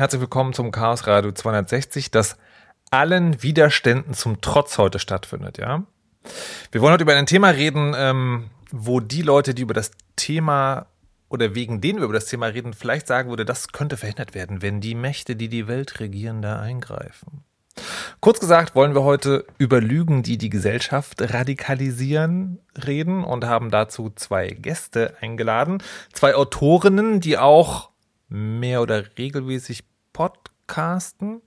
Herzlich willkommen zum Chaos Radio 260, das allen Widerständen zum Trotz heute stattfindet, ja. Wir wollen heute über ein Thema reden, ähm, wo die Leute, die über das Thema oder wegen denen wir über das Thema reden, vielleicht sagen würde, das könnte verhindert werden, wenn die Mächte, die die Welt regieren, da eingreifen. Kurz gesagt wollen wir heute über Lügen, die die Gesellschaft radikalisieren, reden und haben dazu zwei Gäste eingeladen. Zwei Autorinnen, die auch mehr oder regelmäßig podcasten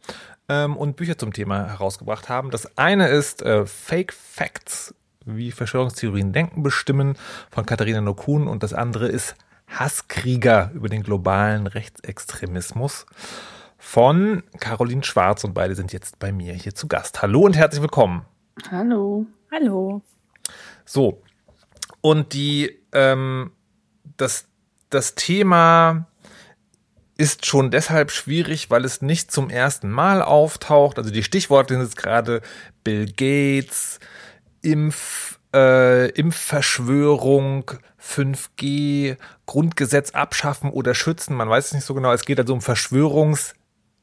ähm, und Bücher zum Thema herausgebracht haben. Das eine ist äh, Fake Facts, wie Verschwörungstheorien Denken bestimmen von Katharina Nokun und das andere ist Hasskrieger über den globalen Rechtsextremismus von Caroline Schwarz und beide sind jetzt bei mir hier zu Gast. Hallo und herzlich willkommen. Hallo. Hallo. So, und die, ähm, das, das Thema ist schon deshalb schwierig, weil es nicht zum ersten Mal auftaucht. Also die Stichworte sind jetzt gerade Bill Gates, Impf, äh, Impfverschwörung, 5G, Grundgesetz abschaffen oder schützen. Man weiß es nicht so genau. Es geht also um Verschwörungs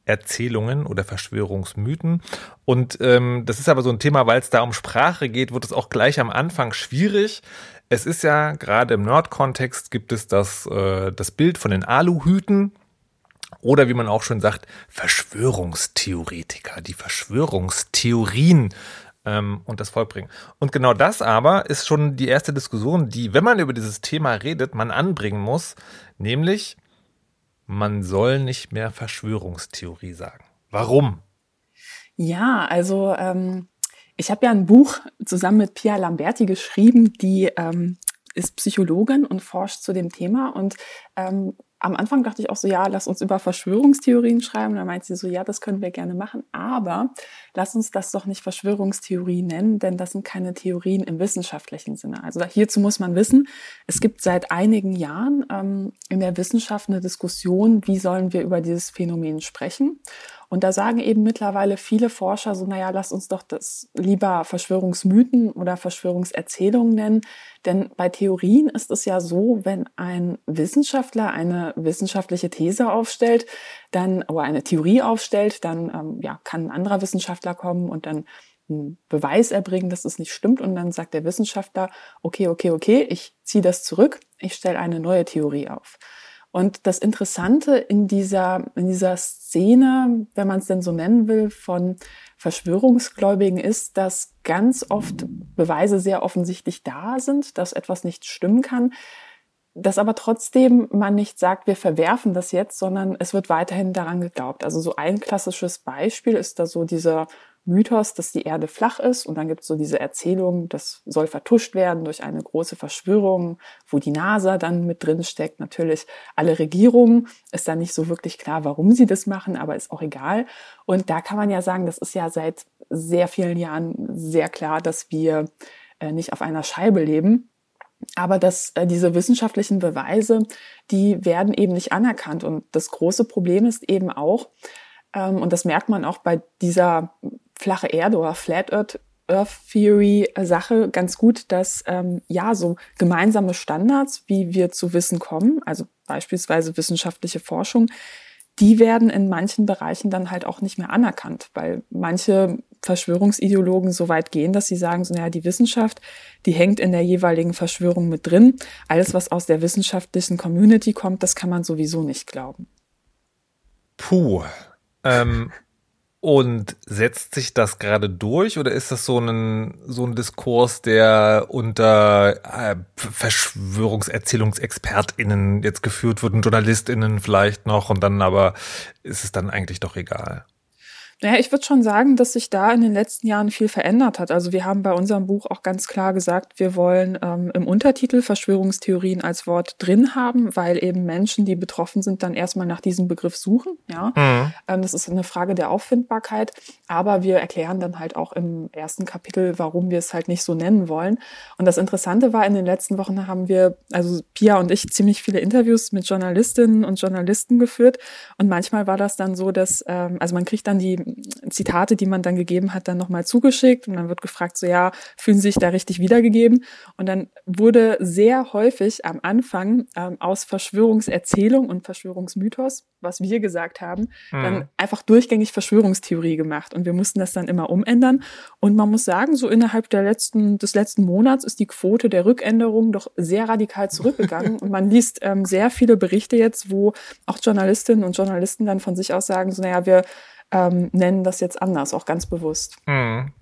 Erzählungen oder Verschwörungsmythen. Und ähm, das ist aber so ein Thema, weil es da um Sprache geht, wird es auch gleich am Anfang schwierig. Es ist ja gerade im Nerd-Kontext gibt es das, äh, das Bild von den Aluhüten. Oder wie man auch schon sagt, Verschwörungstheoretiker, die Verschwörungstheorien ähm, und das Volk bringen. Und genau das aber ist schon die erste Diskussion, die, wenn man über dieses Thema redet, man anbringen muss, nämlich man soll nicht mehr Verschwörungstheorie sagen. Warum? Ja, also ähm, ich habe ja ein Buch zusammen mit Pia Lamberti geschrieben, die ähm, ist Psychologin und forscht zu dem Thema. Und ähm, am Anfang dachte ich auch so, ja, lass uns über Verschwörungstheorien schreiben. Da meint sie so, ja, das können wir gerne machen, aber lass uns das doch nicht Verschwörungstheorie nennen, denn das sind keine Theorien im wissenschaftlichen Sinne. Also hierzu muss man wissen, es gibt seit einigen Jahren ähm, in der Wissenschaft eine Diskussion, wie sollen wir über dieses Phänomen sprechen. Und da sagen eben mittlerweile viele Forscher so, naja, lass uns doch das lieber Verschwörungsmythen oder Verschwörungserzählungen nennen. Denn bei Theorien ist es ja so, wenn ein Wissenschaftler eine wissenschaftliche These aufstellt, dann, oder eine Theorie aufstellt, dann ähm, ja, kann ein anderer Wissenschaftler kommen und dann einen Beweis erbringen, dass es nicht stimmt. Und dann sagt der Wissenschaftler, okay, okay, okay, ich ziehe das zurück, ich stelle eine neue Theorie auf. Und das Interessante in dieser, in dieser Szene, wenn man es denn so nennen will, von Verschwörungsgläubigen ist, dass ganz oft Beweise sehr offensichtlich da sind, dass etwas nicht stimmen kann, dass aber trotzdem man nicht sagt, wir verwerfen das jetzt, sondern es wird weiterhin daran geglaubt. Also so ein klassisches Beispiel ist da so dieser Mythos, dass die Erde flach ist. Und dann gibt es so diese Erzählung, das soll vertuscht werden durch eine große Verschwörung, wo die NASA dann mit drin steckt. Natürlich alle Regierungen ist da nicht so wirklich klar, warum sie das machen, aber ist auch egal. Und da kann man ja sagen, das ist ja seit sehr vielen Jahren sehr klar, dass wir äh, nicht auf einer Scheibe leben. Aber dass äh, diese wissenschaftlichen Beweise, die werden eben nicht anerkannt. Und das große Problem ist eben auch, ähm, und das merkt man auch bei dieser flache Erde oder Flat Earth, Earth Theory Sache ganz gut, dass ähm, ja so gemeinsame Standards, wie wir zu Wissen kommen, also beispielsweise wissenschaftliche Forschung, die werden in manchen Bereichen dann halt auch nicht mehr anerkannt, weil manche Verschwörungsideologen so weit gehen, dass sie sagen, so, naja, die Wissenschaft, die hängt in der jeweiligen Verschwörung mit drin. Alles, was aus der wissenschaftlichen Community kommt, das kann man sowieso nicht glauben. Puh. Ähm, und setzt sich das gerade durch oder ist das so ein, so ein Diskurs, der unter äh, Verschwörungserzählungsexpertinnen jetzt geführt wird und JournalistInnen vielleicht noch und dann aber ist es dann eigentlich doch egal? Naja, ich würde schon sagen, dass sich da in den letzten Jahren viel verändert hat. Also wir haben bei unserem Buch auch ganz klar gesagt, wir wollen ähm, im Untertitel Verschwörungstheorien als Wort drin haben, weil eben Menschen, die betroffen sind, dann erstmal nach diesem Begriff suchen. Ja, mhm. ähm, das ist eine Frage der Auffindbarkeit. Aber wir erklären dann halt auch im ersten Kapitel, warum wir es halt nicht so nennen wollen. Und das Interessante war, in den letzten Wochen haben wir, also Pia und ich, ziemlich viele Interviews mit Journalistinnen und Journalisten geführt. Und manchmal war das dann so, dass, ähm, also man kriegt dann die Zitate, die man dann gegeben hat, dann nochmal zugeschickt und dann wird gefragt, so ja, fühlen Sie sich da richtig wiedergegeben? Und dann wurde sehr häufig am Anfang ähm, aus Verschwörungserzählung und Verschwörungsmythos, was wir gesagt haben, mhm. dann einfach durchgängig Verschwörungstheorie gemacht und wir mussten das dann immer umändern. Und man muss sagen, so innerhalb der letzten, des letzten Monats ist die Quote der Rückänderung doch sehr radikal zurückgegangen und man liest ähm, sehr viele Berichte jetzt, wo auch Journalistinnen und Journalisten dann von sich aus sagen, so naja, wir ähm, nennen das jetzt anders, auch ganz bewusst. Mhm.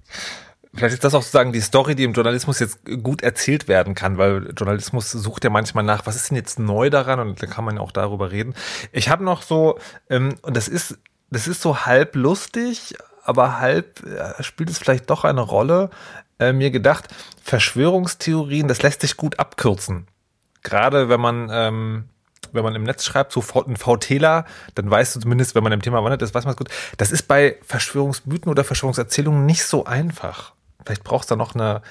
Vielleicht ist das auch sozusagen die Story, die im Journalismus jetzt gut erzählt werden kann, weil Journalismus sucht ja manchmal nach, was ist denn jetzt neu daran und da kann man ja auch darüber reden. Ich habe noch so, ähm, und das ist, das ist so halb lustig, aber halb äh, spielt es vielleicht doch eine Rolle, äh, mir gedacht, Verschwörungstheorien, das lässt sich gut abkürzen. Gerade wenn man ähm, wenn man im Netz schreibt, so ein VTler, dann weißt du zumindest, wenn man im Thema wandert ist, weiß man es gut. Das ist bei Verschwörungsmythen oder Verschwörungserzählungen nicht so einfach. Vielleicht brauchst du da noch eine,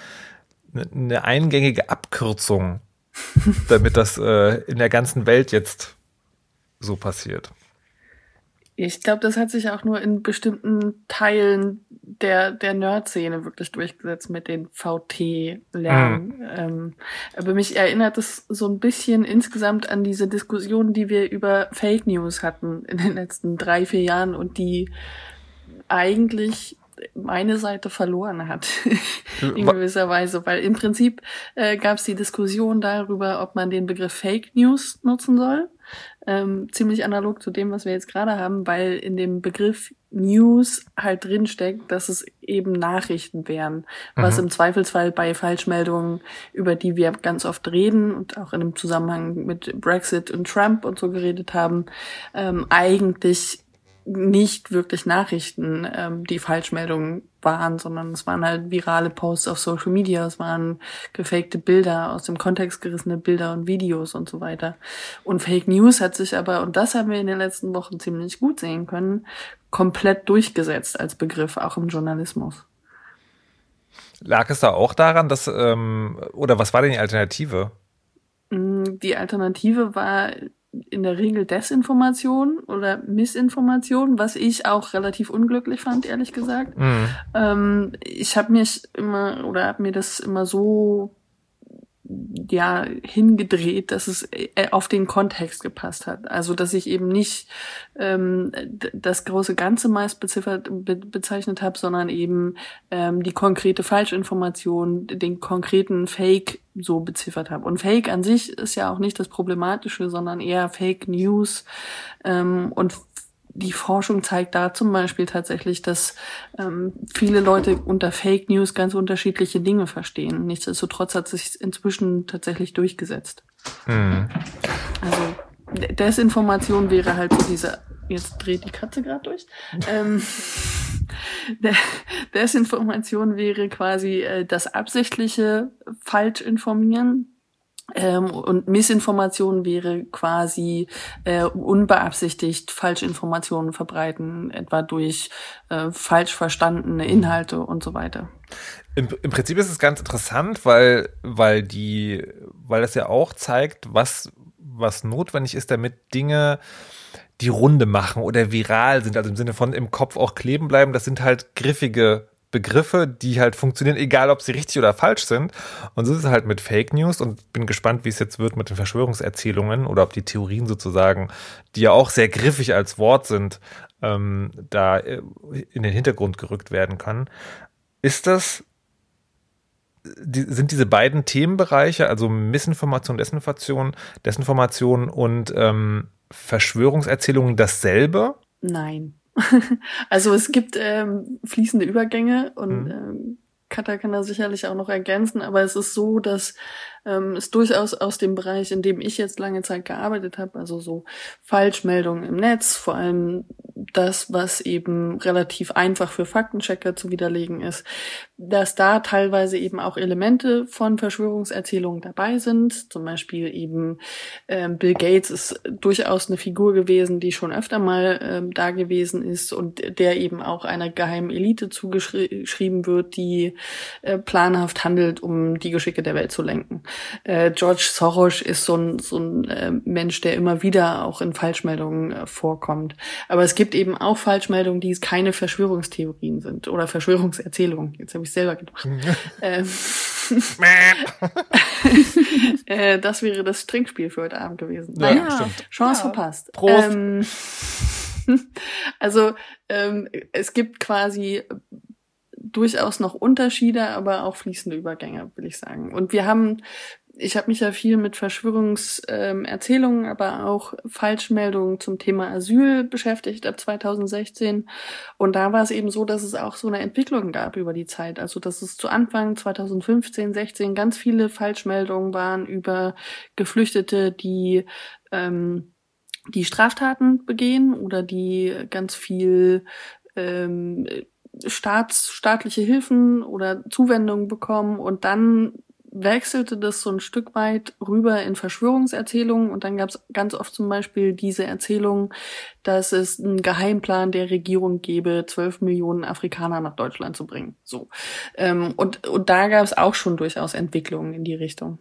eine eingängige Abkürzung, damit das äh, in der ganzen Welt jetzt so passiert. Ich glaube, das hat sich auch nur in bestimmten Teilen der, der Nerd-Szene wirklich durchgesetzt mit den VT-Lernen. Mhm. Ähm, aber mich erinnert es so ein bisschen insgesamt an diese Diskussion, die wir über Fake News hatten in den letzten drei, vier Jahren und die eigentlich meine Seite verloren hat, in gewisser Weise, weil im Prinzip äh, gab es die Diskussion darüber, ob man den Begriff Fake News nutzen soll ähm, ziemlich analog zu dem, was wir jetzt gerade haben, weil in dem Begriff News halt drinsteckt, dass es eben Nachrichten wären, was mhm. im Zweifelsfall bei Falschmeldungen, über die wir ganz oft reden und auch in dem Zusammenhang mit Brexit und Trump und so geredet haben, ähm, eigentlich nicht wirklich Nachrichten, ähm, die Falschmeldungen waren, sondern es waren halt virale Posts auf Social Media, es waren gefakte Bilder, aus dem Kontext gerissene Bilder und Videos und so weiter. Und Fake News hat sich aber, und das haben wir in den letzten Wochen ziemlich gut sehen können, komplett durchgesetzt als Begriff, auch im Journalismus. Lag es da auch daran, dass, ähm, oder was war denn die Alternative? Mm, die Alternative war in der Regel Desinformation oder Missinformation, was ich auch relativ unglücklich fand, ehrlich gesagt. Mhm. Ähm, ich habe mich immer oder habe mir das immer so ja hingedreht, dass es äh, auf den Kontext gepasst hat. Also dass ich eben nicht ähm, das große Ganze meist beziffert, be bezeichnet habe, sondern eben ähm, die konkrete Falschinformation, den konkreten Fake so beziffert habe. Und Fake an sich ist ja auch nicht das Problematische, sondern eher Fake News ähm, und die Forschung zeigt da zum Beispiel tatsächlich, dass ähm, viele Leute unter Fake News ganz unterschiedliche Dinge verstehen. Nichtsdestotrotz hat sich inzwischen tatsächlich durchgesetzt. Mhm. Also Desinformation wäre halt so diese, jetzt dreht die Katze gerade durch. ähm, Desinformation wäre quasi äh, das absichtliche Falschinformieren ähm, und Missinformation wäre quasi äh, unbeabsichtigt Falschinformationen verbreiten, etwa durch äh, falsch verstandene Inhalte und so weiter. Im, Im Prinzip ist es ganz interessant, weil, weil die, weil das ja auch zeigt, was, was notwendig ist, damit Dinge die Runde machen oder viral sind, also im Sinne von im Kopf auch kleben bleiben. Das sind halt griffige Begriffe, die halt funktionieren, egal ob sie richtig oder falsch sind. Und so ist es halt mit Fake News und bin gespannt, wie es jetzt wird mit den Verschwörungserzählungen oder ob die Theorien sozusagen, die ja auch sehr griffig als Wort sind, ähm, da äh, in den Hintergrund gerückt werden können. Ist das, die, sind diese beiden Themenbereiche, also Missinformation, Desinformation, Desinformation und ähm, Verschwörungserzählungen dasselbe? Nein. also es gibt ähm, fließende Übergänge und mhm. ähm, Kata kann da sicherlich auch noch ergänzen, aber es ist so, dass ähm, es durchaus aus dem Bereich, in dem ich jetzt lange Zeit gearbeitet habe, also so Falschmeldungen im Netz, vor allem das, was eben relativ einfach für Faktenchecker zu widerlegen ist, dass da teilweise eben auch Elemente von Verschwörungserzählungen dabei sind. Zum Beispiel eben ähm, Bill Gates ist durchaus eine Figur gewesen, die schon öfter mal ähm, da gewesen ist und der eben auch einer geheimen Elite zugeschrieben wird, die äh, planhaft handelt, um die Geschicke der Welt zu lenken. Äh, George Soros ist so ein, so ein äh, Mensch, der immer wieder auch in Falschmeldungen äh, vorkommt. Aber es gibt eben auch Falschmeldungen, die keine Verschwörungstheorien sind oder Verschwörungserzählungen. Jetzt habe ich selber gedacht. ähm, äh, das wäre das Trinkspiel für heute Abend gewesen. Ja, naja, stimmt. Chance ja. verpasst. Prost. Ähm, also ähm, es gibt quasi durchaus noch Unterschiede, aber auch fließende Übergänge, will ich sagen. Und wir haben ich habe mich ja viel mit Verschwörungserzählungen, ähm, aber auch Falschmeldungen zum Thema Asyl beschäftigt ab 2016. Und da war es eben so, dass es auch so eine Entwicklung gab über die Zeit. Also dass es zu Anfang 2015, 16 ganz viele Falschmeldungen waren über Geflüchtete, die ähm, die Straftaten begehen oder die ganz viel ähm, Staats, staatliche Hilfen oder Zuwendungen bekommen und dann wechselte das so ein Stück weit rüber in Verschwörungserzählungen und dann gab es ganz oft zum Beispiel diese Erzählung, dass es einen Geheimplan der Regierung gäbe, zwölf Millionen Afrikaner nach Deutschland zu bringen. So ähm, und und da gab es auch schon durchaus Entwicklungen in die Richtung.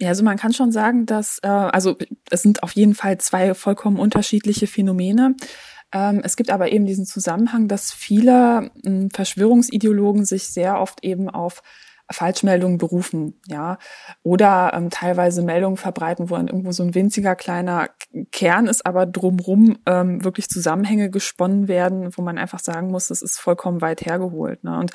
Ja, also man kann schon sagen, dass äh, also es sind auf jeden Fall zwei vollkommen unterschiedliche Phänomene. Ähm, es gibt aber eben diesen Zusammenhang, dass viele äh, Verschwörungsideologen sich sehr oft eben auf Falschmeldungen berufen, ja, oder ähm, teilweise Meldungen verbreiten, wo dann irgendwo so ein winziger kleiner Kern ist, aber drumrum ähm, wirklich Zusammenhänge gesponnen werden, wo man einfach sagen muss, das ist vollkommen weit hergeholt. Ne? Und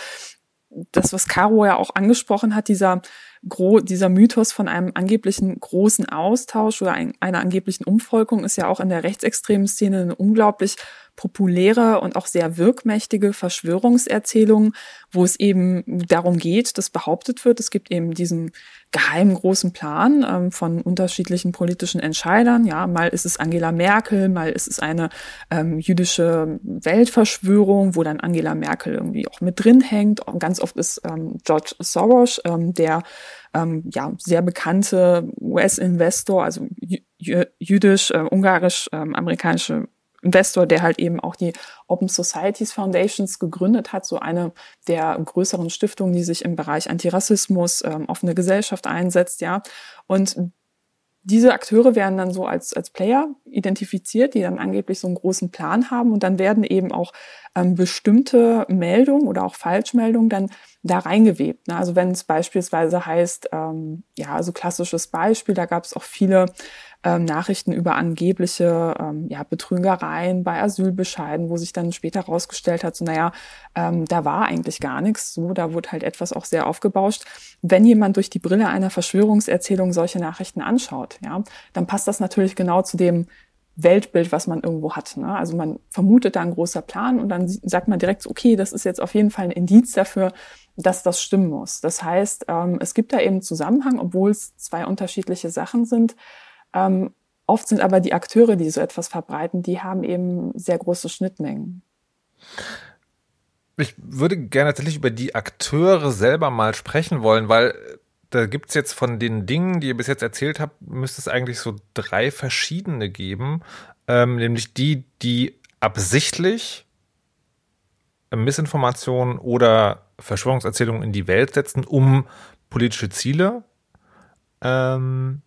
das, was Caro ja auch angesprochen hat, dieser dieser Mythos von einem angeblichen großen Austausch oder ein, einer angeblichen Umvolkung ist ja auch in der rechtsextremen Szene eine unglaublich populäre und auch sehr wirkmächtige Verschwörungserzählung, wo es eben darum geht, dass behauptet wird, es gibt eben diesen geheimen großen Plan ähm, von unterschiedlichen politischen Entscheidern. Ja, mal ist es Angela Merkel, mal ist es eine ähm, jüdische Weltverschwörung, wo dann Angela Merkel irgendwie auch mit drin hängt. Und ganz oft ist ähm, George Soros, ähm, der ähm, ja sehr bekannte US-Investor, also jüdisch, äh, ungarisch, ähm, amerikanische Investor, der halt eben auch die Open Societies Foundations gegründet hat, so eine der größeren Stiftungen, die sich im Bereich Antirassismus, ähm, offene Gesellschaft einsetzt, ja. Und diese Akteure werden dann so als, als Player identifiziert, die dann angeblich so einen großen Plan haben und dann werden eben auch ähm, bestimmte Meldungen oder auch Falschmeldungen dann da reingewebt. Ne? Also wenn es beispielsweise heißt, ähm, ja, also klassisches Beispiel, da gab es auch viele ähm, Nachrichten über angebliche ähm, ja, Betrügereien bei Asylbescheiden, wo sich dann später herausgestellt hat, so naja, ähm, da war eigentlich gar nichts, so, da wurde halt etwas auch sehr aufgebauscht. Wenn jemand durch die Brille einer Verschwörungserzählung solche Nachrichten anschaut, ja, dann passt das natürlich genau zu dem Weltbild, was man irgendwo hat. Ne? Also man vermutet da ein großer Plan und dann sagt man direkt, okay, das ist jetzt auf jeden Fall ein Indiz dafür, dass das stimmen muss. Das heißt, ähm, es gibt da eben Zusammenhang, obwohl es zwei unterschiedliche Sachen sind. Ähm, oft sind aber die Akteure, die so etwas verbreiten, die haben eben sehr große Schnittmengen. Ich würde gerne tatsächlich über die Akteure selber mal sprechen wollen, weil da gibt es jetzt von den Dingen, die ihr bis jetzt erzählt habt, müsste es eigentlich so drei verschiedene geben. Ähm, nämlich die, die absichtlich Missinformationen oder Verschwörungserzählungen in die Welt setzen, um politische Ziele ähm,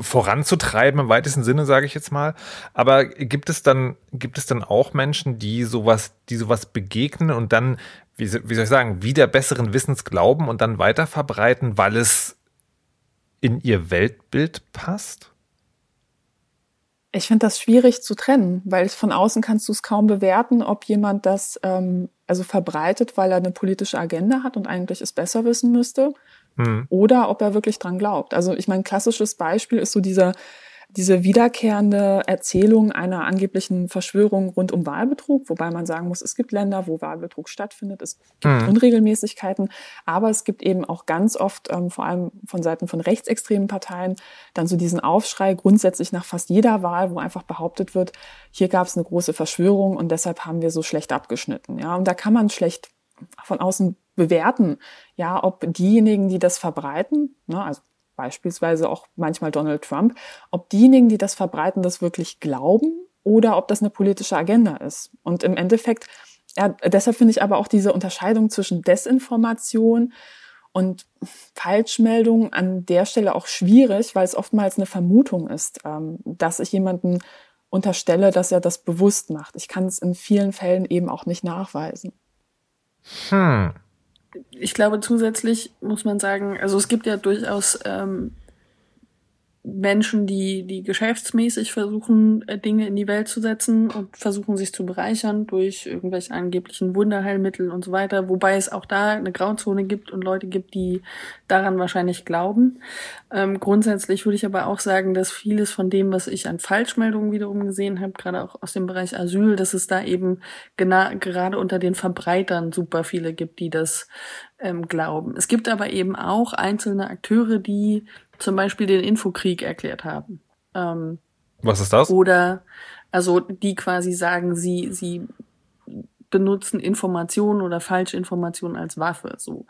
voranzutreiben im weitesten Sinne, sage ich jetzt mal. Aber gibt es dann, gibt es dann auch Menschen, die sowas, die sowas begegnen und dann, wie, wie soll ich sagen, wieder besseren Wissens glauben und dann weiter verbreiten, weil es in ihr Weltbild passt? Ich finde das schwierig zu trennen, weil von außen kannst du es kaum bewerten, ob jemand das ähm, also verbreitet, weil er eine politische Agenda hat und eigentlich es besser wissen müsste hm. oder ob er wirklich dran glaubt. Also ich meine, klassisches Beispiel ist so dieser diese wiederkehrende Erzählung einer angeblichen Verschwörung rund um Wahlbetrug, wobei man sagen muss, es gibt Länder, wo Wahlbetrug stattfindet, es gibt mhm. Unregelmäßigkeiten, aber es gibt eben auch ganz oft, ähm, vor allem von Seiten von rechtsextremen Parteien, dann so diesen Aufschrei grundsätzlich nach fast jeder Wahl, wo einfach behauptet wird, hier gab es eine große Verschwörung und deshalb haben wir so schlecht abgeschnitten. Ja, und da kann man schlecht von außen bewerten, ja, ob diejenigen, die das verbreiten, ne, also beispielsweise auch manchmal Donald Trump, ob diejenigen, die das verbreiten, das wirklich glauben oder ob das eine politische Agenda ist. Und im Endeffekt, ja, deshalb finde ich aber auch diese Unterscheidung zwischen Desinformation und Falschmeldung an der Stelle auch schwierig, weil es oftmals eine Vermutung ist, ähm, dass ich jemanden unterstelle, dass er das bewusst macht. Ich kann es in vielen Fällen eben auch nicht nachweisen. Hm. Ich glaube, zusätzlich muss man sagen, also es gibt ja durchaus ähm, Menschen, die, die geschäftsmäßig versuchen, äh, Dinge in die Welt zu setzen und versuchen, sich zu bereichern durch irgendwelche angeblichen Wunderheilmittel und so weiter, wobei es auch da eine Grauzone gibt und Leute gibt, die daran wahrscheinlich glauben. Ähm, grundsätzlich würde ich aber auch sagen, dass vieles von dem, was ich an Falschmeldungen wiederum gesehen habe, gerade auch aus dem Bereich Asyl, dass es da eben gerade unter den Verbreitern super viele gibt, die das ähm, glauben. Es gibt aber eben auch einzelne Akteure, die zum Beispiel den Infokrieg erklärt haben. Ähm, Was ist das? Oder also die quasi sagen, sie, sie benutzen Informationen oder Falschinformationen als Waffe. So,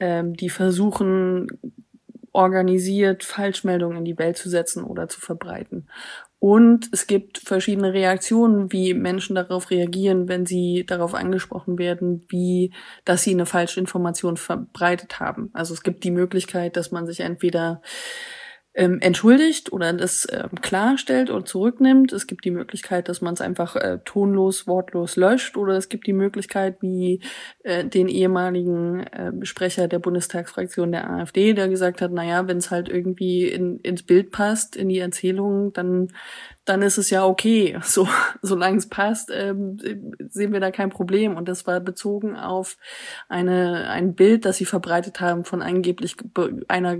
ähm, die versuchen organisiert Falschmeldungen in die Welt zu setzen oder zu verbreiten. Und es gibt verschiedene Reaktionen, wie Menschen darauf reagieren, wenn sie darauf angesprochen werden, wie, dass sie eine falsche Information verbreitet haben. Also es gibt die Möglichkeit, dass man sich entweder ähm, entschuldigt oder das ähm, klarstellt oder zurücknimmt. Es gibt die Möglichkeit, dass man es einfach äh, tonlos, wortlos löscht oder es gibt die Möglichkeit, wie äh, den ehemaligen äh, Sprecher der Bundestagsfraktion der AfD, der gesagt hat, naja, wenn es halt irgendwie in, ins Bild passt, in die Erzählung, dann dann ist es ja okay. So, solange es passt, ähm, sehen wir da kein Problem. Und das war bezogen auf eine, ein Bild, das sie verbreitet haben von angeblich einer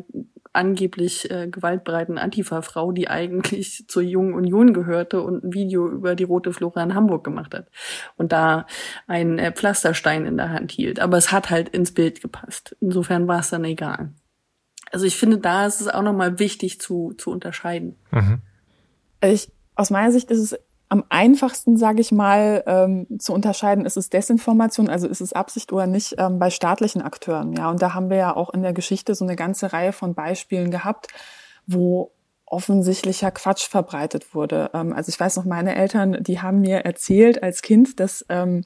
angeblich äh, gewaltbereiten Antifa-Frau, die eigentlich zur Jungen Union gehörte und ein Video über die Rote Flora in Hamburg gemacht hat und da einen äh, Pflasterstein in der Hand hielt. Aber es hat halt ins Bild gepasst. Insofern war es dann egal. Also ich finde, da ist es auch nochmal wichtig zu, zu unterscheiden. Mhm. Ich, aus meiner Sicht ist es am einfachsten, sage ich mal, ähm, zu unterscheiden, ist es Desinformation, also ist es Absicht oder nicht, ähm, bei staatlichen Akteuren. Ja, und da haben wir ja auch in der Geschichte so eine ganze Reihe von Beispielen gehabt, wo offensichtlicher Quatsch verbreitet wurde. Ähm, also ich weiß noch, meine Eltern, die haben mir erzählt als Kind, dass ähm,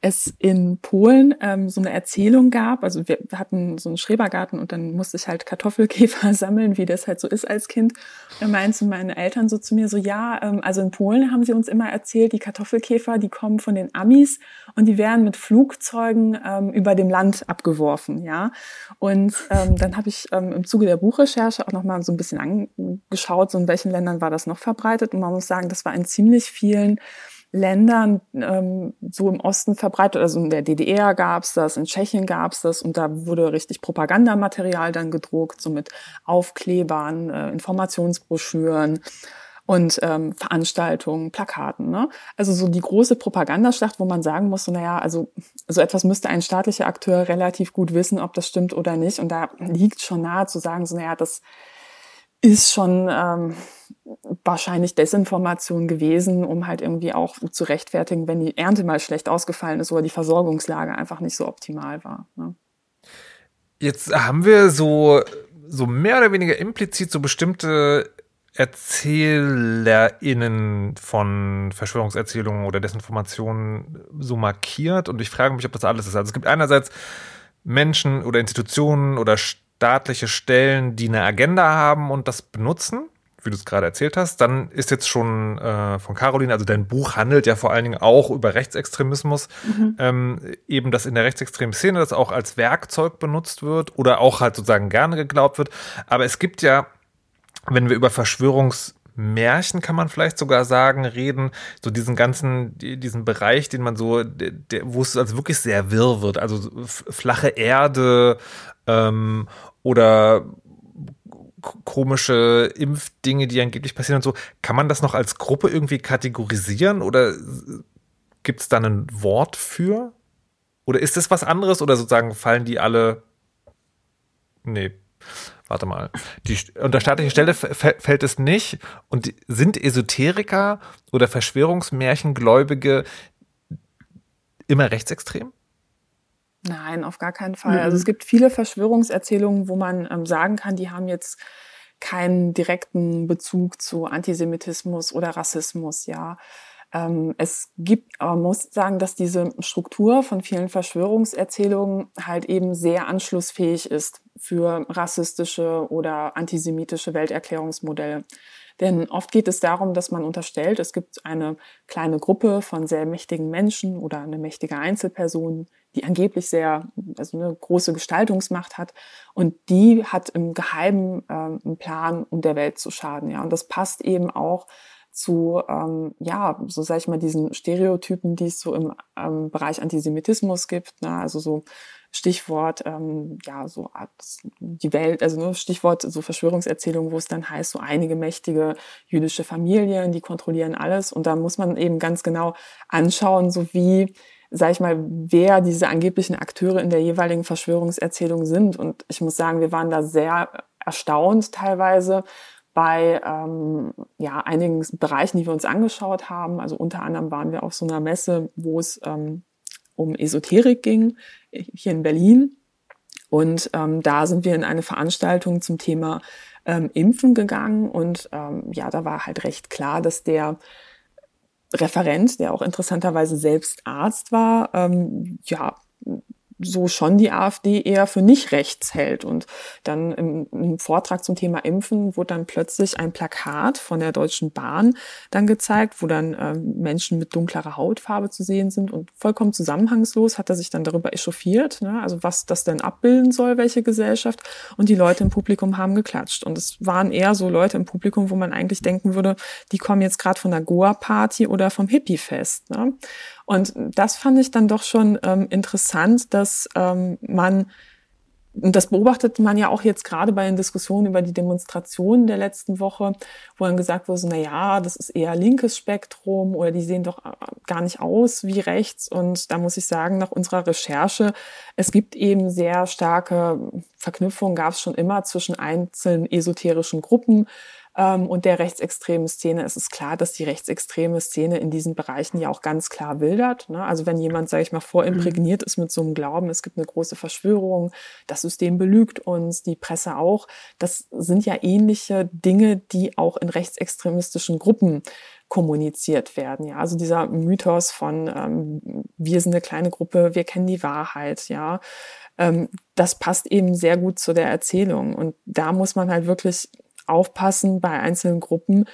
es in Polen ähm, so eine Erzählung gab. Also wir hatten so einen Schrebergarten und dann musste ich halt Kartoffelkäfer sammeln, wie das halt so ist als Kind. Und meinten meine Eltern so zu mir so, ja, ähm, also in Polen haben sie uns immer erzählt, die Kartoffelkäfer, die kommen von den Amis und die werden mit Flugzeugen ähm, über dem Land abgeworfen, ja. Und ähm, dann habe ich ähm, im Zuge der Buchrecherche auch nochmal so ein bisschen angeschaut, so in welchen Ländern war das noch verbreitet. Und man muss sagen, das war in ziemlich vielen Ländern ähm, so im Osten verbreitet. Also in der DDR gab's das, in Tschechien gab's das und da wurde richtig Propagandamaterial dann gedruckt, so mit Aufklebern, äh, Informationsbroschüren und ähm, Veranstaltungen, Plakaten. Ne? Also so die große Propagandaschlacht, wo man sagen muss, so, naja, also so etwas müsste ein staatlicher Akteur relativ gut wissen, ob das stimmt oder nicht. Und da liegt schon nahe zu sagen, so, naja, das ist schon ähm, wahrscheinlich Desinformation gewesen, um halt irgendwie auch zu rechtfertigen, wenn die Ernte mal schlecht ausgefallen ist oder die Versorgungslage einfach nicht so optimal war. Ne? Jetzt haben wir so, so mehr oder weniger implizit so bestimmte ErzählerInnen von Verschwörungserzählungen oder Desinformationen so markiert und ich frage mich, ob das alles ist. Also es gibt einerseits Menschen oder Institutionen oder staatliche Stellen, die eine Agenda haben und das benutzen, wie du es gerade erzählt hast. Dann ist jetzt schon äh, von Caroline, also dein Buch handelt ja vor allen Dingen auch über Rechtsextremismus, mhm. ähm, eben dass in der rechtsextremen Szene das auch als Werkzeug benutzt wird oder auch halt sozusagen gerne geglaubt wird. Aber es gibt ja, wenn wir über Verschwörungs Märchen kann man vielleicht sogar sagen, reden, so diesen ganzen, diesen Bereich, den man so, der, wo es also wirklich sehr wirr wird, also flache Erde ähm, oder komische Impfdinge, die angeblich passieren und so. Kann man das noch als Gruppe irgendwie kategorisieren oder gibt es da ein Wort für? Oder ist das was anderes oder sozusagen fallen die alle? Nee warte mal, die, unter staatliche Stelle fällt es nicht. Und sind Esoteriker oder Verschwörungsmärchengläubige immer rechtsextrem? Nein, auf gar keinen Fall. Mhm. Also es gibt viele Verschwörungserzählungen, wo man ähm, sagen kann, die haben jetzt keinen direkten Bezug zu Antisemitismus oder Rassismus, ja. Ähm, es gibt, aber man muss sagen, dass diese Struktur von vielen Verschwörungserzählungen halt eben sehr anschlussfähig ist für rassistische oder antisemitische Welterklärungsmodelle. Denn oft geht es darum, dass man unterstellt, es gibt eine kleine Gruppe von sehr mächtigen Menschen oder eine mächtige Einzelperson, die angeblich sehr, also eine große Gestaltungsmacht hat. Und die hat im Geheimen äh, einen Plan, um der Welt zu schaden. Ja, und das passt eben auch zu, ähm, ja, so sag ich mal, diesen Stereotypen, die es so im ähm, Bereich Antisemitismus gibt. Ne? Also so Stichwort, ähm, ja, so die Welt, also ne, Stichwort so Verschwörungserzählungen, wo es dann heißt, so einige mächtige jüdische Familien, die kontrollieren alles. Und da muss man eben ganz genau anschauen, so wie, sag ich mal, wer diese angeblichen Akteure in der jeweiligen Verschwörungserzählung sind. Und ich muss sagen, wir waren da sehr erstaunt teilweise bei ähm, ja, einigen Bereichen, die wir uns angeschaut haben. Also unter anderem waren wir auf so einer Messe, wo es ähm, um Esoterik ging, hier in Berlin. Und ähm, da sind wir in eine Veranstaltung zum Thema ähm, Impfen gegangen. Und ähm, ja, da war halt recht klar, dass der Referent, der auch interessanterweise selbst Arzt war, ähm, ja, so schon die AfD eher für nicht rechts hält. Und dann im, im, Vortrag zum Thema Impfen wurde dann plötzlich ein Plakat von der Deutschen Bahn dann gezeigt, wo dann äh, Menschen mit dunklerer Hautfarbe zu sehen sind und vollkommen zusammenhangslos hat er sich dann darüber echauffiert, ne? also was das denn abbilden soll, welche Gesellschaft. Und die Leute im Publikum haben geklatscht. Und es waren eher so Leute im Publikum, wo man eigentlich denken würde, die kommen jetzt gerade von der Goa-Party oder vom Hippie-Fest. Ne? Und das fand ich dann doch schon ähm, interessant, dass ähm, man und das beobachtet man ja auch jetzt gerade bei den Diskussionen über die Demonstrationen der letzten Woche, wo dann gesagt wurde, so, na ja, das ist eher linkes Spektrum oder die sehen doch äh, gar nicht aus wie rechts. Und da muss ich sagen, nach unserer Recherche, es gibt eben sehr starke Verknüpfungen, gab es schon immer zwischen einzelnen esoterischen Gruppen, und der rechtsextremen Szene. Es ist klar, dass die rechtsextreme Szene in diesen Bereichen ja auch ganz klar wildert. Ne? Also wenn jemand, sage ich mal, vorimprägniert ist mit so einem Glauben, es gibt eine große Verschwörung, das System belügt uns, die Presse auch, das sind ja ähnliche Dinge, die auch in rechtsextremistischen Gruppen kommuniziert werden. Ja, also dieser Mythos von ähm, wir sind eine kleine Gruppe, wir kennen die Wahrheit. Ja, ähm, das passt eben sehr gut zu der Erzählung und da muss man halt wirklich aufpassen bei einzelnen Gruppen,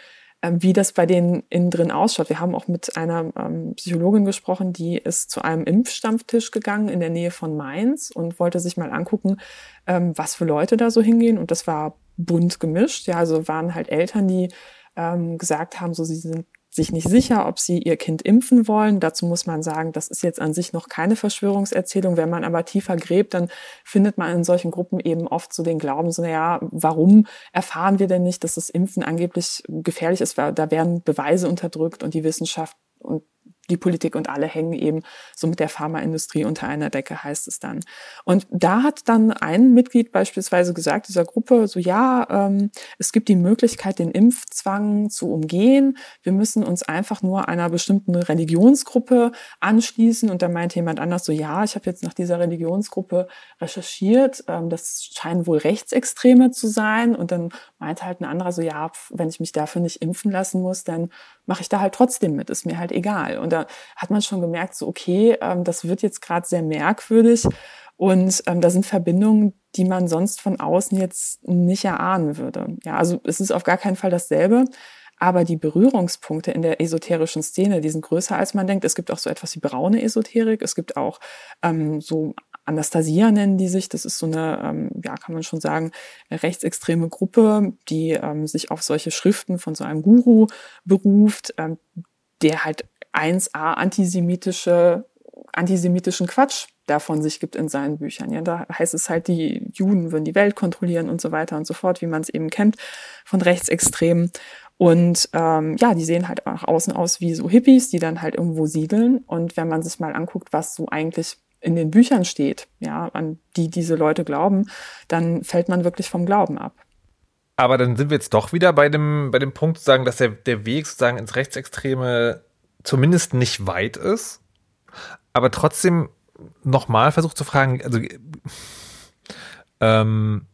ähm, wie das bei denen innen drin ausschaut. Wir haben auch mit einer ähm, Psychologin gesprochen, die ist zu einem Impfstammtisch gegangen in der Nähe von Mainz und wollte sich mal angucken, ähm, was für Leute da so hingehen. Und das war bunt gemischt. Ja, also waren halt Eltern, die ähm, gesagt haben, so sie sind sich nicht sicher, ob sie ihr Kind impfen wollen. Dazu muss man sagen, das ist jetzt an sich noch keine Verschwörungserzählung. Wenn man aber tiefer gräbt, dann findet man in solchen Gruppen eben oft so den Glauben, so, naja, warum erfahren wir denn nicht, dass das Impfen angeblich gefährlich ist? Da werden Beweise unterdrückt und die Wissenschaft und die Politik und alle hängen eben so mit der Pharmaindustrie unter einer Decke, heißt es dann. Und da hat dann ein Mitglied beispielsweise gesagt, dieser Gruppe, so ja, ähm, es gibt die Möglichkeit, den Impfzwang zu umgehen. Wir müssen uns einfach nur einer bestimmten Religionsgruppe anschließen. Und da meinte jemand anders so, ja, ich habe jetzt nach dieser Religionsgruppe recherchiert. Ähm, das scheinen wohl Rechtsextreme zu sein. Und dann meinte halt ein anderer so, ja, wenn ich mich dafür nicht impfen lassen muss, dann mache ich da halt trotzdem mit, ist mir halt egal. Und da hat man schon gemerkt, so okay, ähm, das wird jetzt gerade sehr merkwürdig und ähm, da sind Verbindungen, die man sonst von außen jetzt nicht erahnen würde. Ja, also es ist auf gar keinen Fall dasselbe. Aber die Berührungspunkte in der esoterischen Szene, die sind größer als man denkt. Es gibt auch so etwas wie braune Esoterik. Es gibt auch ähm, so Anastasia nennen die sich. Das ist so eine, ähm, ja, kann man schon sagen, rechtsextreme Gruppe, die ähm, sich auf solche Schriften von so einem Guru beruft, ähm, der halt 1a antisemitische, antisemitischen Quatsch davon sich gibt in seinen Büchern. Ja, da heißt es halt, die Juden würden die Welt kontrollieren und so weiter und so fort, wie man es eben kennt von Rechtsextremen. Und ähm, ja, die sehen halt auch außen aus wie so Hippies, die dann halt irgendwo siedeln. Und wenn man sich mal anguckt, was so eigentlich in den Büchern steht, ja, an die diese Leute glauben, dann fällt man wirklich vom Glauben ab. Aber dann sind wir jetzt doch wieder bei dem, bei dem Punkt zu sagen, dass der, der Weg sozusagen ins Rechtsextreme zumindest nicht weit ist, aber trotzdem nochmal versucht zu fragen, also ähm,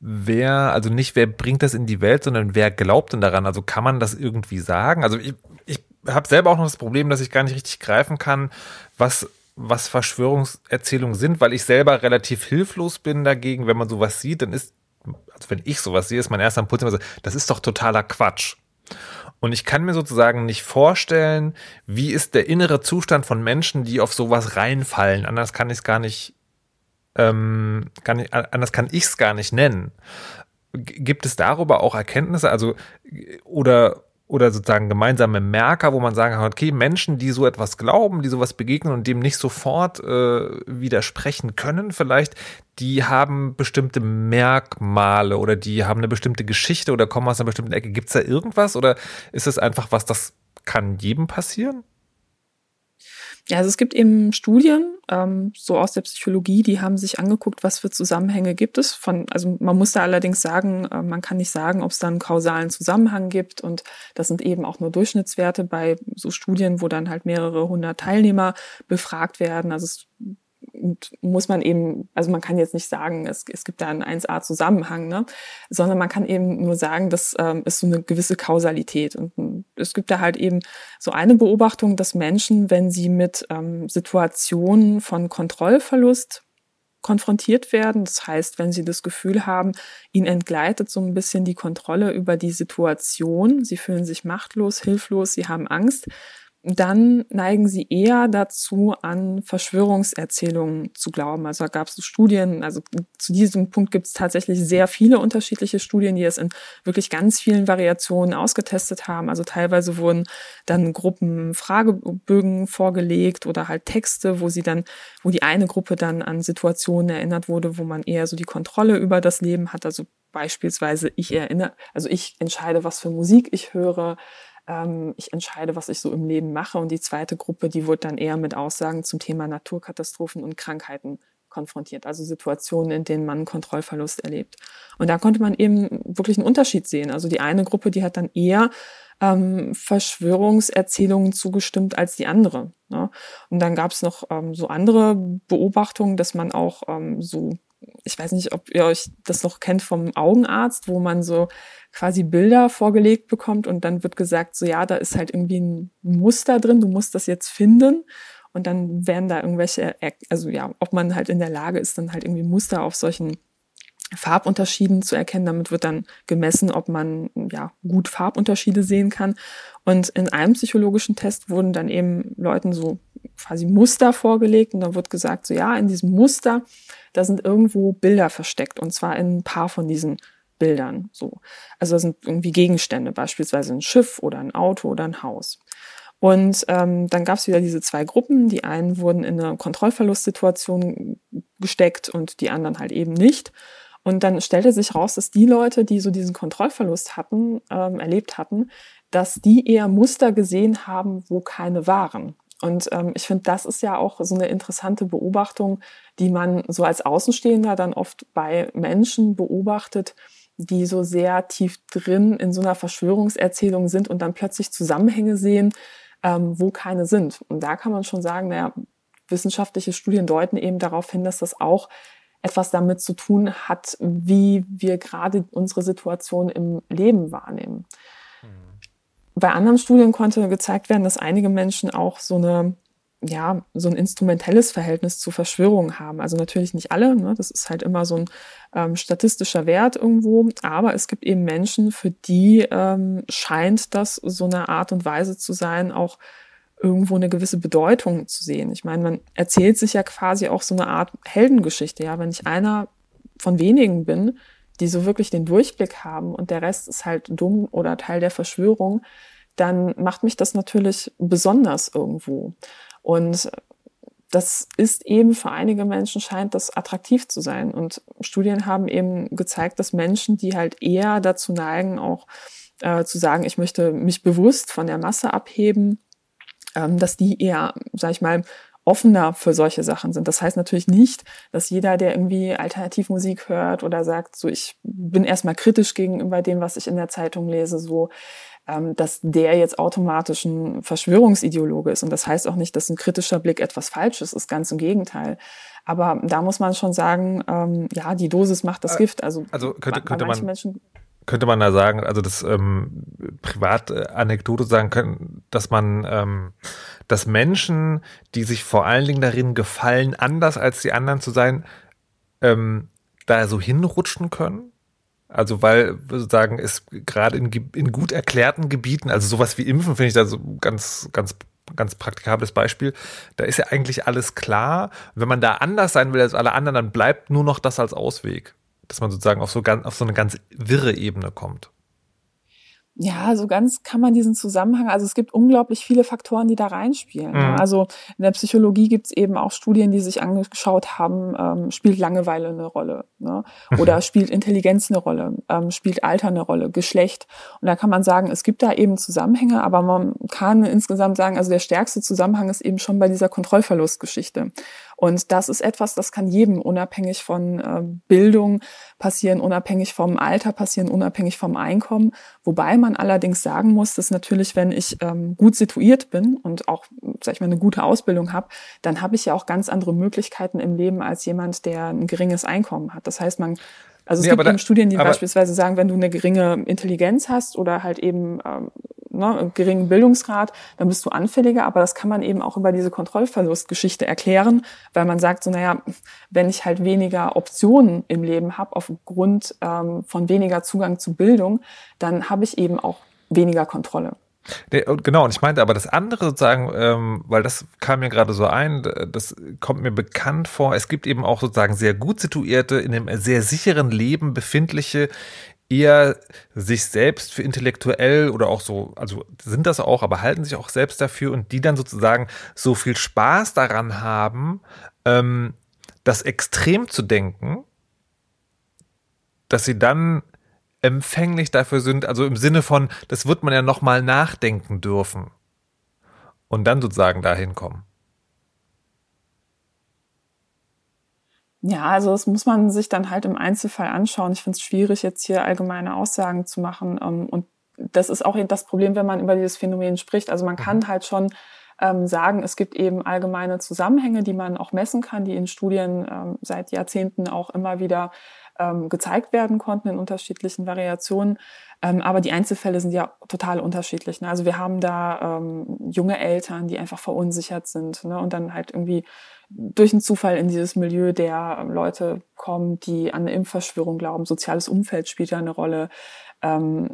wer, also nicht wer bringt das in die Welt, sondern wer glaubt denn daran? Also kann man das irgendwie sagen? Also ich, ich habe selber auch noch das Problem, dass ich gar nicht richtig greifen kann, was was Verschwörungserzählungen sind, weil ich selber relativ hilflos bin dagegen. Wenn man sowas sieht, dann ist also wenn ich sowas sehe, ist mein erster Impuls immer so, das ist doch totaler Quatsch. Und ich kann mir sozusagen nicht vorstellen, wie ist der innere Zustand von Menschen, die auf sowas reinfallen. Anders kann ich es gar nicht, ähm, gar nicht, anders kann ich es gar nicht nennen. Gibt es darüber auch Erkenntnisse, also oder oder sozusagen gemeinsame Merker, wo man sagen kann, okay, Menschen, die so etwas glauben, die sowas begegnen und dem nicht sofort äh, widersprechen können, vielleicht, die haben bestimmte Merkmale oder die haben eine bestimmte Geschichte oder kommen aus einer bestimmten Ecke. Gibt es da irgendwas oder ist es einfach was, das kann jedem passieren? Ja, also es gibt eben Studien, ähm, so aus der Psychologie, die haben sich angeguckt, was für Zusammenhänge gibt es. Von, also man muss da allerdings sagen, äh, man kann nicht sagen, ob es da einen kausalen Zusammenhang gibt. Und das sind eben auch nur Durchschnittswerte bei so Studien, wo dann halt mehrere hundert Teilnehmer befragt werden. Also es muss man eben, also man kann jetzt nicht sagen, es, es gibt da einen 1A-Zusammenhang, ne? sondern man kann eben nur sagen, das ähm, ist so eine gewisse Kausalität. Und hm, es gibt da halt eben so eine Beobachtung, dass Menschen, wenn sie mit ähm, Situationen von Kontrollverlust konfrontiert werden, das heißt, wenn sie das Gefühl haben, ihnen entgleitet so ein bisschen die Kontrolle über die Situation, sie fühlen sich machtlos, hilflos, sie haben Angst, dann neigen sie eher dazu, an Verschwörungserzählungen zu glauben. Also da gab es so Studien, also zu diesem Punkt gibt es tatsächlich sehr viele unterschiedliche Studien, die es in wirklich ganz vielen Variationen ausgetestet haben. Also teilweise wurden dann Gruppen Fragebögen vorgelegt oder halt Texte, wo sie dann, wo die eine Gruppe dann an Situationen erinnert wurde, wo man eher so die Kontrolle über das Leben hat. Also beispielsweise ich erinnere, also ich entscheide, was für Musik ich höre ähm, ich entscheide, was ich so im Leben mache. Und die zweite Gruppe, die wird dann eher mit Aussagen zum Thema Naturkatastrophen und Krankheiten konfrontiert, also Situationen, in denen man Kontrollverlust erlebt. Und da konnte man eben wirklich einen Unterschied sehen. Also die eine Gruppe, die hat dann eher ähm, Verschwörungserzählungen zugestimmt als die andere. Ne? Und dann gab es noch ähm, so andere Beobachtungen, dass man auch ähm, so ich weiß nicht, ob ihr euch das noch kennt vom Augenarzt, wo man so quasi Bilder vorgelegt bekommt und dann wird gesagt, so ja, da ist halt irgendwie ein Muster drin, du musst das jetzt finden. Und dann werden da irgendwelche, also ja, ob man halt in der Lage ist, dann halt irgendwie Muster auf solchen Farbunterschieden zu erkennen. Damit wird dann gemessen, ob man ja gut Farbunterschiede sehen kann. Und in einem psychologischen Test wurden dann eben Leuten so quasi Muster vorgelegt und dann wird gesagt, so ja, in diesem Muster, da sind irgendwo Bilder versteckt und zwar in ein paar von diesen Bildern. So. Also das sind irgendwie Gegenstände, beispielsweise ein Schiff oder ein Auto oder ein Haus. Und ähm, dann gab es wieder diese zwei Gruppen. Die einen wurden in eine Kontrollverlustsituation gesteckt und die anderen halt eben nicht. Und dann stellte sich raus, dass die Leute, die so diesen Kontrollverlust hatten, ähm, erlebt hatten, dass die eher Muster gesehen haben, wo keine waren. Und ähm, ich finde, das ist ja auch so eine interessante Beobachtung, die man so als Außenstehender dann oft bei Menschen beobachtet, die so sehr tief drin in so einer Verschwörungserzählung sind und dann plötzlich Zusammenhänge sehen, ähm, wo keine sind. Und da kann man schon sagen, naja, wissenschaftliche Studien deuten eben darauf hin, dass das auch etwas damit zu tun hat, wie wir gerade unsere Situation im Leben wahrnehmen. Bei anderen Studien konnte gezeigt werden, dass einige Menschen auch so eine ja, so ein instrumentelles Verhältnis zu Verschwörungen haben. Also natürlich nicht alle, ne? das ist halt immer so ein ähm, statistischer Wert irgendwo, aber es gibt eben Menschen, für die ähm, scheint das so eine Art und Weise zu sein, auch irgendwo eine gewisse Bedeutung zu sehen. Ich meine, man erzählt sich ja quasi auch so eine Art Heldengeschichte, ja, wenn ich einer von wenigen bin, die so wirklich den Durchblick haben und der Rest ist halt dumm oder Teil der Verschwörung, dann macht mich das natürlich besonders irgendwo. Und das ist eben für einige Menschen scheint das attraktiv zu sein. Und Studien haben eben gezeigt, dass Menschen, die halt eher dazu neigen, auch äh, zu sagen, ich möchte mich bewusst von der Masse abheben, ähm, dass die eher, sag ich mal, offener für solche Sachen sind. Das heißt natürlich nicht, dass jeder, der irgendwie Alternativmusik hört oder sagt, so ich bin erstmal kritisch gegenüber dem, was ich in der Zeitung lese, so ähm, dass der jetzt automatisch ein Verschwörungsideologe ist. Und das heißt auch nicht, dass ein kritischer Blick etwas Falsches ist, ganz im Gegenteil. Aber da muss man schon sagen, ähm, ja, die Dosis macht das äh, Gift. Also, also könnte, könnte man Menschen könnte man da sagen, also das ähm, Privatanekdote sagen können, dass man, ähm, dass Menschen, die sich vor allen Dingen darin gefallen, anders als die anderen zu sein, ähm, da so hinrutschen können? Also weil sozusagen es gerade in, in gut erklärten Gebieten, also sowas wie Impfen finde ich da so ganz, ganz ganz praktikables Beispiel. Da ist ja eigentlich alles klar. wenn man da anders sein will als alle anderen, dann bleibt nur noch das als Ausweg. Dass man sozusagen auf so, ganz, auf so eine ganz wirre Ebene kommt. Ja, so ganz kann man diesen Zusammenhang, also es gibt unglaublich viele Faktoren, die da reinspielen. Mhm. Also in der Psychologie gibt es eben auch Studien, die sich angeschaut haben, ähm, spielt Langeweile eine Rolle ne? oder mhm. spielt Intelligenz eine Rolle, ähm, spielt Alter eine Rolle, Geschlecht. Und da kann man sagen, es gibt da eben Zusammenhänge, aber man kann insgesamt sagen, also der stärkste Zusammenhang ist eben schon bei dieser Kontrollverlustgeschichte. Und das ist etwas, das kann jedem unabhängig von äh, Bildung passieren, unabhängig vom Alter passieren, unabhängig vom Einkommen. Wobei man allerdings sagen muss, dass natürlich, wenn ich ähm, gut situiert bin und auch, sag ich mal, eine gute Ausbildung habe, dann habe ich ja auch ganz andere Möglichkeiten im Leben als jemand, der ein geringes Einkommen hat. Das heißt, man also es nee, gibt eben Studien, die beispielsweise sagen, wenn du eine geringe Intelligenz hast oder halt eben ähm, ne, geringen Bildungsgrad, dann bist du anfälliger. Aber das kann man eben auch über diese Kontrollverlustgeschichte erklären, weil man sagt so, naja, wenn ich halt weniger Optionen im Leben habe aufgrund ähm, von weniger Zugang zu Bildung, dann habe ich eben auch weniger Kontrolle. Genau, und ich meinte aber das andere sozusagen, ähm, weil das kam mir gerade so ein, das kommt mir bekannt vor. Es gibt eben auch sozusagen sehr gut situierte, in einem sehr sicheren Leben befindliche, eher sich selbst für intellektuell oder auch so, also sind das auch, aber halten sich auch selbst dafür und die dann sozusagen so viel Spaß daran haben, ähm, das extrem zu denken, dass sie dann empfänglich dafür sind, also im Sinne von, das wird man ja nochmal nachdenken dürfen und dann sozusagen dahin kommen. Ja, also das muss man sich dann halt im Einzelfall anschauen. Ich finde es schwierig, jetzt hier allgemeine Aussagen zu machen. Ähm, und das ist auch das Problem, wenn man über dieses Phänomen spricht. Also man kann mhm. halt schon ähm, sagen, es gibt eben allgemeine Zusammenhänge, die man auch messen kann, die in Studien ähm, seit Jahrzehnten auch immer wieder gezeigt werden konnten in unterschiedlichen Variationen. Aber die Einzelfälle sind ja total unterschiedlich. Ne? Also wir haben da junge Eltern, die einfach verunsichert sind ne? und dann halt irgendwie durch einen Zufall in dieses Milieu der ähm, Leute kommen, die an eine Impfverschwörung glauben. Soziales Umfeld spielt da eine Rolle. Ähm,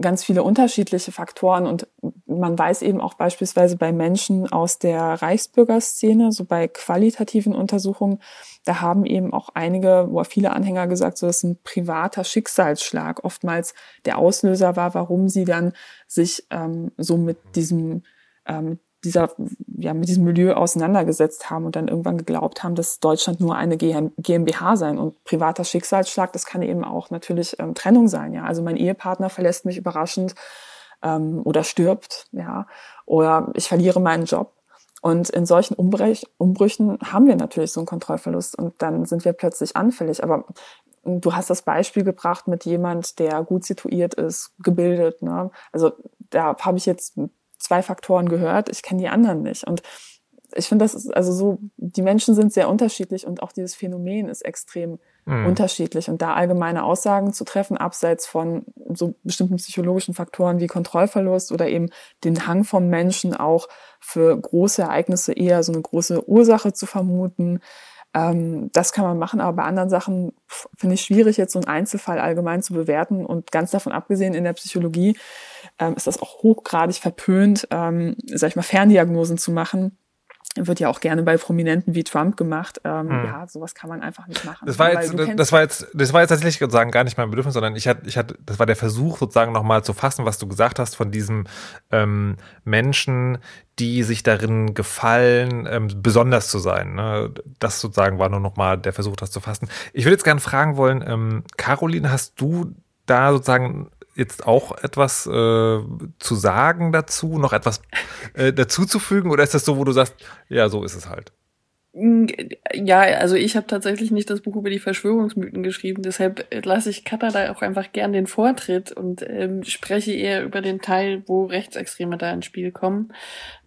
ganz viele unterschiedliche Faktoren und man weiß eben auch beispielsweise bei Menschen aus der Reichsbürgerszene, so bei qualitativen Untersuchungen, da haben eben auch einige, wo viele Anhänger gesagt, so dass ein privater Schicksalsschlag oftmals der Auslöser war, warum sie dann sich ähm, so mit diesem ähm, dieser, ja, mit diesem Milieu auseinandergesetzt haben und dann irgendwann geglaubt haben, dass Deutschland nur eine GmbH sein und privater Schicksalsschlag, das kann eben auch natürlich ähm, Trennung sein, ja. Also mein Ehepartner verlässt mich überraschend ähm, oder stirbt, ja, oder ich verliere meinen Job. Und in solchen Umbrech Umbrüchen haben wir natürlich so einen Kontrollverlust und dann sind wir plötzlich anfällig. Aber du hast das Beispiel gebracht mit jemand, der gut situiert ist, gebildet. Ne? Also da habe ich jetzt zwei Faktoren gehört, ich kenne die anderen nicht. Und ich finde, das ist also so, die Menschen sind sehr unterschiedlich und auch dieses Phänomen ist extrem mhm. unterschiedlich. Und da allgemeine Aussagen zu treffen, abseits von so bestimmten psychologischen Faktoren wie Kontrollverlust oder eben den Hang vom Menschen auch für große Ereignisse eher so eine große Ursache zu vermuten, ähm, das kann man machen, aber bei anderen Sachen finde ich schwierig, jetzt so einen Einzelfall allgemein zu bewerten. Und ganz davon abgesehen, in der Psychologie ähm, ist das auch hochgradig verpönt, ähm, sag ich mal, Ferndiagnosen zu machen wird ja auch gerne bei Prominenten wie Trump gemacht. Ähm, hm. Ja, sowas kann man einfach nicht machen. Das war jetzt, das war jetzt, das war jetzt tatsächlich sozusagen gar nicht mein Bedürfnis, sondern ich hatte, ich hatte, das war der Versuch sozusagen nochmal zu fassen, was du gesagt hast von diesem ähm, Menschen, die sich darin gefallen, ähm, besonders zu sein. Ne? Das sozusagen war nur nochmal der Versuch, das zu fassen. Ich würde jetzt gerne fragen wollen, ähm, Caroline, hast du da sozusagen jetzt auch etwas äh, zu sagen dazu, noch etwas äh, dazuzufügen oder ist das so, wo du sagst, ja, so ist es halt? Ja, also ich habe tatsächlich nicht das Buch über die Verschwörungsmythen geschrieben, deshalb lasse ich Katha da auch einfach gern den Vortritt und ähm, spreche eher über den Teil, wo Rechtsextreme da ins Spiel kommen.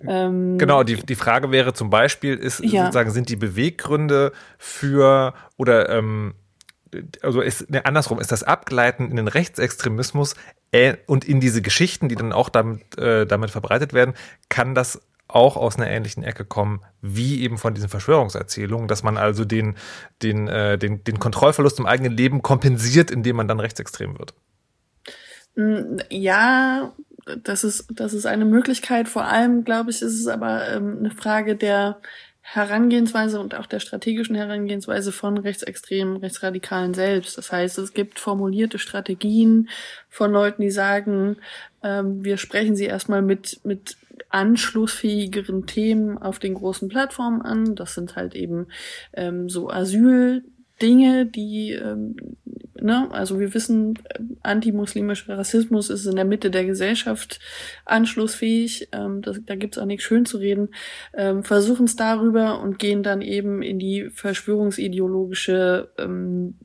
Ähm, genau, die, die Frage wäre zum Beispiel, ist ja. sozusagen, sind die Beweggründe für oder ähm, also ist ne, andersrum, ist das Abgleiten in den Rechtsextremismus äh, und in diese Geschichten, die dann auch damit, äh, damit verbreitet werden, kann das auch aus einer ähnlichen Ecke kommen, wie eben von diesen Verschwörungserzählungen, dass man also den, den, äh, den, den Kontrollverlust im eigenen Leben kompensiert, indem man dann rechtsextrem wird. Mm, ja, das ist, das ist eine Möglichkeit. Vor allem, glaube ich, ist es aber ähm, eine Frage der Herangehensweise und auch der strategischen Herangehensweise von Rechtsextremen, Rechtsradikalen selbst. Das heißt, es gibt formulierte Strategien von Leuten, die sagen, ähm, wir sprechen sie erstmal mit, mit anschlussfähigeren Themen auf den großen Plattformen an. Das sind halt eben ähm, so Asyl, Dinge, die, ähm, ne, also wir wissen, antimuslimischer Rassismus ist in der Mitte der Gesellschaft anschlussfähig, ähm, das, da gibt's auch nichts schön zu reden, ähm, versuchen es darüber und gehen dann eben in die verschwörungsideologische ähm,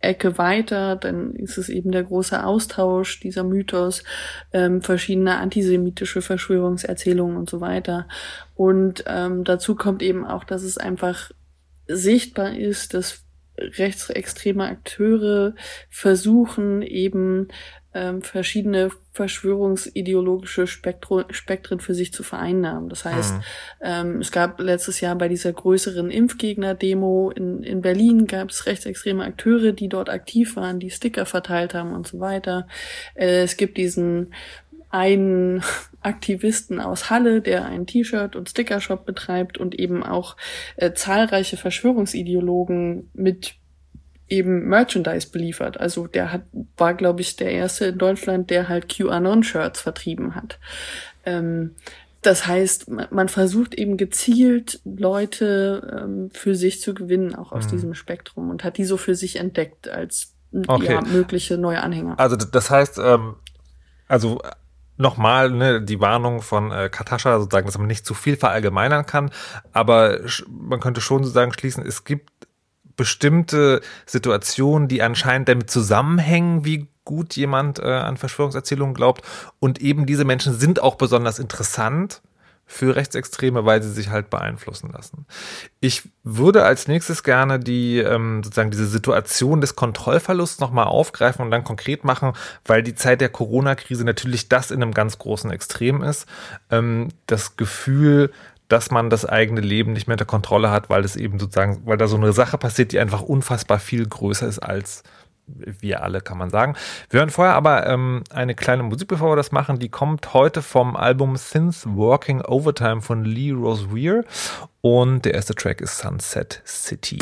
Ecke weiter, dann ist es eben der große Austausch, dieser Mythos, ähm, verschiedene antisemitische Verschwörungserzählungen und so weiter. Und ähm, dazu kommt eben auch, dass es einfach sichtbar ist, dass rechtsextreme Akteure versuchen eben ähm, verschiedene verschwörungsideologische Spektro Spektren für sich zu vereinnahmen. Das heißt, mhm. ähm, es gab letztes Jahr bei dieser größeren Impfgegner-Demo in, in Berlin gab es rechtsextreme Akteure, die dort aktiv waren, die Sticker verteilt haben und so weiter. Äh, es gibt diesen einen Aktivisten aus Halle, der einen T-Shirt- und Stickershop betreibt und eben auch äh, zahlreiche Verschwörungsideologen mit eben Merchandise beliefert. Also der hat, war, glaube ich, der erste in Deutschland, der halt QAnon-Shirts vertrieben hat. Ähm, das heißt, man versucht eben gezielt Leute ähm, für sich zu gewinnen, auch aus mhm. diesem Spektrum und hat die so für sich entdeckt als okay. ja, mögliche neue Anhänger. Also das heißt, ähm, also nochmal ne, die Warnung von äh, Katascha, sozusagen, dass man nicht zu viel verallgemeinern kann, aber man könnte schon sozusagen schließen, es gibt bestimmte Situationen, die anscheinend damit zusammenhängen, wie gut jemand äh, an Verschwörungserzählungen glaubt. Und eben diese Menschen sind auch besonders interessant für Rechtsextreme, weil sie sich halt beeinflussen lassen. Ich würde als nächstes gerne die ähm, sozusagen diese Situation des Kontrollverlusts nochmal aufgreifen und dann konkret machen, weil die Zeit der Corona-Krise natürlich das in einem ganz großen Extrem ist. Ähm, das Gefühl, dass man das eigene Leben nicht mehr unter Kontrolle hat, weil es eben sozusagen, weil da so eine Sache passiert, die einfach unfassbar viel größer ist als wir alle, kann man sagen. Wir hören vorher aber ähm, eine kleine Musik, bevor wir das machen. Die kommt heute vom Album Synth Working Overtime von Lee Rosweir und der erste Track ist Sunset City.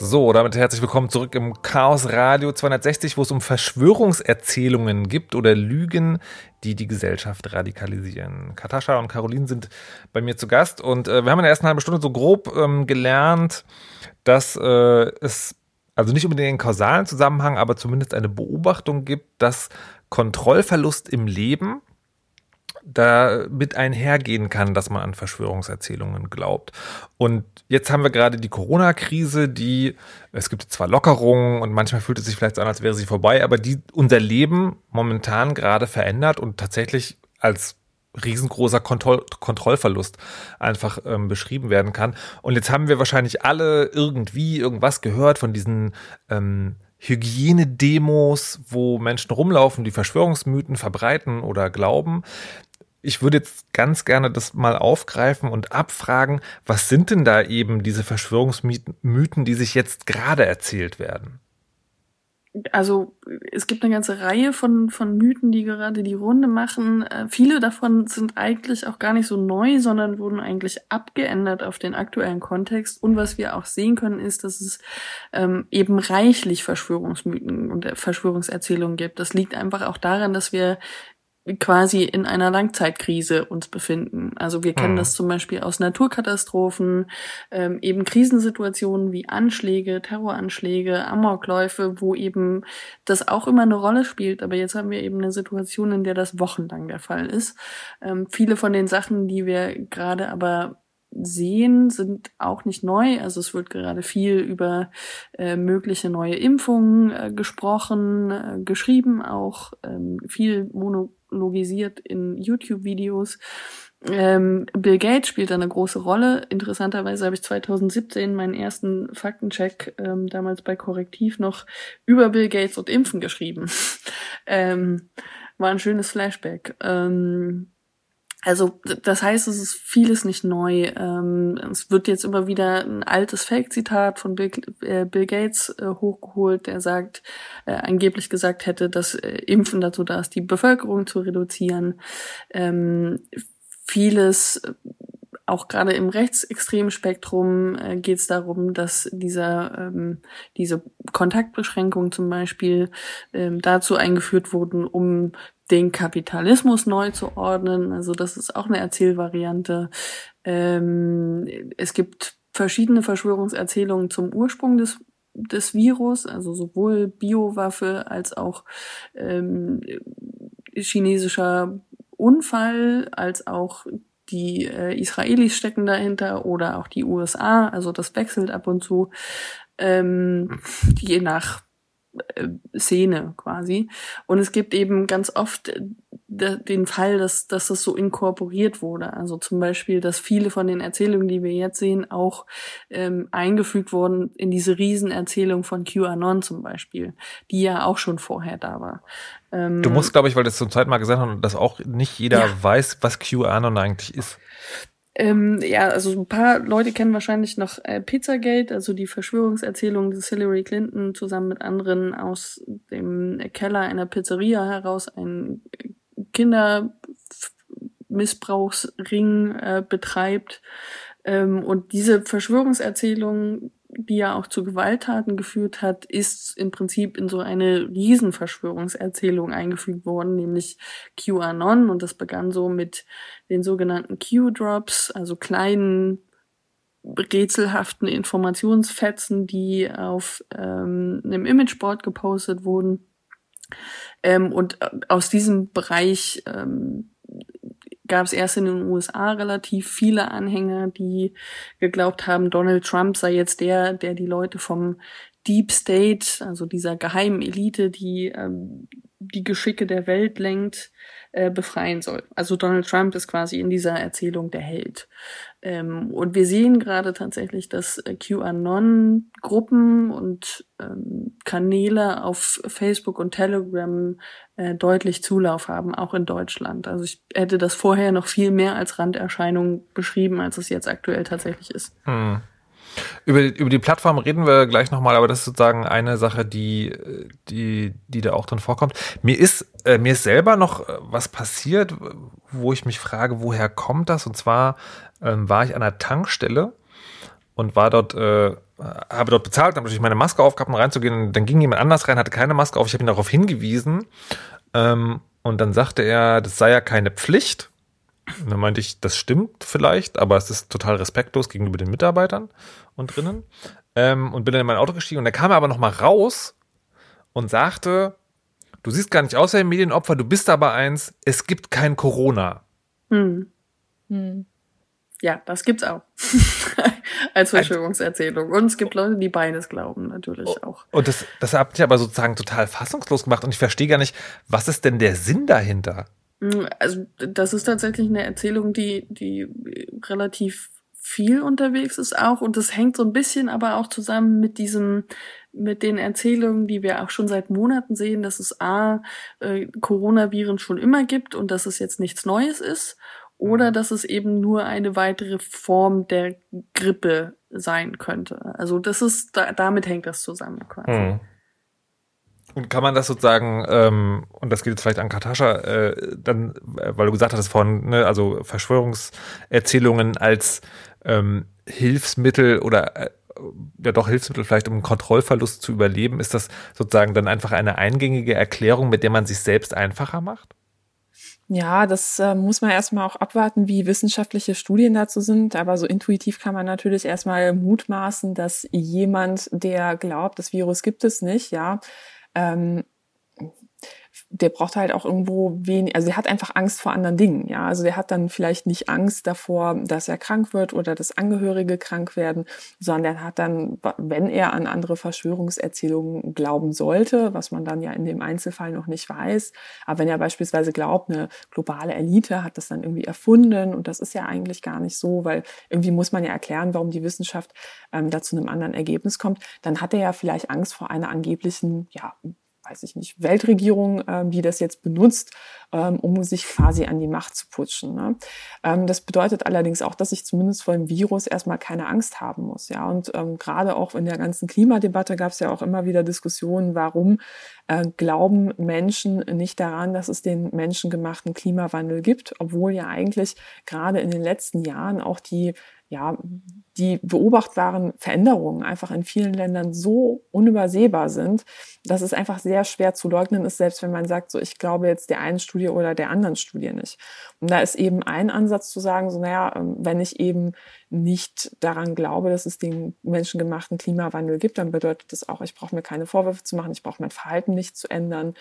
So, damit herzlich willkommen zurück im Chaos Radio 260, wo es um Verschwörungserzählungen gibt oder Lügen, die die Gesellschaft radikalisieren. Katascha und Caroline sind bei mir zu Gast und äh, wir haben in der ersten halben Stunde so grob ähm, gelernt, dass äh, es also nicht unbedingt einen kausalen Zusammenhang, aber zumindest eine Beobachtung gibt, dass Kontrollverlust im Leben damit einhergehen kann, dass man an Verschwörungserzählungen glaubt. Und jetzt haben wir gerade die Corona-Krise, die, es gibt zwar Lockerungen und manchmal fühlt es sich vielleicht so an, als wäre sie vorbei, aber die unser Leben momentan gerade verändert und tatsächlich als riesengroßer Kontroll Kontrollverlust einfach ähm, beschrieben werden kann. Und jetzt haben wir wahrscheinlich alle irgendwie irgendwas gehört von diesen ähm, Hygienedemos, wo Menschen rumlaufen, die Verschwörungsmythen verbreiten oder glauben ich würde jetzt ganz gerne das mal aufgreifen und abfragen, was sind denn da eben diese Verschwörungsmythen, die sich jetzt gerade erzählt werden? Also es gibt eine ganze Reihe von, von Mythen, die gerade die Runde machen. Äh, viele davon sind eigentlich auch gar nicht so neu, sondern wurden eigentlich abgeändert auf den aktuellen Kontext. Und was wir auch sehen können, ist, dass es ähm, eben reichlich Verschwörungsmythen und Verschwörungserzählungen gibt. Das liegt einfach auch daran, dass wir quasi in einer Langzeitkrise uns befinden. Also wir kennen mhm. das zum Beispiel aus Naturkatastrophen, ähm, eben Krisensituationen wie Anschläge, Terroranschläge, Amokläufe, wo eben das auch immer eine Rolle spielt. Aber jetzt haben wir eben eine Situation, in der das wochenlang der Fall ist. Ähm, viele von den Sachen, die wir gerade aber sehen, sind auch nicht neu. Also es wird gerade viel über äh, mögliche neue Impfungen äh, gesprochen, äh, geschrieben auch, ähm, viel monologisiert in YouTube-Videos. Ähm, Bill Gates spielt da eine große Rolle. Interessanterweise habe ich 2017 meinen ersten Faktencheck ähm, damals bei Korrektiv noch über Bill Gates und Impfen geschrieben. ähm, war ein schönes Flashback. Ähm, also das heißt, es ist vieles nicht neu. Ähm, es wird jetzt immer wieder ein altes Fake-Zitat von Bill, äh, Gates äh, hochgeholt, der sagt, äh, angeblich gesagt hätte, dass Impfen dazu da ist, die Bevölkerung zu reduzieren. Ähm, vieles auch gerade im rechtsextremen Spektrum äh, geht es darum, dass dieser, ähm, diese Kontaktbeschränkungen zum Beispiel ähm, dazu eingeführt wurden, um den Kapitalismus neu zu ordnen. Also das ist auch eine Erzählvariante. Ähm, es gibt verschiedene Verschwörungserzählungen zum Ursprung des des Virus, also sowohl Biowaffe als auch ähm, chinesischer Unfall, als auch die äh, Israelis stecken dahinter oder auch die USA. Also das wechselt ab und zu, ähm, je nach Szene quasi. Und es gibt eben ganz oft äh, den Fall, dass, dass das so inkorporiert wurde. Also zum Beispiel, dass viele von den Erzählungen, die wir jetzt sehen, auch ähm, eingefügt wurden in diese Riesenerzählung von QAnon zum Beispiel, die ja auch schon vorher da war. Ähm, du musst, glaube ich, weil das zum zweiten Mal gesagt hast, dass auch nicht jeder ja. weiß, was QAnon eigentlich ist. Ähm, ja, also ein paar Leute kennen wahrscheinlich noch äh, Pizzagate, also die Verschwörungserzählung des Hillary Clinton zusammen mit anderen aus dem Keller einer Pizzeria heraus ein Kindermissbrauchsring äh, betreibt. Ähm, und diese Verschwörungserzählung die ja auch zu Gewalttaten geführt hat, ist im Prinzip in so eine Riesenverschwörungserzählung eingefügt worden, nämlich QAnon. Und das begann so mit den sogenannten Q-Drops, also kleinen rätselhaften Informationsfetzen, die auf ähm, einem Imageboard gepostet wurden. Ähm, und aus diesem Bereich ähm, gab es erst in den USA relativ viele Anhänger, die geglaubt haben, Donald Trump sei jetzt der, der die Leute vom Deep State, also dieser geheimen Elite, die ähm, die Geschicke der Welt lenkt, äh, befreien soll. Also Donald Trump ist quasi in dieser Erzählung der Held. Ähm, und wir sehen gerade tatsächlich, dass äh, QAnon-Gruppen und ähm, Kanäle auf Facebook und Telegram äh, deutlich Zulauf haben, auch in Deutschland. Also ich hätte das vorher noch viel mehr als Randerscheinung beschrieben, als es jetzt aktuell tatsächlich ist. Hm. Über, über die Plattform reden wir gleich nochmal, aber das ist sozusagen eine Sache, die, die, die da auch drin vorkommt. Mir ist, äh, mir ist selber noch äh, was passiert, wo ich mich frage, woher kommt das? Und zwar ähm, war ich an einer Tankstelle und war dort äh, habe dort bezahlt, habe natürlich meine Maske aufgehabt, um reinzugehen. Dann ging jemand anders rein, hatte keine Maske auf. Ich habe ihn darauf hingewiesen. Ähm, und dann sagte er, das sei ja keine Pflicht. Und dann meinte ich, das stimmt vielleicht, aber es ist total respektlos gegenüber den Mitarbeitern und drinnen. Ähm, und bin dann in mein Auto gestiegen und dann kam er aber noch mal raus und sagte, du siehst gar nicht aus wie ein Medienopfer, du bist aber eins, es gibt kein Corona. Hm. Hm. Ja, das gibt's auch. Als Verschwörungserzählung. Und es gibt Leute, die beides glauben, natürlich oh, auch. Und das, das habt ihr aber sozusagen total fassungslos gemacht und ich verstehe gar nicht, was ist denn der Sinn dahinter? Hm, also, das ist tatsächlich eine Erzählung, die, die relativ viel unterwegs ist auch und das hängt so ein bisschen aber auch zusammen mit diesem mit den Erzählungen, die wir auch schon seit Monaten sehen, dass es a äh, Coronaviren schon immer gibt und dass es jetzt nichts Neues ist oder mhm. dass es eben nur eine weitere Form der Grippe sein könnte. Also das ist da, damit hängt das zusammen quasi. Mhm. Und kann man das sozusagen, ähm, und das geht jetzt vielleicht an Katascha, äh, dann, äh, weil du gesagt hast von, ne, also Verschwörungserzählungen als ähm, Hilfsmittel oder äh, ja doch Hilfsmittel vielleicht, um einen Kontrollverlust zu überleben, ist das sozusagen dann einfach eine eingängige Erklärung, mit der man sich selbst einfacher macht? Ja, das äh, muss man erstmal auch abwarten, wie wissenschaftliche Studien dazu sind. Aber so intuitiv kann man natürlich erstmal mutmaßen, dass jemand, der glaubt, das Virus gibt es nicht, ja, ähm, der braucht halt auch irgendwo wenig, also er hat einfach Angst vor anderen Dingen, ja. Also der hat dann vielleicht nicht Angst davor, dass er krank wird oder dass Angehörige krank werden, sondern er hat dann, wenn er an andere Verschwörungserzählungen glauben sollte, was man dann ja in dem Einzelfall noch nicht weiß, aber wenn er beispielsweise glaubt, eine globale Elite hat das dann irgendwie erfunden und das ist ja eigentlich gar nicht so, weil irgendwie muss man ja erklären, warum die Wissenschaft ähm, da zu einem anderen Ergebnis kommt, dann hat er ja vielleicht Angst vor einer angeblichen, ja, weiß ich nicht, Weltregierung, ähm, die das jetzt benutzt, ähm, um sich quasi an die Macht zu putschen. Ne? Ähm, das bedeutet allerdings auch, dass ich zumindest vor dem Virus erstmal keine Angst haben muss. Ja, und ähm, gerade auch in der ganzen Klimadebatte gab es ja auch immer wieder Diskussionen, warum äh, glauben Menschen nicht daran, dass es den menschengemachten Klimawandel gibt, obwohl ja eigentlich gerade in den letzten Jahren auch die ja, die beobachtbaren Veränderungen einfach in vielen Ländern so unübersehbar sind, dass es einfach sehr schwer zu leugnen ist, selbst wenn man sagt, so ich glaube jetzt der einen Studie oder der anderen Studie nicht. Und da ist eben ein Ansatz zu sagen, so naja, ähm, wenn ich eben nicht daran glaube, dass es den menschengemachten Klimawandel gibt, dann bedeutet das auch, ich brauche mir keine Vorwürfe zu machen, ich brauche mein Verhalten nicht zu ändern.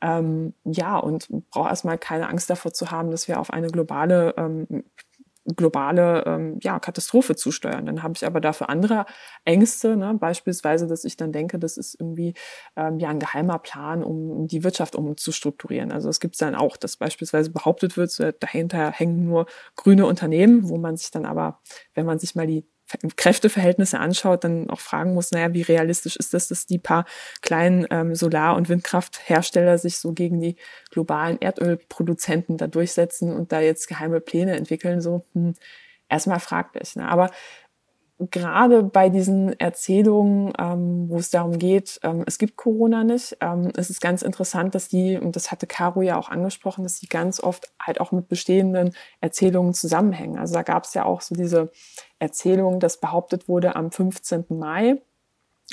Ähm, ja, und brauche erstmal keine Angst davor zu haben, dass wir auf eine globale ähm, globale ähm, ja, Katastrophe zusteuern. Dann habe ich aber dafür andere Ängste, ne? beispielsweise, dass ich dann denke, das ist irgendwie ähm, ja ein geheimer Plan, um die Wirtschaft umzustrukturieren. Also es gibt dann auch, dass beispielsweise behauptet wird, dahinter hängen nur grüne Unternehmen, wo man sich dann aber, wenn man sich mal die Kräfteverhältnisse anschaut, dann auch fragen muss, naja, wie realistisch ist das, dass die paar kleinen ähm, Solar- und Windkrafthersteller sich so gegen die globalen Erdölproduzenten da durchsetzen und da jetzt geheime Pläne entwickeln, so hm, erstmal fraglich. Ne? Aber gerade bei diesen Erzählungen, ähm, wo es darum geht, ähm, es gibt Corona nicht, ähm, es ist ganz interessant, dass die, und das hatte Caro ja auch angesprochen, dass die ganz oft halt auch mit bestehenden Erzählungen zusammenhängen. Also da gab es ja auch so diese Erzählung, dass behauptet wurde, am 15. Mai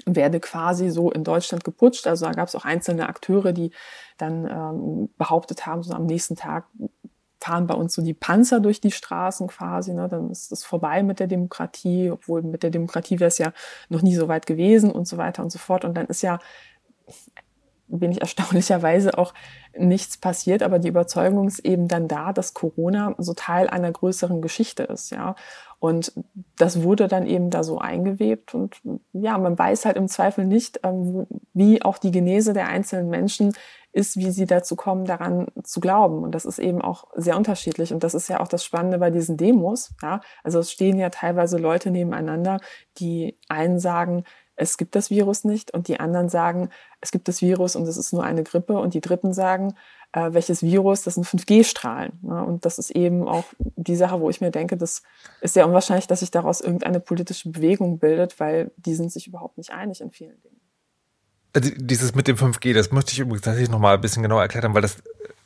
werde quasi so in Deutschland geputscht. Also da gab es auch einzelne Akteure, die dann ähm, behauptet haben, so am nächsten Tag fahren bei uns so die Panzer durch die Straßen quasi, ne? dann ist es vorbei mit der Demokratie, obwohl mit der Demokratie wäre es ja noch nie so weit gewesen und so weiter und so fort. Und dann ist ja bin ich erstaunlicherweise auch nichts passiert, aber die Überzeugung ist eben dann da, dass Corona so Teil einer größeren Geschichte ist, ja. Und das wurde dann eben da so eingewebt und ja, man weiß halt im Zweifel nicht, ähm, wie auch die Genese der einzelnen Menschen ist, wie sie dazu kommen, daran zu glauben. Und das ist eben auch sehr unterschiedlich. Und das ist ja auch das Spannende bei diesen Demos. Ja? Also es stehen ja teilweise Leute nebeneinander, die einen sagen, es gibt das Virus nicht und die anderen sagen, es gibt das Virus und es ist nur eine Grippe und die dritten sagen, äh, welches Virus, das sind 5G-Strahlen. Ne? Und das ist eben auch die Sache, wo ich mir denke, das ist sehr unwahrscheinlich, dass sich daraus irgendeine politische Bewegung bildet, weil die sind sich überhaupt nicht einig in vielen Dingen. Also dieses mit dem 5G, das möchte ich übrigens tatsächlich noch mal ein bisschen genauer erklären, weil das,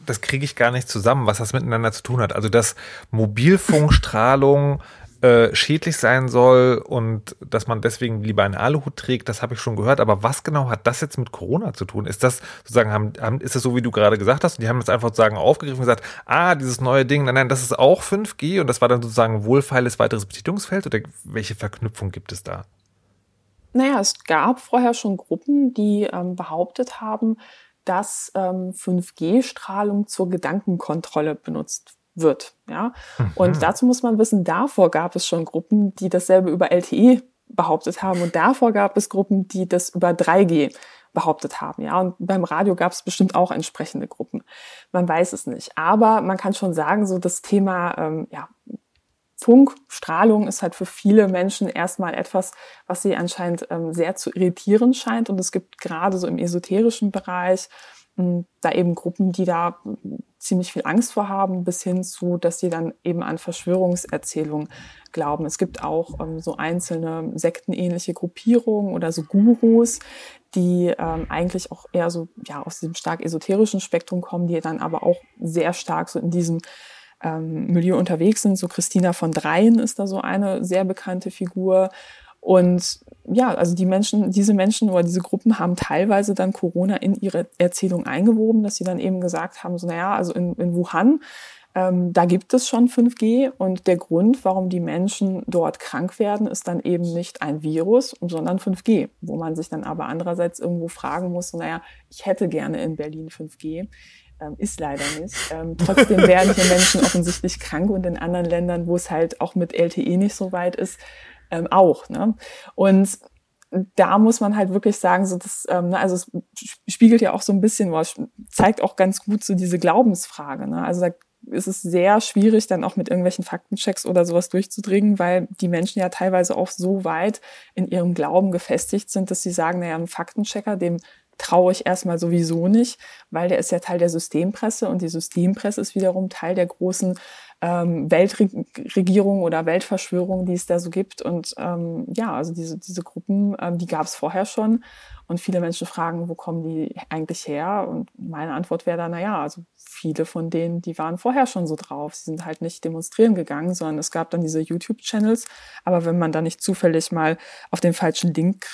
das kriege ich gar nicht zusammen, was das miteinander zu tun hat. Also dass Mobilfunkstrahlung äh, schädlich sein soll und dass man deswegen lieber einen Aluhut trägt, das habe ich schon gehört. Aber was genau hat das jetzt mit Corona zu tun? Ist das sozusagen, haben, haben, ist es so, wie du gerade gesagt hast? Die haben jetzt einfach sozusagen aufgegriffen und gesagt, ah, dieses neue Ding, nein, nein, das ist auch 5G und das war dann sozusagen wohlfeiles weiteres Betätigungsfeld oder welche Verknüpfung gibt es da? Naja, es gab vorher schon Gruppen, die ähm, behauptet haben, dass ähm, 5G-Strahlung zur Gedankenkontrolle benutzt wird. Ja? Mhm. Und dazu muss man wissen, davor gab es schon Gruppen, die dasselbe über LTE behauptet haben und davor gab es Gruppen, die das über 3G behauptet haben. Ja, und beim Radio gab es bestimmt auch entsprechende Gruppen. Man weiß es nicht. Aber man kann schon sagen, so das Thema ähm, ja, Funkstrahlung ist halt für viele Menschen erstmal etwas, was sie anscheinend ähm, sehr zu irritieren scheint. Und es gibt gerade so im esoterischen Bereich da eben Gruppen, die da ziemlich viel Angst vor haben, bis hin zu, dass sie dann eben an Verschwörungserzählungen glauben. Es gibt auch ähm, so einzelne sektenähnliche Gruppierungen oder so Gurus, die ähm, eigentlich auch eher so ja aus diesem stark esoterischen Spektrum kommen, die dann aber auch sehr stark so in diesem ähm, Milieu unterwegs sind. So Christina von Dreien ist da so eine sehr bekannte Figur. Und ja, also die Menschen, diese Menschen oder diese Gruppen haben teilweise dann Corona in ihre Erzählung eingewoben, dass sie dann eben gesagt haben, so naja, also in, in Wuhan, ähm, da gibt es schon 5G und der Grund, warum die Menschen dort krank werden, ist dann eben nicht ein Virus, sondern 5G, wo man sich dann aber andererseits irgendwo fragen muss, so, naja, ich hätte gerne in Berlin 5G. Ähm, ist leider nicht. Ähm, trotzdem werden hier Menschen offensichtlich krank und in anderen Ländern, wo es halt auch mit LTE nicht so weit ist, ähm, auch. Ne? Und da muss man halt wirklich sagen, so das, ähm, ne, also es spiegelt ja auch so ein bisschen, was zeigt auch ganz gut so diese Glaubensfrage. Ne? Also da ist es sehr schwierig, dann auch mit irgendwelchen Faktenchecks oder sowas durchzudringen, weil die Menschen ja teilweise auch so weit in ihrem Glauben gefestigt sind, dass sie sagen, naja, ein Faktenchecker, dem traue ich erstmal sowieso nicht, weil der ist ja Teil der Systempresse und die Systempresse ist wiederum Teil der großen ähm, Weltregierung oder Weltverschwörung, die es da so gibt. Und ähm, ja, also diese, diese Gruppen, ähm, die gab es vorher schon. Und viele Menschen fragen, wo kommen die eigentlich her? Und meine Antwort wäre da, na ja, also viele von denen, die waren vorher schon so drauf. Sie sind halt nicht demonstrieren gegangen, sondern es gab dann diese YouTube-Channels. Aber wenn man da nicht zufällig mal auf den falschen Link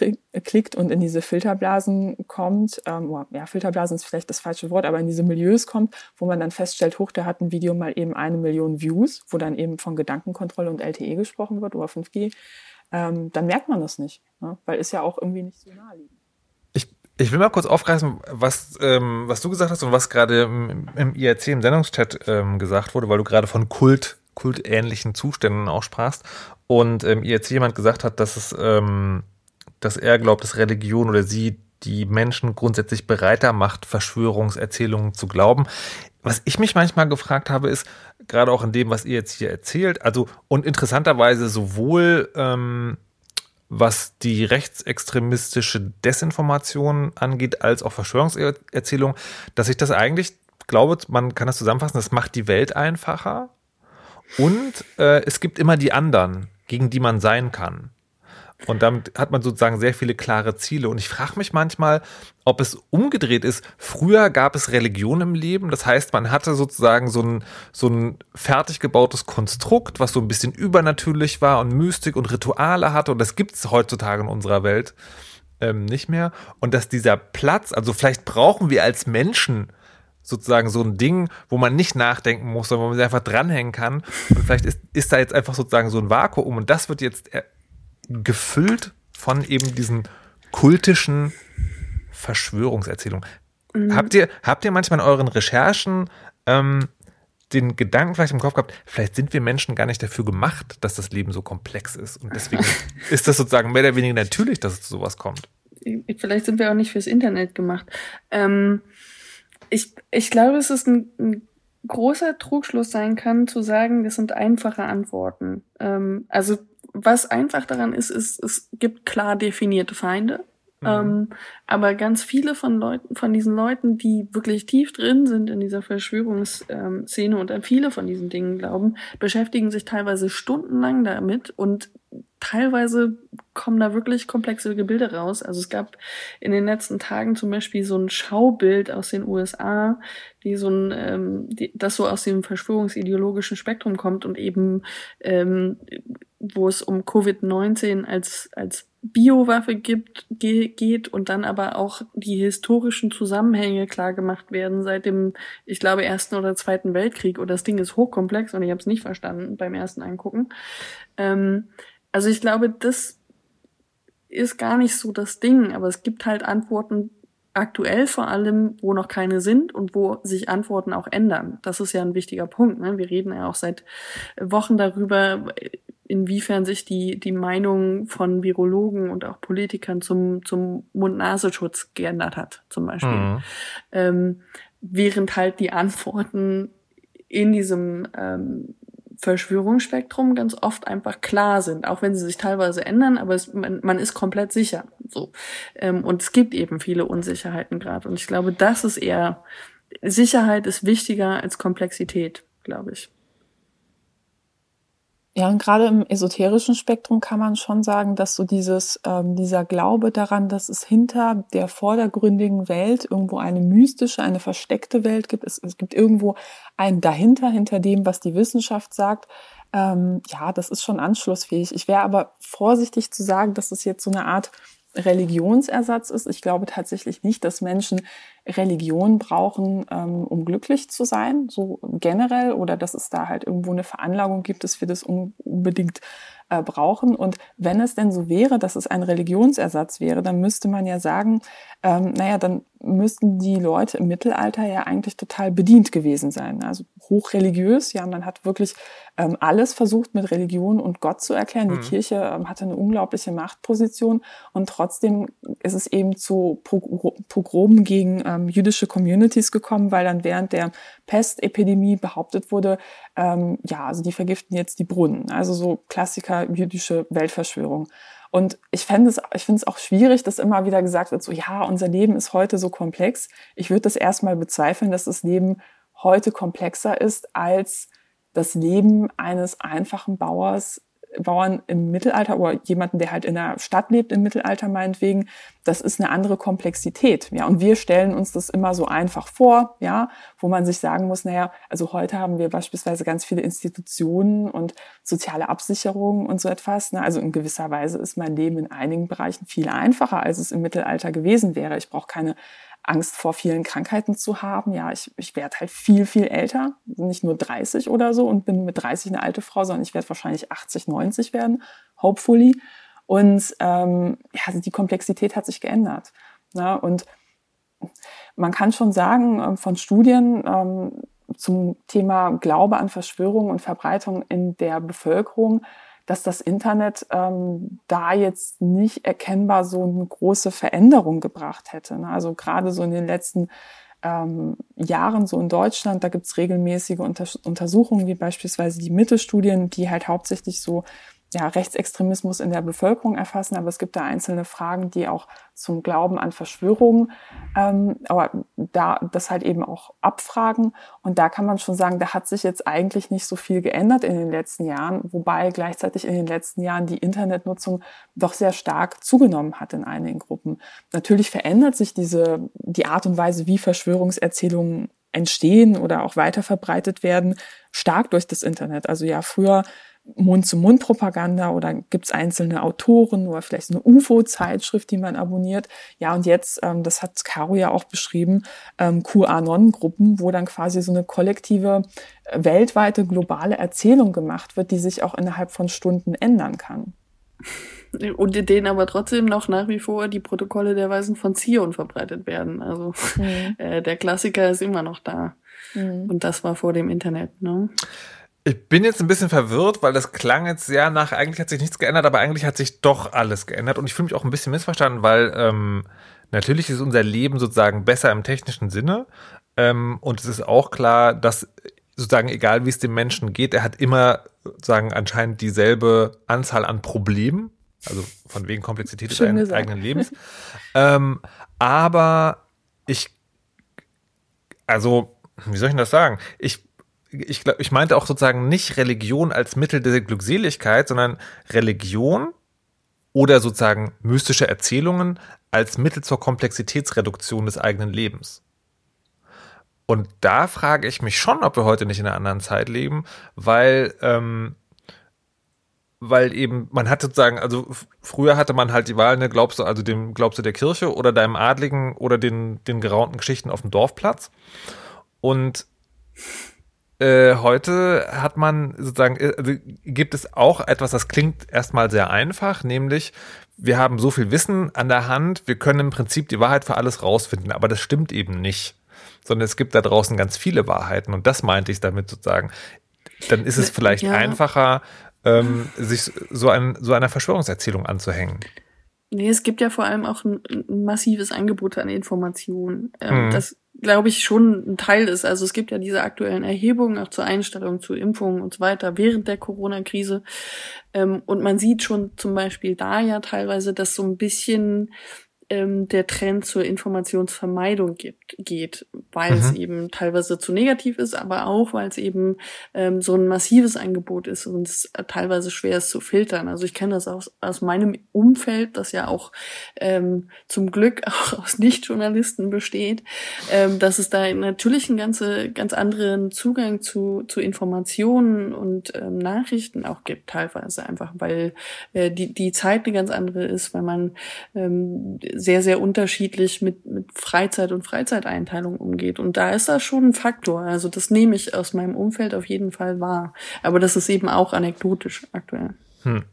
klickt und in diese Filterblasen kommt, ähm, ja, Filterblasen ist vielleicht das falsche Wort, aber in diese Milieus kommt, wo man dann feststellt, hoch, da hat ein Video mal eben eine Million Views, wo dann eben von Gedankenkontrolle und LTE gesprochen wird oder 5G, ähm, dann merkt man das nicht, ne? weil ist ja auch irgendwie nicht so naheliegend. Ich will mal kurz aufgreifen, was, ähm, was du gesagt hast und was gerade im, im IRC im Sendungschat ähm, gesagt wurde, weil du gerade von Kult, kultähnlichen Zuständen auch sprachst. Und im ähm, IRC jemand gesagt hat, dass es, ähm, dass er glaubt, dass Religion oder sie die Menschen grundsätzlich bereiter macht, Verschwörungserzählungen zu glauben. Was ich mich manchmal gefragt habe, ist, gerade auch in dem, was ihr jetzt hier erzählt, also und interessanterweise sowohl ähm, was die rechtsextremistische Desinformation angeht, als auch Verschwörungserzählung, dass ich das eigentlich glaube, man kann das zusammenfassen, das macht die Welt einfacher und äh, es gibt immer die anderen, gegen die man sein kann. Und damit hat man sozusagen sehr viele klare Ziele. Und ich frage mich manchmal, ob es umgedreht ist. Früher gab es Religion im Leben. Das heißt, man hatte sozusagen so ein, so ein fertig gebautes Konstrukt, was so ein bisschen übernatürlich war und Mystik und Rituale hatte. Und das gibt es heutzutage in unserer Welt ähm, nicht mehr. Und dass dieser Platz, also vielleicht brauchen wir als Menschen sozusagen so ein Ding, wo man nicht nachdenken muss, sondern wo man sich einfach dranhängen kann. Und vielleicht ist, ist da jetzt einfach sozusagen so ein Vakuum. Und das wird jetzt gefüllt von eben diesen kultischen Verschwörungserzählungen. Mhm. Habt, ihr, habt ihr manchmal in euren Recherchen ähm, den Gedanken vielleicht im Kopf gehabt, vielleicht sind wir Menschen gar nicht dafür gemacht, dass das Leben so komplex ist. Und deswegen ist das sozusagen mehr oder weniger natürlich, dass es zu sowas kommt. Vielleicht sind wir auch nicht fürs Internet gemacht. Ähm, ich, ich glaube, es ist ein, ein großer Trugschluss sein kann, zu sagen, das sind einfache Antworten. Ähm, also was einfach daran ist, ist, es gibt klar definierte Feinde. Mhm. Ähm, aber ganz viele von Leuten, von diesen Leuten, die wirklich tief drin sind in dieser Verschwörungsszene und an viele von diesen Dingen glauben, beschäftigen sich teilweise stundenlang damit und teilweise kommen da wirklich komplexe Gebilde raus. Also es gab in den letzten Tagen zum Beispiel so ein Schaubild aus den USA, die so ein, ähm, die, das so aus dem verschwörungsideologischen Spektrum kommt und eben ähm, wo es um Covid-19 als, als Biowaffe gibt, ge geht und dann aber auch die historischen Zusammenhänge klar gemacht werden seit dem, ich glaube, Ersten oder Zweiten Weltkrieg. Und das Ding ist hochkomplex und ich habe es nicht verstanden beim ersten Angucken. Ähm, also ich glaube, das ist gar nicht so das Ding, aber es gibt halt Antworten aktuell vor allem, wo noch keine sind und wo sich Antworten auch ändern. Das ist ja ein wichtiger Punkt. Ne? Wir reden ja auch seit Wochen darüber, inwiefern sich die, die Meinung von Virologen und auch Politikern zum, zum Mund-Nasenschutz geändert hat, zum Beispiel. Mhm. Ähm, während halt die Antworten in diesem ähm, Verschwörungsspektrum ganz oft einfach klar sind, auch wenn sie sich teilweise ändern, aber es, man, man ist komplett sicher. So ähm, und es gibt eben viele Unsicherheiten gerade und ich glaube, das ist eher Sicherheit ist wichtiger als Komplexität, glaube ich. Ja, und gerade im esoterischen Spektrum kann man schon sagen, dass so dieses, ähm, dieser Glaube daran, dass es hinter der vordergründigen Welt irgendwo eine mystische, eine versteckte Welt gibt. Es, es gibt irgendwo ein dahinter, hinter dem, was die Wissenschaft sagt. Ähm, ja, das ist schon anschlussfähig. Ich wäre aber vorsichtig zu sagen, dass es jetzt so eine Art Religionsersatz ist. Ich glaube tatsächlich nicht, dass Menschen Religion brauchen, ähm, um glücklich zu sein, so generell, oder dass es da halt irgendwo eine Veranlagung gibt, dass wir das unbedingt äh, brauchen. Und wenn es denn so wäre, dass es ein Religionsersatz wäre, dann müsste man ja sagen, ähm, naja, dann müssten die Leute im Mittelalter ja eigentlich total bedient gewesen sein. Also hochreligiös, ja, man hat wirklich ähm, alles versucht mit Religion und Gott zu erklären. Die mhm. Kirche ähm, hatte eine unglaubliche Machtposition und trotzdem ist es eben zu Pogromen gegen ähm, jüdische Communities gekommen, weil dann während der Pestepidemie behauptet wurde, ähm, ja, also die vergiften jetzt die Brunnen. Also so Klassiker jüdische Weltverschwörung. Und ich fände es, ich finde es auch schwierig, dass immer wieder gesagt wird, so, ja, unser Leben ist heute so komplex. Ich würde das erstmal bezweifeln, dass das Leben heute komplexer ist als das Leben eines einfachen Bauers Bauern im Mittelalter oder jemanden, der halt in der Stadt lebt im Mittelalter meinetwegen, das ist eine andere Komplexität. Ja, und wir stellen uns das immer so einfach vor, ja, wo man sich sagen muss, naja, also heute haben wir beispielsweise ganz viele Institutionen und soziale Absicherungen und so etwas. Ne? Also in gewisser Weise ist mein Leben in einigen Bereichen viel einfacher, als es im Mittelalter gewesen wäre. Ich brauche keine Angst vor vielen Krankheiten zu haben. Ja, ich, ich werde halt viel, viel älter, nicht nur 30 oder so und bin mit 30 eine alte Frau, sondern ich werde wahrscheinlich 80, 90 werden, hopefully. Und ähm, ja, die Komplexität hat sich geändert. Ja, und man kann schon sagen, ähm, von Studien ähm, zum Thema Glaube an Verschwörung und Verbreitung in der Bevölkerung, dass das Internet ähm, da jetzt nicht erkennbar so eine große Veränderung gebracht hätte. Ne? Also gerade so in den letzten ähm, Jahren so in Deutschland, da gibt's regelmäßige Unter Untersuchungen, wie beispielsweise die Mittelstudien, die halt hauptsächlich so ja, Rechtsextremismus in der Bevölkerung erfassen, aber es gibt da einzelne Fragen, die auch zum Glauben an Verschwörungen, ähm, aber da das halt eben auch abfragen. Und da kann man schon sagen, da hat sich jetzt eigentlich nicht so viel geändert in den letzten Jahren, wobei gleichzeitig in den letzten Jahren die Internetnutzung doch sehr stark zugenommen hat in einigen Gruppen. Natürlich verändert sich diese die Art und Weise, wie Verschwörungserzählungen entstehen oder auch weiter verbreitet werden, stark durch das Internet. Also ja, früher Mund-zu-Mund-Propaganda oder gibt es einzelne Autoren oder vielleicht eine UFO-Zeitschrift, die man abonniert. Ja, und jetzt, ähm, das hat Caro ja auch beschrieben, ähm, QAnon-Gruppen, wo dann quasi so eine kollektive, äh, weltweite, globale Erzählung gemacht wird, die sich auch innerhalb von Stunden ändern kann. Und in denen aber trotzdem noch nach wie vor die Protokolle der Weisen von Zion verbreitet werden. Also mhm. äh, der Klassiker ist immer noch da. Mhm. Und das war vor dem Internet. Ne? Ich bin jetzt ein bisschen verwirrt, weil das klang jetzt sehr nach, eigentlich hat sich nichts geändert, aber eigentlich hat sich doch alles geändert. Und ich fühle mich auch ein bisschen missverstanden, weil ähm, natürlich ist unser Leben sozusagen besser im technischen Sinne. Ähm, und es ist auch klar, dass sozusagen, egal wie es dem Menschen geht, er hat immer sozusagen anscheinend dieselbe Anzahl an Problemen. Also von wegen Komplexität des eigenen Lebens. ähm, aber ich, also, wie soll ich denn das sagen? Ich ich glaube, ich meinte auch sozusagen nicht Religion als Mittel der Glückseligkeit, sondern Religion oder sozusagen mystische Erzählungen als Mittel zur Komplexitätsreduktion des eigenen Lebens. Und da frage ich mich schon, ob wir heute nicht in einer anderen Zeit leben, weil ähm, weil eben, man hat sozusagen, also früher hatte man halt die Wahl, ne, glaubst du, also dem, glaubst du der Kirche oder deinem Adligen oder den, den geraunten Geschichten auf dem Dorfplatz. Und äh, heute hat man sozusagen, äh, also gibt es auch etwas, das klingt erstmal sehr einfach, nämlich wir haben so viel Wissen an der Hand, wir können im Prinzip die Wahrheit für alles rausfinden, aber das stimmt eben nicht. Sondern es gibt da draußen ganz viele Wahrheiten und das meinte ich damit sozusagen. Dann ist es vielleicht ja. einfacher, ähm, sich so, ein, so einer Verschwörungserzählung anzuhängen. Nee, es gibt ja vor allem auch ein, ein massives Angebot an Informationen. Ähm, mhm. Das glaube ich, schon ein Teil ist. Also es gibt ja diese aktuellen Erhebungen auch zur Einstellung zu Impfungen und so weiter während der Corona-Krise. Ähm, und man sieht schon zum Beispiel da ja teilweise, dass so ein bisschen ähm, der Trend zur Informationsvermeidung gibt, geht, weil mhm. es eben teilweise zu negativ ist, aber auch, weil es eben ähm, so ein massives Angebot ist und es teilweise schwer ist zu filtern. Also ich kenne das aus, aus meinem Umfeld, das ja auch ähm, zum Glück auch aus Nicht-Journalisten besteht, ähm, dass es da natürlich einen ganze, ganz anderen Zugang zu, zu Informationen und ähm, Nachrichten auch gibt, teilweise einfach, weil äh, die, die Zeit eine ganz andere ist, weil man ähm, sehr, sehr unterschiedlich mit, mit Freizeit und Freizeiteinteilung umgeht. Und da ist das schon ein Faktor. Also das nehme ich aus meinem Umfeld auf jeden Fall wahr. Aber das ist eben auch anekdotisch aktuell. Hm.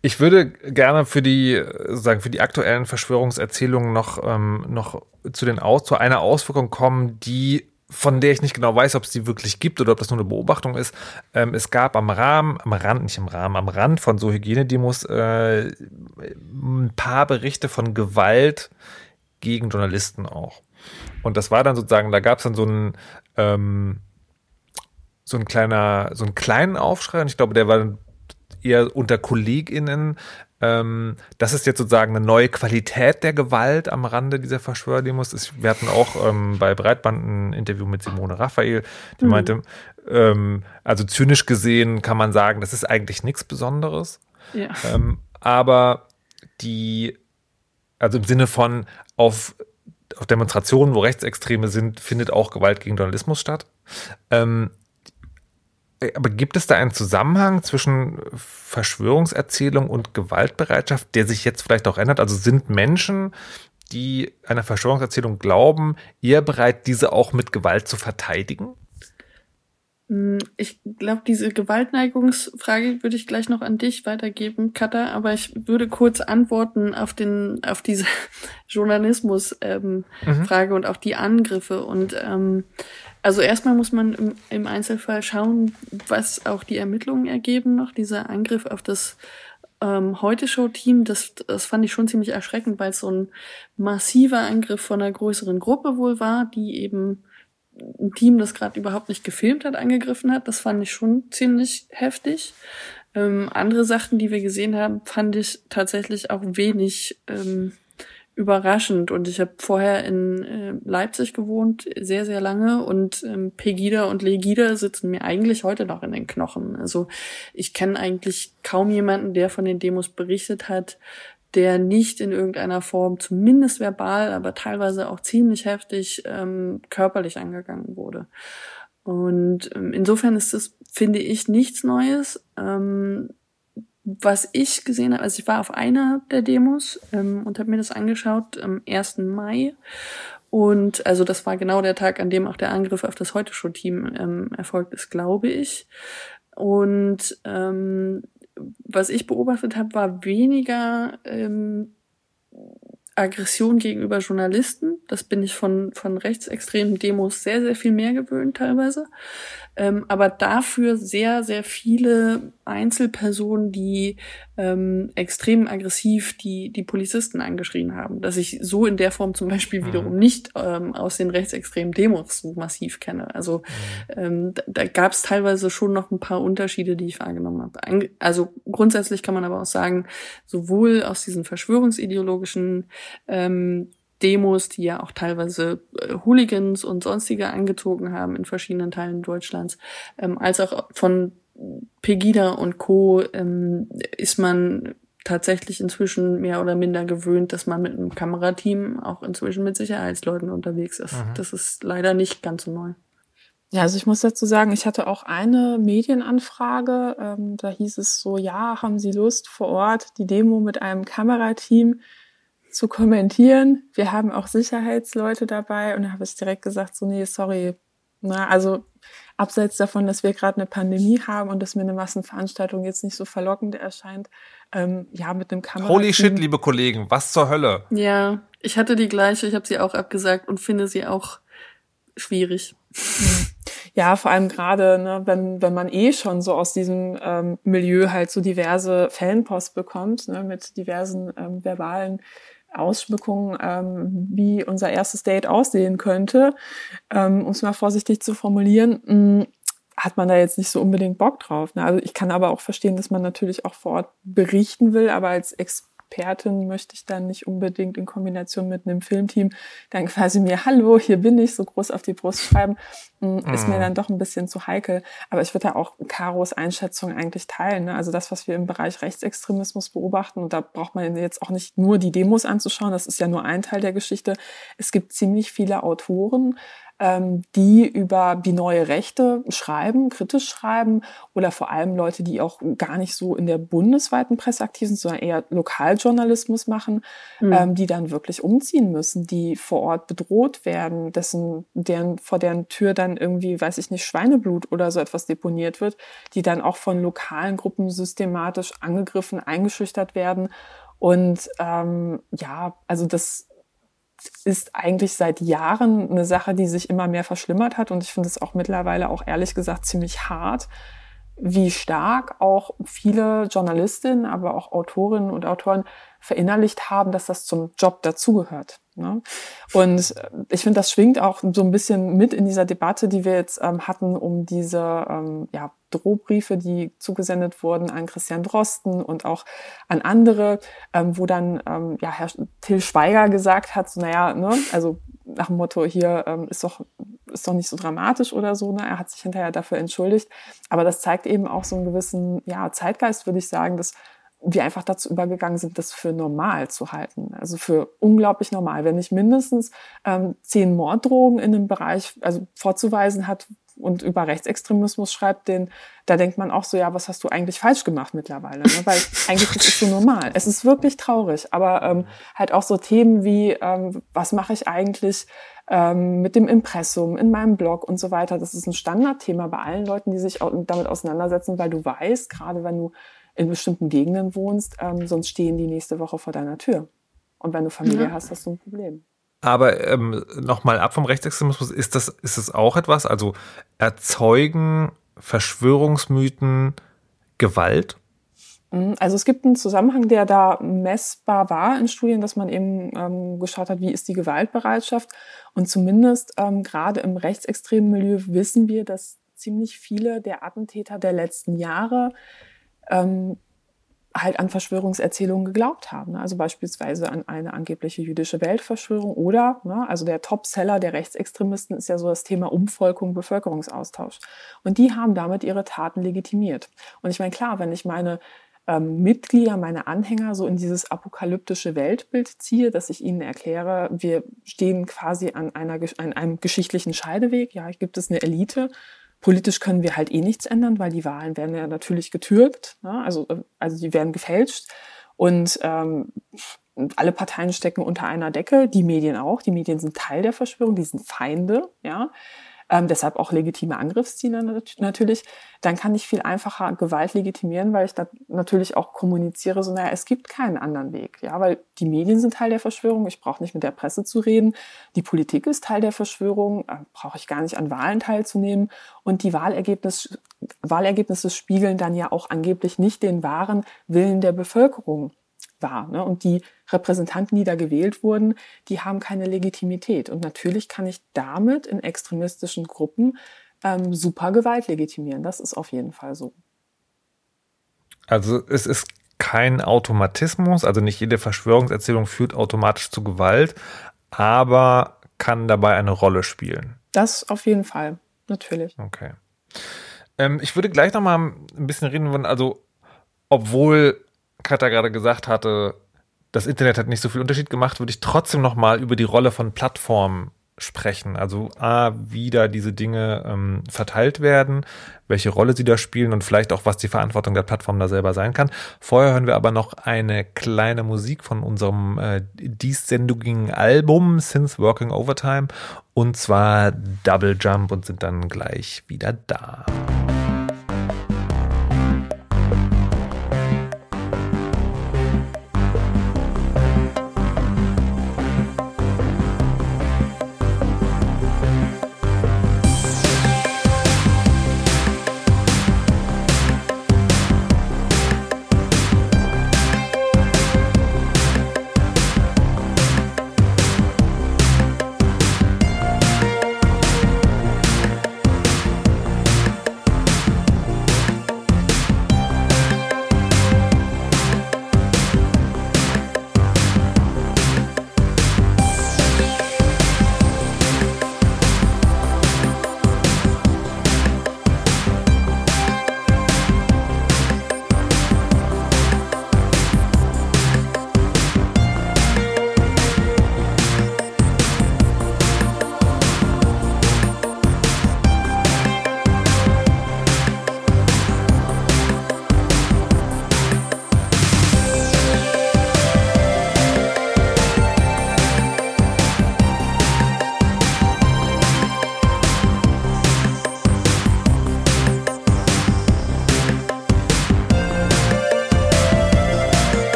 Ich würde gerne für die, sagen, für die aktuellen Verschwörungserzählungen noch, ähm, noch zu den Aus, zu einer Auswirkung kommen, die von der ich nicht genau weiß, ob es die wirklich gibt oder ob das nur eine Beobachtung ist. Ähm, es gab am Rahmen, am Rand, nicht im Rahmen, am Rand von so Hygienedemos äh, ein paar Berichte von Gewalt gegen Journalisten auch. Und das war dann sozusagen, da gab es dann so einen, ähm, so ein kleiner, so einen kleinen Aufschrei und ich glaube, der war eher unter KollegInnen, ähm, das ist jetzt sozusagen eine neue Qualität der Gewalt am Rande dieser Verschwörerdemos. Wir hatten auch ähm, bei Breitband ein Interview mit Simone Raphael, die mhm. meinte, ähm, also zynisch gesehen kann man sagen, das ist eigentlich nichts Besonderes. Ja. Ähm, aber die, also im Sinne von auf, auf Demonstrationen, wo Rechtsextreme sind, findet auch Gewalt gegen Journalismus statt. Ähm, aber gibt es da einen Zusammenhang zwischen Verschwörungserzählung und Gewaltbereitschaft, der sich jetzt vielleicht auch ändert? Also sind Menschen, die einer Verschwörungserzählung glauben, eher bereit, diese auch mit Gewalt zu verteidigen? Hm, ich glaube, diese Gewaltneigungsfrage würde ich gleich noch an dich weitergeben, Katha, aber ich würde kurz antworten auf den, auf diese Journalismus-Frage ähm, mhm. und auch die Angriffe. Und ähm, also erstmal muss man im, im Einzelfall schauen, was auch die Ermittlungen ergeben noch. Dieser Angriff auf das ähm, Heute-Show-Team, das, das fand ich schon ziemlich erschreckend, weil es so ein massiver Angriff von einer größeren Gruppe wohl war, die eben ein Team, das gerade überhaupt nicht gefilmt hat, angegriffen hat. Das fand ich schon ziemlich heftig. Ähm, andere Sachen, die wir gesehen haben, fand ich tatsächlich auch wenig ähm, überraschend. Und ich habe vorher in äh, Leipzig gewohnt, sehr, sehr lange. Und ähm, Pegida und Legida sitzen mir eigentlich heute noch in den Knochen. Also ich kenne eigentlich kaum jemanden, der von den Demos berichtet hat, der nicht in irgendeiner Form, zumindest verbal, aber teilweise auch ziemlich heftig ähm, körperlich angegangen wurde. Und ähm, insofern ist das, finde ich, nichts Neues. Ähm, was ich gesehen habe, also ich war auf einer der Demos ähm, und habe mir das angeschaut am 1. Mai. Und also das war genau der Tag, an dem auch der Angriff auf das Heute-Show-Team ähm, erfolgt ist, glaube ich. Und ähm, was ich beobachtet habe, war weniger ähm, Aggression gegenüber Journalisten. Das bin ich von, von rechtsextremen Demos sehr, sehr viel mehr gewöhnt teilweise ähm, aber dafür sehr, sehr viele Einzelpersonen, die ähm, extrem aggressiv die, die Polizisten angeschrien haben, dass ich so in der Form zum Beispiel wiederum mhm. nicht ähm, aus den rechtsextremen Demos so massiv kenne. Also mhm. ähm, da, da gab es teilweise schon noch ein paar Unterschiede, die ich wahrgenommen habe. Also grundsätzlich kann man aber auch sagen, sowohl aus diesen verschwörungsideologischen ähm, Demos, die ja auch teilweise äh, Hooligans und sonstige angezogen haben in verschiedenen Teilen Deutschlands, ähm, als auch von Pegida und Co. Ähm, ist man tatsächlich inzwischen mehr oder minder gewöhnt, dass man mit einem Kamerateam auch inzwischen mit Sicherheitsleuten unterwegs ist. Mhm. Das ist leider nicht ganz so neu. Ja, also ich muss dazu sagen, ich hatte auch eine Medienanfrage. Ähm, da hieß es so, ja, haben Sie Lust vor Ort die Demo mit einem Kamerateam zu kommentieren? Wir haben auch Sicherheitsleute dabei. Und da habe ich direkt gesagt, so, nee, sorry. Na, also abseits davon, dass wir gerade eine Pandemie haben und dass mir eine Massenveranstaltung jetzt nicht so verlockend erscheint, ähm, ja, mit einem Kamera. Holy shit, liebe Kollegen, was zur Hölle? Ja, ich hatte die gleiche, ich habe sie auch abgesagt und finde sie auch schwierig. Ja, vor allem gerade, ne, wenn, wenn man eh schon so aus diesem ähm, Milieu halt so diverse Fanpost bekommt, ne, mit diversen ähm, verbalen Ausschmückungen, ähm, wie unser erstes Date aussehen könnte, ähm, um es mal vorsichtig zu formulieren, mh, mm, hat man da jetzt nicht so unbedingt Bock drauf. Ne? Also ich kann aber auch verstehen, dass man natürlich auch vor Ort berichten will, aber als Ex Expertin möchte ich dann nicht unbedingt in Kombination mit einem Filmteam dann quasi mir, hallo, hier bin ich, so groß auf die Brust schreiben, mm, ist mir mhm. dann doch ein bisschen zu heikel. Aber ich würde da auch Karos Einschätzung eigentlich teilen. Ne? Also das, was wir im Bereich Rechtsextremismus beobachten, und da braucht man jetzt auch nicht nur die Demos anzuschauen, das ist ja nur ein Teil der Geschichte. Es gibt ziemlich viele Autoren, ähm, die über die neue Rechte schreiben, kritisch schreiben oder vor allem Leute, die auch gar nicht so in der bundesweiten Presse aktiv sind, sondern eher Lokaljournalismus machen, mhm. ähm, die dann wirklich umziehen müssen, die vor Ort bedroht werden, dessen, deren, vor deren Tür dann irgendwie, weiß ich nicht, Schweineblut oder so etwas deponiert wird, die dann auch von lokalen Gruppen systematisch angegriffen, eingeschüchtert werden. Und ähm, ja, also das ist eigentlich seit Jahren eine Sache, die sich immer mehr verschlimmert hat. Und ich finde es auch mittlerweile auch ehrlich gesagt ziemlich hart, wie stark auch viele Journalistinnen, aber auch Autorinnen und Autoren verinnerlicht haben, dass das zum Job dazugehört. Ne? Und äh, ich finde, das schwingt auch so ein bisschen mit in dieser Debatte, die wir jetzt ähm, hatten, um diese ähm, ja, Drohbriefe, die zugesendet wurden an Christian Drosten und auch an andere, ähm, wo dann ähm, ja, Herr Till Schweiger gesagt hat, so, naja, ne, also nach dem Motto, hier ähm, ist, doch, ist doch nicht so dramatisch oder so. Ne? Er hat sich hinterher dafür entschuldigt. Aber das zeigt eben auch so einen gewissen ja, Zeitgeist, würde ich sagen, dass wir einfach dazu übergegangen sind, das für normal zu halten. Also für unglaublich normal. Wenn nicht mindestens ähm, zehn Morddrogen in einem Bereich also vorzuweisen hat und über Rechtsextremismus schreibt, den, da denkt man auch so, ja, was hast du eigentlich falsch gemacht mittlerweile? Ne? Weil eigentlich ist es so normal. Es ist wirklich traurig. Aber ähm, halt auch so Themen wie, ähm, was mache ich eigentlich ähm, mit dem Impressum in meinem Blog und so weiter. Das ist ein Standardthema bei allen Leuten, die sich damit auseinandersetzen, weil du weißt, gerade wenn du in bestimmten Gegenden wohnst, ähm, sonst stehen die nächste Woche vor deiner Tür. Und wenn du Familie ja. hast, hast du ein Problem. Aber ähm, nochmal ab vom Rechtsextremismus, ist das, ist das auch etwas? Also erzeugen Verschwörungsmythen Gewalt? Mhm, also es gibt einen Zusammenhang, der da messbar war in Studien, dass man eben ähm, geschaut hat, wie ist die Gewaltbereitschaft. Und zumindest ähm, gerade im rechtsextremen Milieu wissen wir, dass ziemlich viele der Attentäter der letzten Jahre ähm, halt an Verschwörungserzählungen geglaubt haben. Ne? Also beispielsweise an eine angebliche jüdische Weltverschwörung oder, ne, also der Topseller der Rechtsextremisten ist ja so das Thema Umvolkung, Bevölkerungsaustausch. Und die haben damit ihre Taten legitimiert. Und ich meine, klar, wenn ich meine ähm, Mitglieder, meine Anhänger so in dieses apokalyptische Weltbild ziehe, dass ich ihnen erkläre, wir stehen quasi an, einer, an einem geschichtlichen Scheideweg. Ja, gibt es eine Elite Politisch können wir halt eh nichts ändern, weil die Wahlen werden ja natürlich getürkt, ne? also, also die werden gefälscht. Und ähm, alle Parteien stecken unter einer Decke, die Medien auch. Die Medien sind Teil der Verschwörung, die sind Feinde, ja ähm, deshalb auch legitime Angriffsziele natürlich, dann kann ich viel einfacher Gewalt legitimieren, weil ich da natürlich auch kommuniziere, so naja, es gibt keinen anderen Weg, ja, weil die Medien sind Teil der Verschwörung, ich brauche nicht mit der Presse zu reden, die Politik ist Teil der Verschwörung, äh, brauche ich gar nicht an Wahlen teilzunehmen. Und die Wahlergebnis, Wahlergebnisse spiegeln dann ja auch angeblich nicht den wahren Willen der Bevölkerung war. Ne? Und die Repräsentanten, die da gewählt wurden, die haben keine Legitimität. Und natürlich kann ich damit in extremistischen Gruppen ähm, super Gewalt legitimieren. Das ist auf jeden Fall so. Also es ist kein Automatismus, also nicht jede Verschwörungserzählung führt automatisch zu Gewalt, aber kann dabei eine Rolle spielen. Das auf jeden Fall, natürlich. Okay. Ähm, ich würde gleich noch mal ein bisschen reden also obwohl Katja gerade gesagt hatte, das Internet hat nicht so viel Unterschied gemacht, würde ich trotzdem noch mal über die Rolle von Plattformen sprechen. Also A, wie da diese Dinge ähm, verteilt werden, welche Rolle sie da spielen und vielleicht auch, was die Verantwortung der Plattform da selber sein kann. Vorher hören wir aber noch eine kleine Musik von unserem äh, diessendigen Album Since Working Overtime und zwar Double Jump und sind dann gleich wieder da.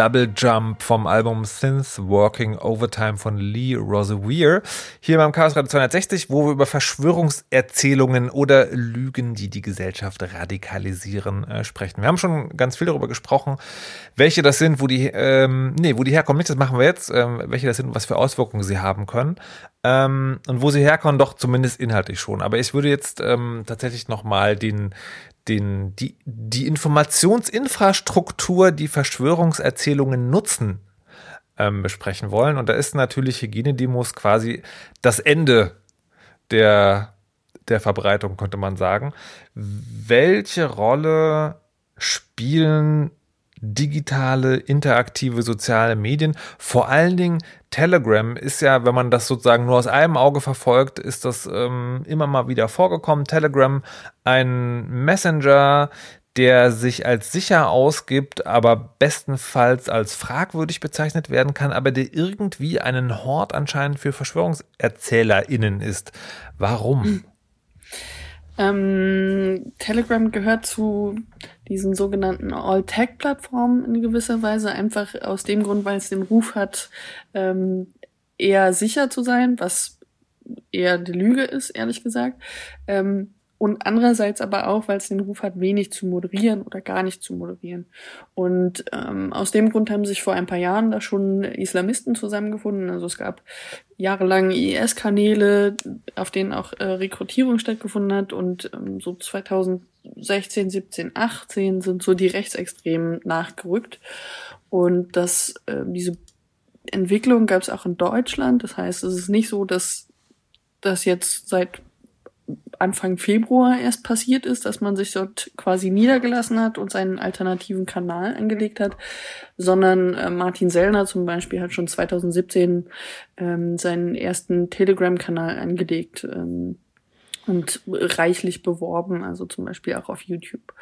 Double Jump vom Album Synth Working Overtime von Lee Roseweir. Hier beim Chaos Radio 260, wo wir über Verschwörungserzählungen oder Lügen, die die Gesellschaft radikalisieren, äh, sprechen. Wir haben schon ganz viel darüber gesprochen, welche das sind, wo die, ähm, nee, wo die herkommen. Nicht, das machen wir jetzt, ähm, welche das sind und was für Auswirkungen sie haben können. Ähm, und wo sie herkommen, doch zumindest inhaltlich schon. Aber ich würde jetzt ähm, tatsächlich nochmal den, den, die, die Informationsinfrastruktur, die Verschwörungserzählungen nutzen, ähm, besprechen wollen. Und da ist natürlich Hygienedemos quasi das Ende der, der Verbreitung, könnte man sagen. Welche Rolle spielen digitale, interaktive soziale Medien. Vor allen Dingen Telegram ist ja, wenn man das sozusagen nur aus einem Auge verfolgt, ist das ähm, immer mal wieder vorgekommen. Telegram, ein Messenger, der sich als sicher ausgibt, aber bestenfalls als fragwürdig bezeichnet werden kann, aber der irgendwie einen Hort anscheinend für VerschwörungserzählerInnen ist. Warum? Ähm, Telegram gehört zu diesen sogenannten All-Tech-Plattformen in gewisser Weise, einfach aus dem Grund, weil es den Ruf hat, ähm, eher sicher zu sein, was eher die Lüge ist, ehrlich gesagt. Ähm, und andererseits aber auch, weil es den Ruf hat, wenig zu moderieren oder gar nicht zu moderieren. Und ähm, aus dem Grund haben sich vor ein paar Jahren da schon Islamisten zusammengefunden. Also es gab jahrelang IS-Kanäle, auf denen auch äh, Rekrutierung stattgefunden hat. Und ähm, so 2016, 17, 18 sind so die Rechtsextremen nachgerückt. Und das, äh, diese Entwicklung gab es auch in Deutschland. Das heißt, es ist nicht so, dass das jetzt seit Anfang Februar erst passiert ist, dass man sich dort quasi niedergelassen hat und seinen alternativen Kanal angelegt hat, sondern äh, Martin Sellner zum Beispiel hat schon 2017 ähm, seinen ersten Telegram-Kanal angelegt ähm, und reichlich beworben, also zum Beispiel auch auf YouTube.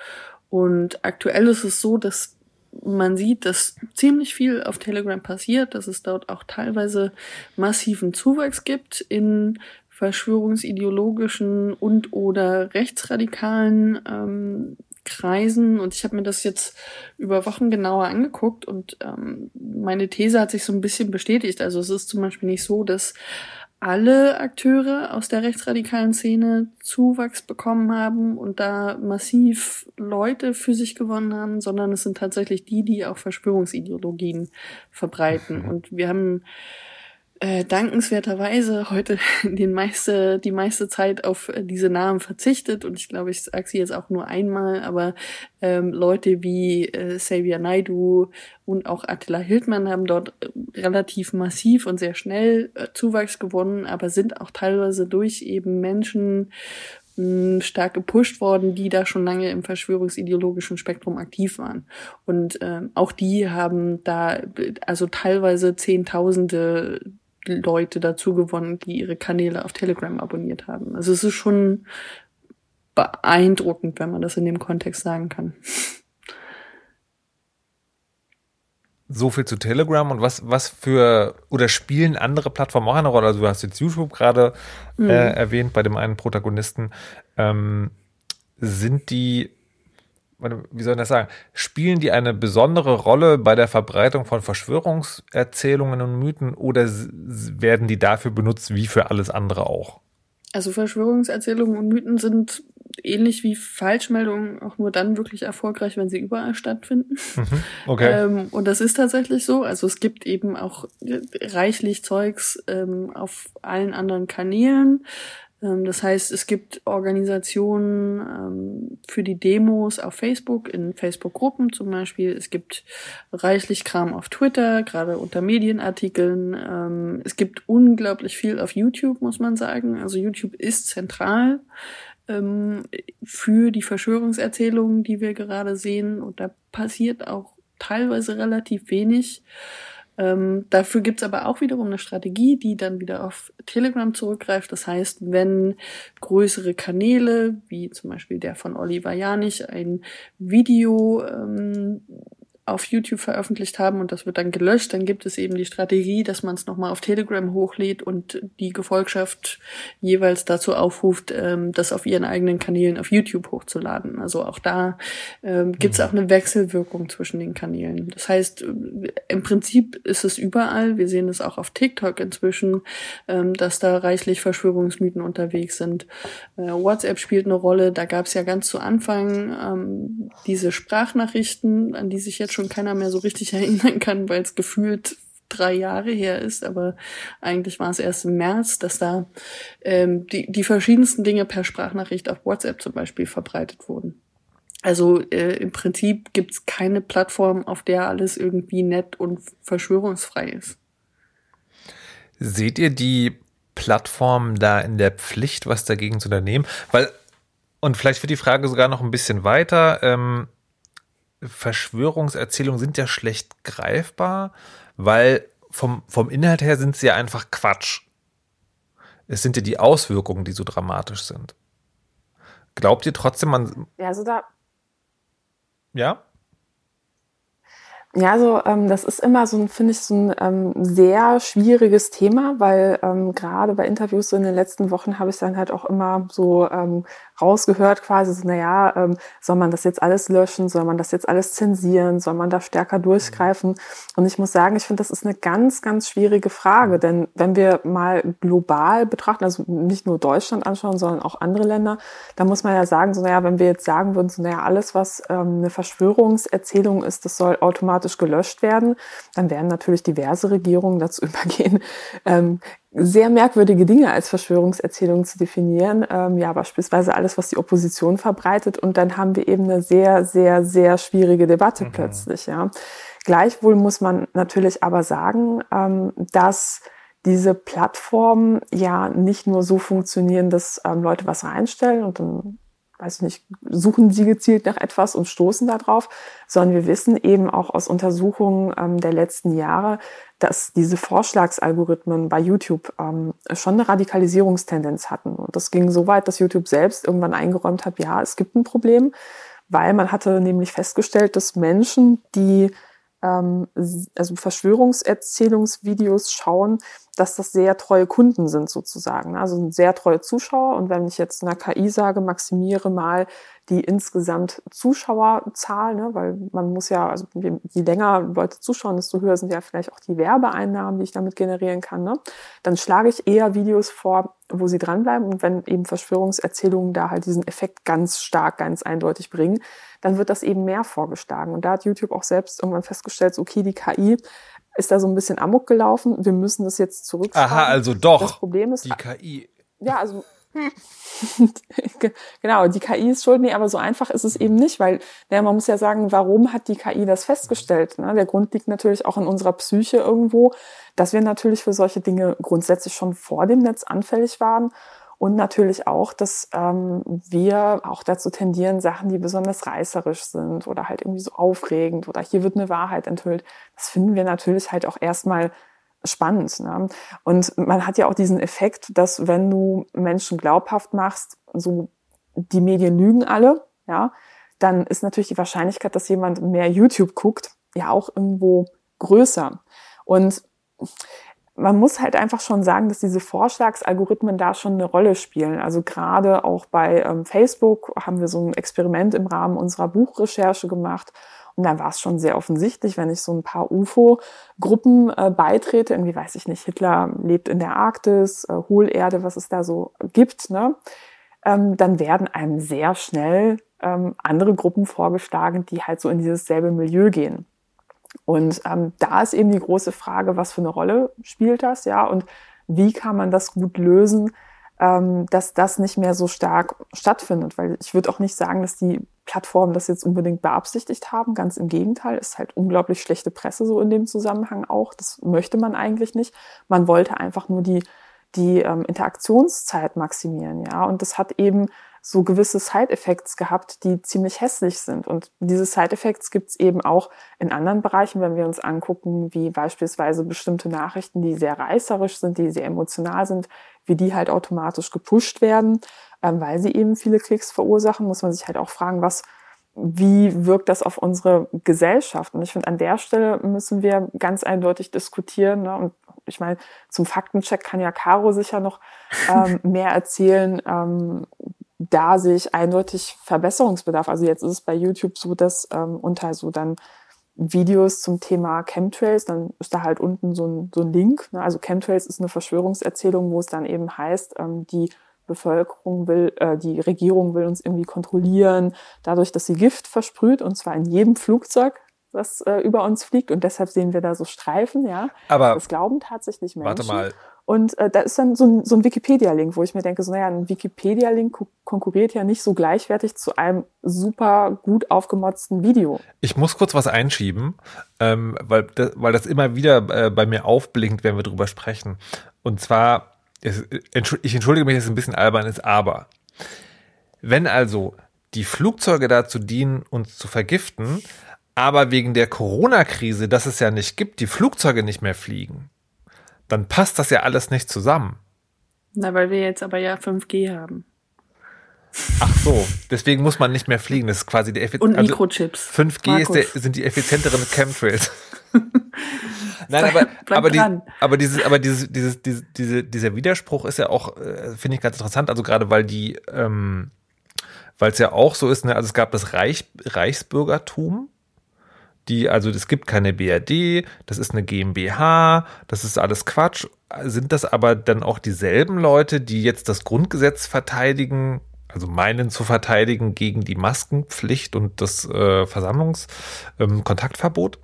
Und aktuell ist es so, dass man sieht, dass ziemlich viel auf Telegram passiert, dass es dort auch teilweise massiven Zuwachs gibt in verschwörungsideologischen und oder rechtsradikalen ähm, Kreisen. Und ich habe mir das jetzt über Wochen genauer angeguckt und ähm, meine These hat sich so ein bisschen bestätigt. Also es ist zum Beispiel nicht so, dass alle Akteure aus der rechtsradikalen Szene Zuwachs bekommen haben und da massiv Leute für sich gewonnen haben, sondern es sind tatsächlich die, die auch Verschwörungsideologien verbreiten. Mhm. Und wir haben äh, dankenswerterweise heute den meiste, die meiste Zeit auf äh, diese Namen verzichtet und ich glaube, ich sage sie jetzt auch nur einmal, aber ähm, Leute wie äh, Xavier Naidu und auch Attila Hildmann haben dort äh, relativ massiv und sehr schnell äh, Zuwachs gewonnen, aber sind auch teilweise durch eben Menschen hm, stark gepusht worden, die da schon lange im verschwörungsideologischen Spektrum aktiv waren. Und ähm, auch die haben da also teilweise Zehntausende Leute dazu gewonnen, die ihre Kanäle auf Telegram abonniert haben. Also es ist schon beeindruckend, wenn man das in dem Kontext sagen kann. So viel zu Telegram und was, was für, oder spielen andere Plattformen auch eine Rolle? Also du hast jetzt YouTube gerade mhm. äh, erwähnt bei dem einen Protagonisten. Ähm, sind die wie soll ich das sagen, spielen die eine besondere Rolle bei der Verbreitung von Verschwörungserzählungen und Mythen oder werden die dafür benutzt wie für alles andere auch? Also Verschwörungserzählungen und Mythen sind ähnlich wie Falschmeldungen auch nur dann wirklich erfolgreich, wenn sie überall stattfinden. Mhm, okay. Ähm, und das ist tatsächlich so. Also es gibt eben auch reichlich Zeugs ähm, auf allen anderen Kanälen. Ähm, das heißt, es gibt Organisationen ähm, für die Demos auf Facebook, in Facebook-Gruppen zum Beispiel. Es gibt reichlich Kram auf Twitter, gerade unter Medienartikeln. Ähm, es gibt unglaublich viel auf YouTube, muss man sagen. Also YouTube ist zentral für die Verschwörungserzählungen, die wir gerade sehen. Und da passiert auch teilweise relativ wenig. Ähm, dafür gibt's aber auch wiederum eine Strategie, die dann wieder auf Telegram zurückgreift. Das heißt, wenn größere Kanäle, wie zum Beispiel der von Oliver Janich, ein Video ähm, auf YouTube veröffentlicht haben und das wird dann gelöscht, dann gibt es eben die Strategie, dass man es nochmal auf Telegram hochlädt und die Gefolgschaft jeweils dazu aufruft, ähm, das auf ihren eigenen Kanälen auf YouTube hochzuladen. Also auch da ähm, gibt es mhm. auch eine Wechselwirkung zwischen den Kanälen. Das heißt, äh, im Prinzip ist es überall, wir sehen es auch auf TikTok inzwischen, ähm, dass da reichlich Verschwörungsmythen unterwegs sind. Äh, WhatsApp spielt eine Rolle, da gab es ja ganz zu Anfang ähm, diese Sprachnachrichten, an die sich jetzt schon keiner mehr so richtig erinnern kann, weil es gefühlt drei Jahre her ist, aber eigentlich war es erst im März, dass da ähm, die, die verschiedensten Dinge per Sprachnachricht auf WhatsApp zum Beispiel verbreitet wurden. Also äh, im Prinzip gibt's keine Plattform, auf der alles irgendwie nett und verschwörungsfrei ist. Seht ihr die Plattform da in der Pflicht, was dagegen zu unternehmen? Weil, und vielleicht wird die Frage sogar noch ein bisschen weiter. Ähm, Verschwörungserzählungen sind ja schlecht greifbar, weil vom, vom Inhalt her sind sie ja einfach Quatsch. Es sind ja die Auswirkungen, die so dramatisch sind. Glaubt ihr trotzdem, man. Ja, also da. Ja? Ja, also ähm, das ist immer so ein, finde ich, so ein ähm, sehr schwieriges Thema, weil ähm, gerade bei Interviews so in den letzten Wochen habe ich dann halt auch immer so ähm, rausgehört quasi so, naja, ähm, soll man das jetzt alles löschen, soll man das jetzt alles zensieren, soll man da stärker durchgreifen? Und ich muss sagen, ich finde, das ist eine ganz, ganz schwierige Frage, denn wenn wir mal global betrachten, also nicht nur Deutschland anschauen, sondern auch andere Länder, da muss man ja sagen, so, naja, wenn wir jetzt sagen würden, so, naja, alles, was ähm, eine Verschwörungserzählung ist, das soll automatisch gelöscht werden, dann werden natürlich diverse Regierungen dazu übergehen, ähm, sehr merkwürdige Dinge als Verschwörungserzählung zu definieren. Ähm, ja, beispielsweise alles, was die Opposition verbreitet. Und dann haben wir eben eine sehr, sehr, sehr schwierige Debatte mhm. plötzlich. Ja. Gleichwohl muss man natürlich aber sagen, ähm, dass diese Plattformen ja nicht nur so funktionieren, dass ähm, Leute was reinstellen und dann weiß ich nicht, suchen sie gezielt nach etwas und stoßen darauf, sondern wir wissen eben auch aus Untersuchungen ähm, der letzten Jahre, dass diese Vorschlagsalgorithmen bei YouTube ähm, schon eine Radikalisierungstendenz hatten. Und das ging so weit, dass YouTube selbst irgendwann eingeräumt hat, ja, es gibt ein Problem, weil man hatte nämlich festgestellt, dass Menschen, die ähm, also Verschwörungserzählungsvideos schauen, dass das sehr treue Kunden sind sozusagen. Also sehr treue Zuschauer. Und wenn ich jetzt einer KI sage, maximiere mal die insgesamt Zuschauerzahl, ne, weil man muss ja, also je länger Leute zuschauen, desto höher sind ja vielleicht auch die Werbeeinnahmen, die ich damit generieren kann. Ne? Dann schlage ich eher Videos vor, wo sie dranbleiben. Und wenn eben Verschwörungserzählungen da halt diesen Effekt ganz stark, ganz eindeutig bringen, dann wird das eben mehr vorgeschlagen. Und da hat YouTube auch selbst irgendwann festgestellt, okay, die KI ist da so ein bisschen amok gelaufen. Wir müssen das jetzt zurückfahren. Aha, also doch. Das Problem ist, die KI. Ja, also genau, die KI ist schuld, nee, aber so einfach ist es eben nicht, weil ja, man muss ja sagen, warum hat die KI das festgestellt? Ne? Der Grund liegt natürlich auch in unserer Psyche irgendwo, dass wir natürlich für solche Dinge grundsätzlich schon vor dem Netz anfällig waren und natürlich auch, dass ähm, wir auch dazu tendieren, Sachen, die besonders reißerisch sind oder halt irgendwie so aufregend oder hier wird eine Wahrheit enthüllt, das finden wir natürlich halt auch erstmal spannend. Ne? Und man hat ja auch diesen Effekt, dass wenn du Menschen glaubhaft machst, so die Medien lügen alle, ja, dann ist natürlich die Wahrscheinlichkeit, dass jemand mehr YouTube guckt, ja auch irgendwo größer. Und man muss halt einfach schon sagen, dass diese Vorschlagsalgorithmen da schon eine Rolle spielen. Also gerade auch bei ähm, Facebook haben wir so ein Experiment im Rahmen unserer Buchrecherche gemacht. Und dann war es schon sehr offensichtlich, wenn ich so ein paar UFO-Gruppen äh, beitrete, irgendwie weiß ich nicht, Hitler lebt in der Arktis, äh, Hohlerde, was es da so gibt, ne? Ähm, dann werden einem sehr schnell ähm, andere Gruppen vorgeschlagen, die halt so in dieses selbe Milieu gehen. Und ähm, da ist eben die große Frage, was für eine Rolle spielt das, ja, und wie kann man das gut lösen, ähm, dass das nicht mehr so stark stattfindet. Weil ich würde auch nicht sagen, dass die Plattformen das jetzt unbedingt beabsichtigt haben. Ganz im Gegenteil, ist halt unglaublich schlechte Presse so in dem Zusammenhang auch. Das möchte man eigentlich nicht. Man wollte einfach nur die, die ähm, Interaktionszeit maximieren, ja. Und das hat eben so gewisse Side-Effects gehabt, die ziemlich hässlich sind. Und diese Side-Effects gibt es eben auch in anderen Bereichen, wenn wir uns angucken, wie beispielsweise bestimmte Nachrichten, die sehr reißerisch sind, die sehr emotional sind, wie die halt automatisch gepusht werden, ähm, weil sie eben viele Klicks verursachen, muss man sich halt auch fragen, was wie wirkt das auf unsere Gesellschaft? Und ich finde, an der Stelle müssen wir ganz eindeutig diskutieren. Ne? Und ich meine, zum Faktencheck kann ja Caro sicher noch ähm, mehr erzählen, ähm, da sehe ich eindeutig Verbesserungsbedarf. Also jetzt ist es bei YouTube so, dass ähm, unter so dann Videos zum Thema Chemtrails, dann ist da halt unten so ein, so ein Link. Ne? Also Chemtrails ist eine Verschwörungserzählung, wo es dann eben heißt, ähm, die Bevölkerung will, äh, die Regierung will uns irgendwie kontrollieren, dadurch, dass sie Gift versprüht, und zwar in jedem Flugzeug, das äh, über uns fliegt. Und deshalb sehen wir da so Streifen, ja. Aber das glauben tatsächlich Menschen. Warte mal, und äh, da ist dann so ein, so ein Wikipedia-Link, wo ich mir denke, so naja, ein Wikipedia-Link konkurriert ja nicht so gleichwertig zu einem super gut aufgemotzten Video. Ich muss kurz was einschieben, ähm, weil, das, weil das immer wieder äh, bei mir aufblinkt, wenn wir drüber sprechen. Und zwar, es, ich entschuldige mich, dass es ein bisschen albern ist, aber wenn also die Flugzeuge dazu dienen, uns zu vergiften, aber wegen der Corona-Krise, dass es ja nicht gibt, die Flugzeuge nicht mehr fliegen, dann passt das ja alles nicht zusammen. Na, weil wir jetzt aber ja 5G haben. Ach so, deswegen muss man nicht mehr fliegen. Das ist quasi der Effizienz. Und also Mikrochips. 5G der, sind die effizienteren Chemtrails. Nein, aber, aber, die, aber, dieses, aber dieses, dieses, diese, dieser Widerspruch ist ja auch, äh, finde ich ganz interessant. Also gerade weil die, ähm, weil es ja auch so ist, ne, also es gab das Reich, Reichsbürgertum, die, also es gibt keine BRD, das ist eine GmbH, das ist alles Quatsch. Sind das aber dann auch dieselben Leute, die jetzt das Grundgesetz verteidigen, also meinen zu verteidigen gegen die Maskenpflicht und das äh, Versammlungskontaktverbot? Ähm,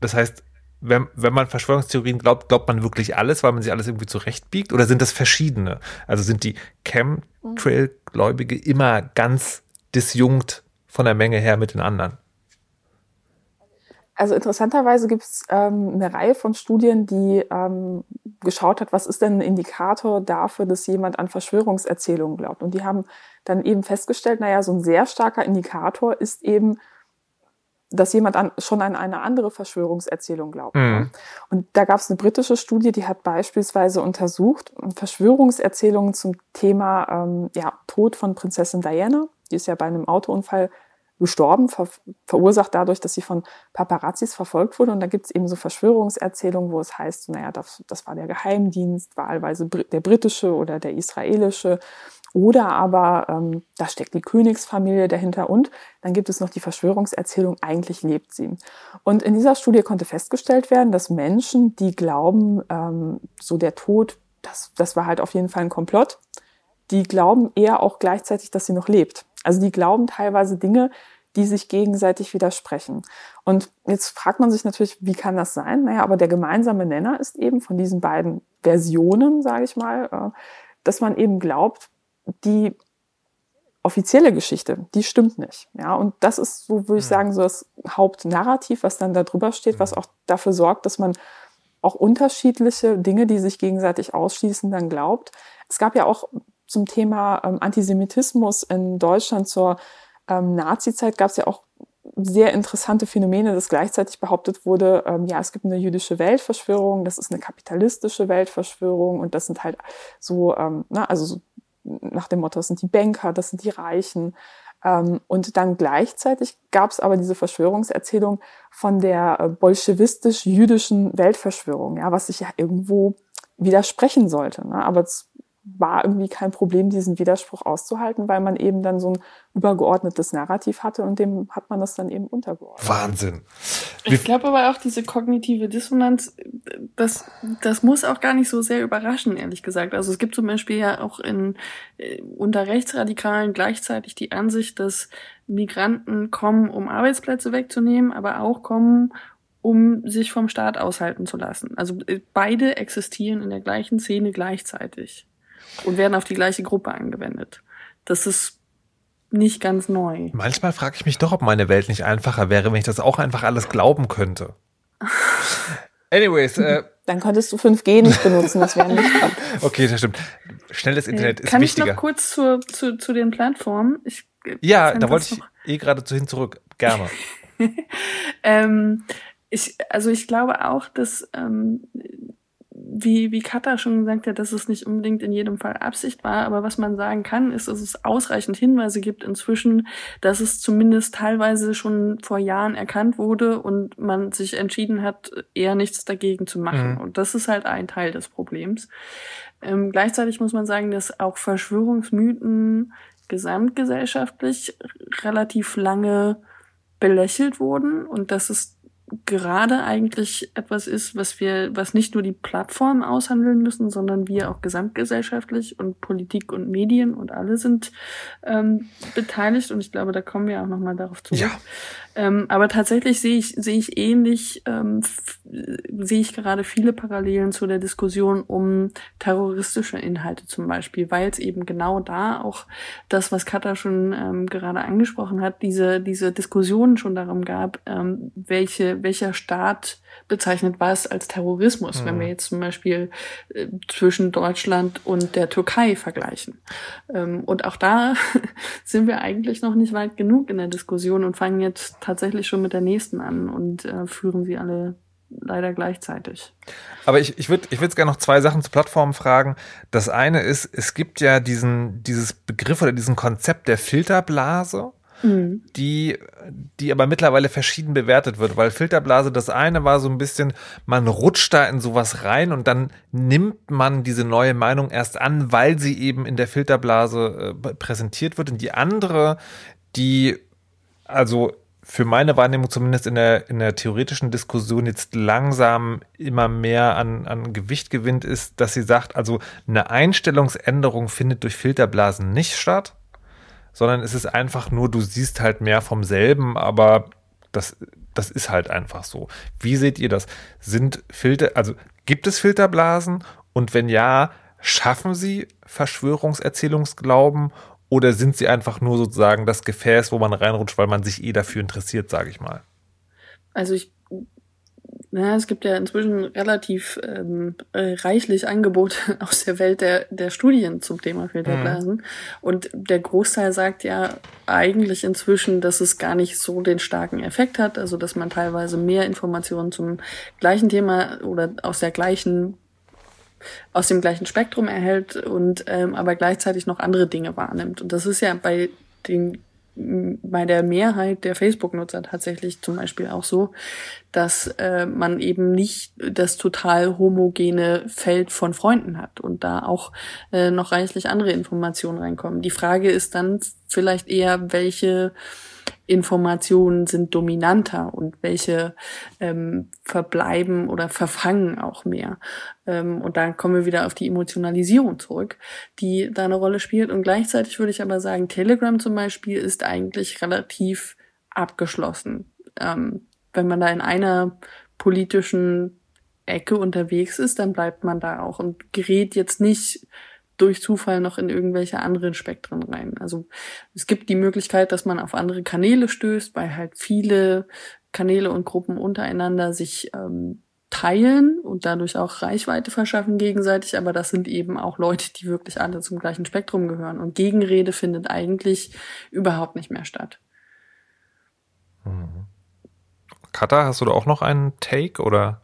das heißt, wenn, wenn man Verschwörungstheorien glaubt, glaubt man wirklich alles, weil man sich alles irgendwie zurechtbiegt? Oder sind das verschiedene? Also sind die Chemtrail-Gläubige immer ganz disjunkt von der Menge her mit den anderen? Also interessanterweise gibt es ähm, eine Reihe von Studien, die ähm, geschaut hat, was ist denn ein Indikator dafür, dass jemand an Verschwörungserzählungen glaubt. Und die haben dann eben festgestellt, naja, so ein sehr starker Indikator ist eben, dass jemand an, schon an eine andere Verschwörungserzählung glaubt. Mhm. Und da gab es eine britische Studie, die hat beispielsweise untersucht Verschwörungserzählungen zum Thema ähm, ja, Tod von Prinzessin Diana. Die ist ja bei einem Autounfall gestorben, ver verursacht dadurch, dass sie von Paparazzis verfolgt wurde. Und da gibt es eben so Verschwörungserzählungen, wo es heißt, naja, das, das war der Geheimdienst, wahlweise der britische oder der israelische. Oder aber ähm, da steckt die Königsfamilie dahinter und dann gibt es noch die Verschwörungserzählung, eigentlich lebt sie. Und in dieser Studie konnte festgestellt werden, dass Menschen, die glauben, ähm, so der Tod, das, das war halt auf jeden Fall ein Komplott, die glauben eher auch gleichzeitig, dass sie noch lebt. Also die glauben teilweise Dinge, die sich gegenseitig widersprechen. Und jetzt fragt man sich natürlich, wie kann das sein? Naja, aber der gemeinsame Nenner ist eben von diesen beiden Versionen, sage ich mal, äh, dass man eben glaubt, die offizielle Geschichte, die stimmt nicht. Ja, und das ist, so würde ich hm. sagen, so das Hauptnarrativ, was dann da drüber steht, was hm. auch dafür sorgt, dass man auch unterschiedliche Dinge, die sich gegenseitig ausschließen, dann glaubt. Es gab ja auch zum Thema ähm, Antisemitismus in Deutschland zur ähm, Nazi-Zeit gab es ja auch sehr interessante Phänomene, dass gleichzeitig behauptet wurde, ähm, ja, es gibt eine jüdische Weltverschwörung, das ist eine kapitalistische Weltverschwörung und das sind halt so, ähm, na, also so nach dem Motto, das sind die Banker, das sind die Reichen. Ähm, und dann gleichzeitig gab es aber diese Verschwörungserzählung von der äh, bolschewistisch-jüdischen Weltverschwörung, ja, was sich ja irgendwo widersprechen sollte. Ne? Aber war irgendwie kein Problem, diesen Widerspruch auszuhalten, weil man eben dann so ein übergeordnetes Narrativ hatte und dem hat man das dann eben untergeordnet. Wahnsinn. Ich glaube aber auch diese kognitive Dissonanz, das, das muss auch gar nicht so sehr überraschen, ehrlich gesagt. Also es gibt zum Beispiel ja auch in, äh, unter Rechtsradikalen gleichzeitig die Ansicht, dass Migranten kommen, um Arbeitsplätze wegzunehmen, aber auch kommen, um sich vom Staat aushalten zu lassen. Also äh, beide existieren in der gleichen Szene gleichzeitig und werden auf die gleiche Gruppe angewendet. Das ist nicht ganz neu. Manchmal frage ich mich doch, ob meine Welt nicht einfacher wäre, wenn ich das auch einfach alles glauben könnte. Anyways, äh, dann könntest du 5G nicht benutzen, das wäre nicht. okay, das stimmt. Schnelles Internet äh, ist Kann wichtiger. Kann ich noch kurz zu, zu, zu den Plattformen? Ich, äh, ja, da wollte ich eh gerade hin zurück. Gerne. ähm, ich, also ich glaube auch, dass ähm, wie, wie Katha schon gesagt hat, dass es nicht unbedingt in jedem Fall Absicht war, aber was man sagen kann, ist, dass es ausreichend Hinweise gibt inzwischen, dass es zumindest teilweise schon vor Jahren erkannt wurde und man sich entschieden hat, eher nichts dagegen zu machen. Mhm. Und das ist halt ein Teil des Problems. Ähm, gleichzeitig muss man sagen, dass auch Verschwörungsmythen gesamtgesellschaftlich relativ lange belächelt wurden und dass es gerade eigentlich etwas ist, was wir, was nicht nur die Plattformen aushandeln müssen, sondern wir auch gesamtgesellschaftlich und Politik und Medien und alle sind ähm, beteiligt und ich glaube, da kommen wir auch nochmal darauf zurück. Ja. Ähm, aber tatsächlich sehe ich, sehe ich ähnlich, ähm, sehe ich gerade viele Parallelen zu der Diskussion um terroristische Inhalte zum Beispiel, weil es eben genau da auch das, was Katha schon ähm, gerade angesprochen hat, diese, diese Diskussionen schon darum gab, ähm, welche, welcher Staat bezeichnet was als Terrorismus, mhm. wenn wir jetzt zum Beispiel äh, zwischen Deutschland und der Türkei vergleichen. Ähm, und auch da sind wir eigentlich noch nicht weit genug in der Diskussion und fangen jetzt tatsächlich schon mit der nächsten an und äh, führen sie alle leider gleichzeitig. Aber ich, ich würde ich würd gerne noch zwei Sachen zu Plattformen fragen. Das eine ist, es gibt ja diesen, dieses Begriff oder diesen Konzept der Filterblase. Mhm. die, die aber mittlerweile verschieden bewertet wird, weil Filterblase, das eine war so ein bisschen, man rutscht da in sowas rein und dann nimmt man diese neue Meinung erst an, weil sie eben in der Filterblase äh, präsentiert wird. Und die andere, die, also für meine Wahrnehmung zumindest in der, in der theoretischen Diskussion jetzt langsam immer mehr an, an Gewicht gewinnt, ist, dass sie sagt, also eine Einstellungsänderung findet durch Filterblasen nicht statt, sondern es ist einfach nur, du siehst halt mehr vom selben, aber das, das ist halt einfach so. Wie seht ihr das? Sind Filter, also gibt es Filterblasen? Und wenn ja, schaffen sie Verschwörungserzählungsglauben oder sind sie einfach nur sozusagen das Gefäß, wo man reinrutscht, weil man sich eh dafür interessiert, sage ich mal? Also ich, na, es gibt ja inzwischen relativ ähm, äh, reichlich Angebot aus der Welt der, der Studien zum Thema Filterblasen. Mhm. Und der Großteil sagt ja eigentlich inzwischen, dass es gar nicht so den starken Effekt hat, also dass man teilweise mehr Informationen zum gleichen Thema oder aus der gleichen aus dem gleichen Spektrum erhält und ähm, aber gleichzeitig noch andere Dinge wahrnimmt. Und das ist ja bei den bei der Mehrheit der Facebook-Nutzer tatsächlich zum Beispiel auch so, dass äh, man eben nicht das total homogene Feld von Freunden hat und da auch äh, noch reichlich andere Informationen reinkommen. Die Frage ist dann vielleicht eher, welche Informationen sind dominanter und welche ähm, verbleiben oder verfangen auch mehr. Ähm, und dann kommen wir wieder auf die Emotionalisierung zurück, die da eine Rolle spielt. Und gleichzeitig würde ich aber sagen, Telegram zum Beispiel ist eigentlich relativ abgeschlossen. Ähm, wenn man da in einer politischen Ecke unterwegs ist, dann bleibt man da auch und gerät jetzt nicht durch Zufall noch in irgendwelche anderen Spektren rein. Also es gibt die Möglichkeit, dass man auf andere Kanäle stößt, weil halt viele Kanäle und Gruppen untereinander sich ähm, teilen und dadurch auch Reichweite verschaffen gegenseitig, aber das sind eben auch Leute, die wirklich alle zum gleichen Spektrum gehören. Und Gegenrede findet eigentlich überhaupt nicht mehr statt. Mhm. Kata, hast du da auch noch einen Take oder?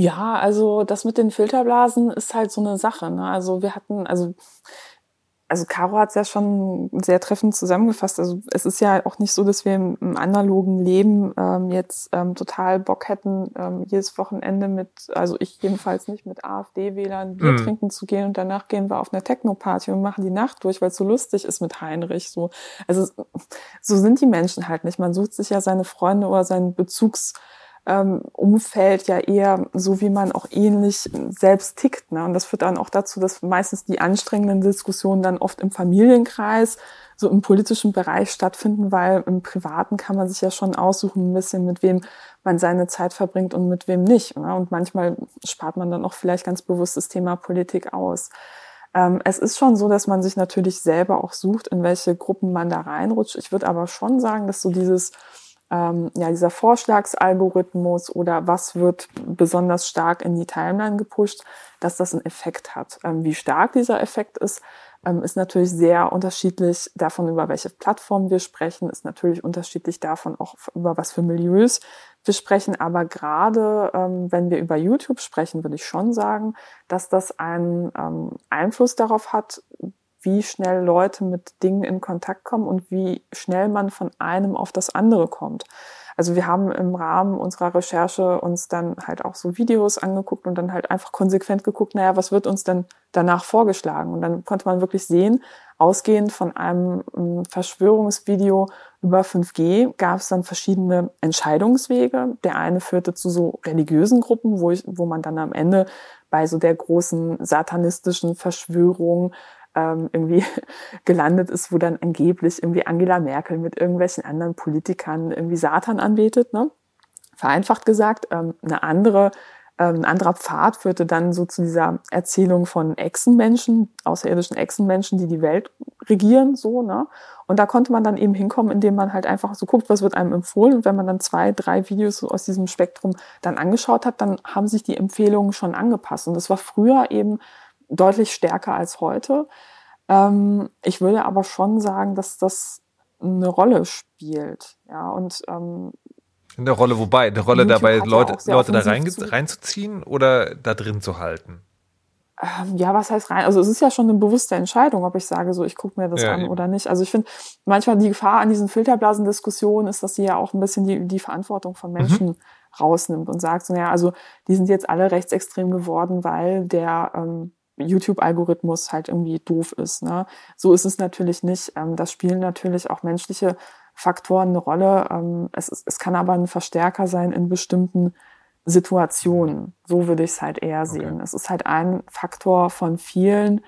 Ja, also das mit den Filterblasen ist halt so eine Sache. Ne? Also wir hatten, also also Caro hat es ja schon sehr treffend zusammengefasst. Also es ist ja auch nicht so, dass wir im, im analogen Leben ähm, jetzt ähm, total Bock hätten, ähm, jedes Wochenende mit, also ich jedenfalls nicht, mit AfD-Wählern Bier mhm. trinken zu gehen und danach gehen wir auf eine Techno-Party und machen die Nacht durch, weil es so lustig ist mit Heinrich. So, also so sind die Menschen halt nicht. Man sucht sich ja seine Freunde oder seinen Bezugs ähm, Umfeld ja eher so, wie man auch ähnlich selbst tickt. Ne? Und das führt dann auch dazu, dass meistens die anstrengenden Diskussionen dann oft im Familienkreis, so im politischen Bereich stattfinden, weil im Privaten kann man sich ja schon aussuchen, ein bisschen mit wem man seine Zeit verbringt und mit wem nicht. Ne? Und manchmal spart man dann auch vielleicht ganz bewusst das Thema Politik aus. Ähm, es ist schon so, dass man sich natürlich selber auch sucht, in welche Gruppen man da reinrutscht. Ich würde aber schon sagen, dass so dieses ähm, ja, dieser Vorschlagsalgorithmus oder was wird besonders stark in die Timeline gepusht, dass das einen Effekt hat. Ähm, wie stark dieser Effekt ist, ähm, ist natürlich sehr unterschiedlich davon, über welche Plattform wir sprechen, ist natürlich unterschiedlich davon auch, über was für Milieus wir sprechen. Aber gerade ähm, wenn wir über YouTube sprechen, würde ich schon sagen, dass das einen ähm, Einfluss darauf hat, wie schnell Leute mit Dingen in Kontakt kommen und wie schnell man von einem auf das andere kommt. Also wir haben im Rahmen unserer Recherche uns dann halt auch so Videos angeguckt und dann halt einfach konsequent geguckt, naja, was wird uns denn danach vorgeschlagen? Und dann konnte man wirklich sehen, ausgehend von einem ähm, Verschwörungsvideo über 5G gab es dann verschiedene Entscheidungswege. Der eine führte zu so religiösen Gruppen, wo, ich, wo man dann am Ende bei so der großen satanistischen Verschwörung ähm, irgendwie gelandet ist, wo dann angeblich irgendwie Angela Merkel mit irgendwelchen anderen Politikern irgendwie Satan anbetet. Ne? Vereinfacht gesagt, ähm, eine andere ähm, ein anderer Pfad führte dann so zu dieser Erzählung von Echsenmenschen, außerirdischen Echsenmenschen, die die Welt regieren, so, ne? Und da konnte man dann eben hinkommen, indem man halt einfach so guckt, was wird einem empfohlen. Und wenn man dann zwei, drei Videos aus diesem Spektrum dann angeschaut hat, dann haben sich die Empfehlungen schon angepasst. Und das war früher eben deutlich stärker als heute. Ähm, ich würde aber schon sagen, dass das eine Rolle spielt. Ja, und ähm, eine Rolle, wobei, eine Rolle YouTube dabei, Leute, Leute da rein, reinzuziehen oder da drin zu halten? ähm, ja, was heißt rein? Also es ist ja schon eine bewusste Entscheidung, ob ich sage, so ich gucke mir das ja, an eben. oder nicht. Also ich finde manchmal die Gefahr an diesen Filterblasendiskussionen ist, dass sie ja auch ein bisschen die, die Verantwortung von mhm. Menschen mhm. rausnimmt und sagt so, naja, also die sind jetzt alle rechtsextrem geworden, weil der ähm, YouTube-Algorithmus halt irgendwie doof ist. Ne? So ist es natürlich nicht. Ähm, das spielen natürlich auch menschliche Faktoren eine Rolle. Ähm, es, ist, es kann aber ein Verstärker sein in bestimmten Situationen. So würde ich es halt eher sehen. Okay. Es ist halt ein Faktor von vielen.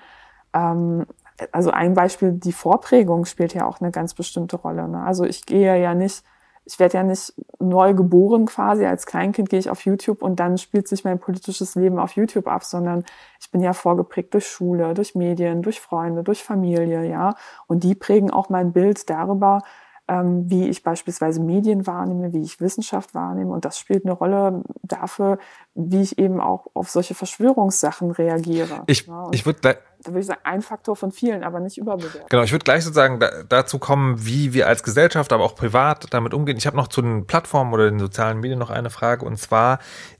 Ähm, also ein Beispiel, die Vorprägung spielt ja auch eine ganz bestimmte Rolle. Ne? Also ich gehe ja nicht, ich werde ja nicht neu geboren quasi. Als Kleinkind gehe ich auf YouTube und dann spielt sich mein politisches Leben auf YouTube ab, sondern ich bin ja vorgeprägt durch Schule, durch Medien, durch Freunde, durch Familie, ja. Und die prägen auch mein Bild darüber, ähm, wie ich beispielsweise Medien wahrnehme, wie ich Wissenschaft wahrnehme. Und das spielt eine Rolle dafür, wie ich eben auch auf solche Verschwörungssachen reagiere. Ich, ja, ich würde da würde ich sagen, ein Faktor von vielen, aber nicht überbewertet. Genau, ich würde gleich sozusagen da, dazu kommen, wie wir als Gesellschaft, aber auch privat damit umgehen. Ich habe noch zu den Plattformen oder den sozialen Medien noch eine Frage und zwar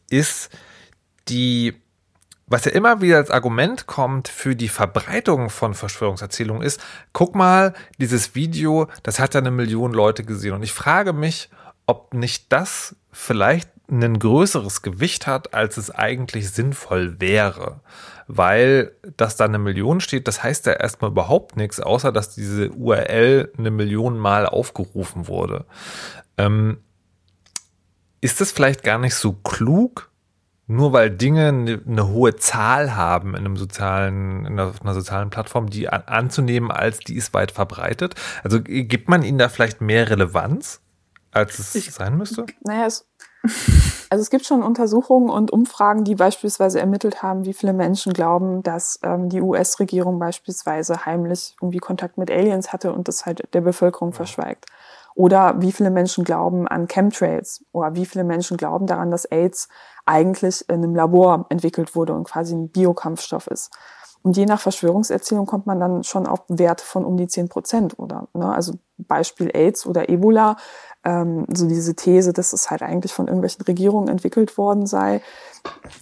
ist die was ja immer wieder als Argument kommt für die Verbreitung von Verschwörungserzählungen ist, guck mal, dieses Video, das hat ja eine Million Leute gesehen. Und ich frage mich, ob nicht das vielleicht ein größeres Gewicht hat, als es eigentlich sinnvoll wäre. Weil das da eine Million steht, das heißt ja erstmal überhaupt nichts, außer dass diese URL eine Million Mal aufgerufen wurde. Ähm, ist es vielleicht gar nicht so klug, nur weil Dinge eine, hohe Zahl haben in einem sozialen, in einer, einer sozialen Plattform, die an, anzunehmen als die ist weit verbreitet. Also gibt man ihnen da vielleicht mehr Relevanz, als es ich, sein müsste? Naja, es, also es gibt schon Untersuchungen und Umfragen, die beispielsweise ermittelt haben, wie viele Menschen glauben, dass ähm, die US-Regierung beispielsweise heimlich irgendwie Kontakt mit Aliens hatte und das halt der Bevölkerung ja. verschweigt. Oder wie viele Menschen glauben an Chemtrails oder wie viele Menschen glauben daran, dass AIDS eigentlich in einem Labor entwickelt wurde und quasi ein Biokampfstoff ist. Und je nach Verschwörungserzählung kommt man dann schon auf Werte von um die zehn Prozent oder, ne, also Beispiel AIDS oder Ebola, ähm, so diese These, dass es halt eigentlich von irgendwelchen Regierungen entwickelt worden sei,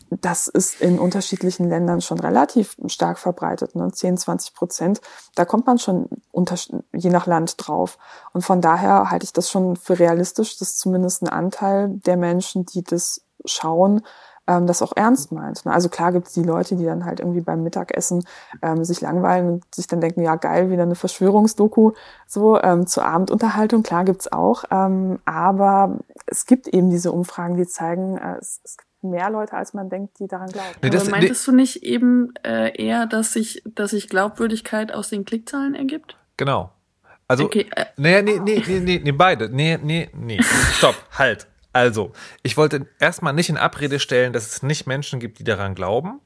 das ist in unterschiedlichen Ländern schon relativ stark verbreitet, ne, 10, 20 Prozent. Da kommt man schon unter, je nach Land drauf. Und von daher halte ich das schon für realistisch, dass zumindest ein Anteil der Menschen, die das schauen, ähm, das auch ernst meint. Ne? Also klar gibt es die Leute, die dann halt irgendwie beim Mittagessen ähm, sich langweilen und sich dann denken, ja geil, wieder eine Verschwörungsdoku so ähm, zur Abendunterhaltung. Klar gibt's auch, ähm, aber es gibt eben diese Umfragen, die zeigen, äh, es, es gibt mehr Leute, als man denkt, die daran glauben. Nee, das, aber meintest nee. du nicht eben äh, eher, dass sich, dass sich Glaubwürdigkeit aus den Klickzahlen ergibt? Genau. Also, okay, äh, nee, nee, nee, nee, nee, nee, beide. Nee, nee, nee. Stopp, halt. Also, ich wollte erstmal nicht in Abrede stellen, dass es nicht Menschen gibt, die daran glauben.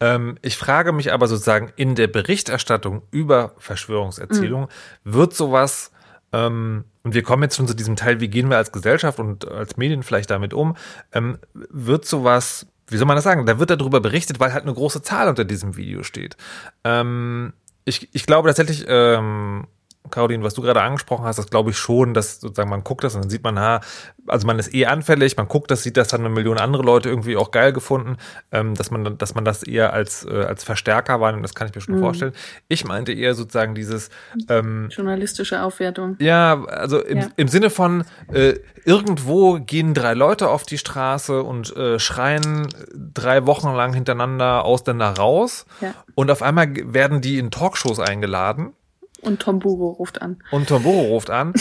Ähm, ich frage mich aber sozusagen in der Berichterstattung über Verschwörungserzählungen, mhm. wird sowas, ähm, und wir kommen jetzt schon zu diesem Teil, wie gehen wir als Gesellschaft und als Medien vielleicht damit um, ähm, wird sowas, wie soll man das sagen, da wird darüber berichtet, weil halt eine große Zahl unter diesem Video steht. Ähm, ich, ich glaube tatsächlich, ähm, Caroline, was du gerade angesprochen hast, das glaube ich schon, dass sozusagen man guckt das und dann sieht man, ha, also man ist eh anfällig, man guckt das, sieht das dann eine Million andere Leute irgendwie auch geil gefunden, ähm, dass man dass man das eher als äh, als Verstärker wahrnimmt, das kann ich mir schon mhm. vorstellen. Ich meinte eher sozusagen dieses ähm, journalistische Aufwertung. Ja, also im, ja. im Sinne von äh, irgendwo gehen drei Leute auf die Straße und äh, schreien drei Wochen lang hintereinander Ausländer raus ja. und auf einmal werden die in Talkshows eingeladen und Tomburo ruft an. Und Tomburo ruft an.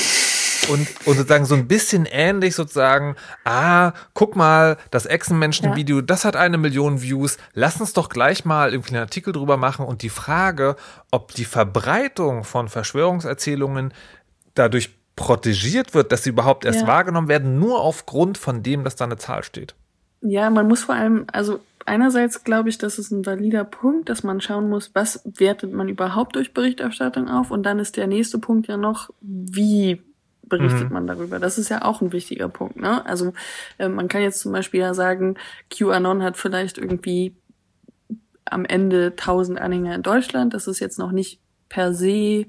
Und, und sozusagen so ein bisschen ähnlich sozusagen, ah, guck mal, das Echsenmenschen-Video, ja. das hat eine Million Views, lass uns doch gleich mal irgendwie einen Artikel drüber machen und die Frage, ob die Verbreitung von Verschwörungserzählungen dadurch protegiert wird, dass sie überhaupt erst ja. wahrgenommen werden, nur aufgrund von dem, dass da eine Zahl steht. Ja, man muss vor allem, also einerseits glaube ich, das ist ein valider Punkt, dass man schauen muss, was wertet man überhaupt durch Berichterstattung auf und dann ist der nächste Punkt ja noch, wie berichtet mhm. man darüber. Das ist ja auch ein wichtiger Punkt. Ne? Also äh, man kann jetzt zum Beispiel ja sagen, QAnon hat vielleicht irgendwie am Ende 1000 Anhänger in Deutschland. Das ist jetzt noch nicht per se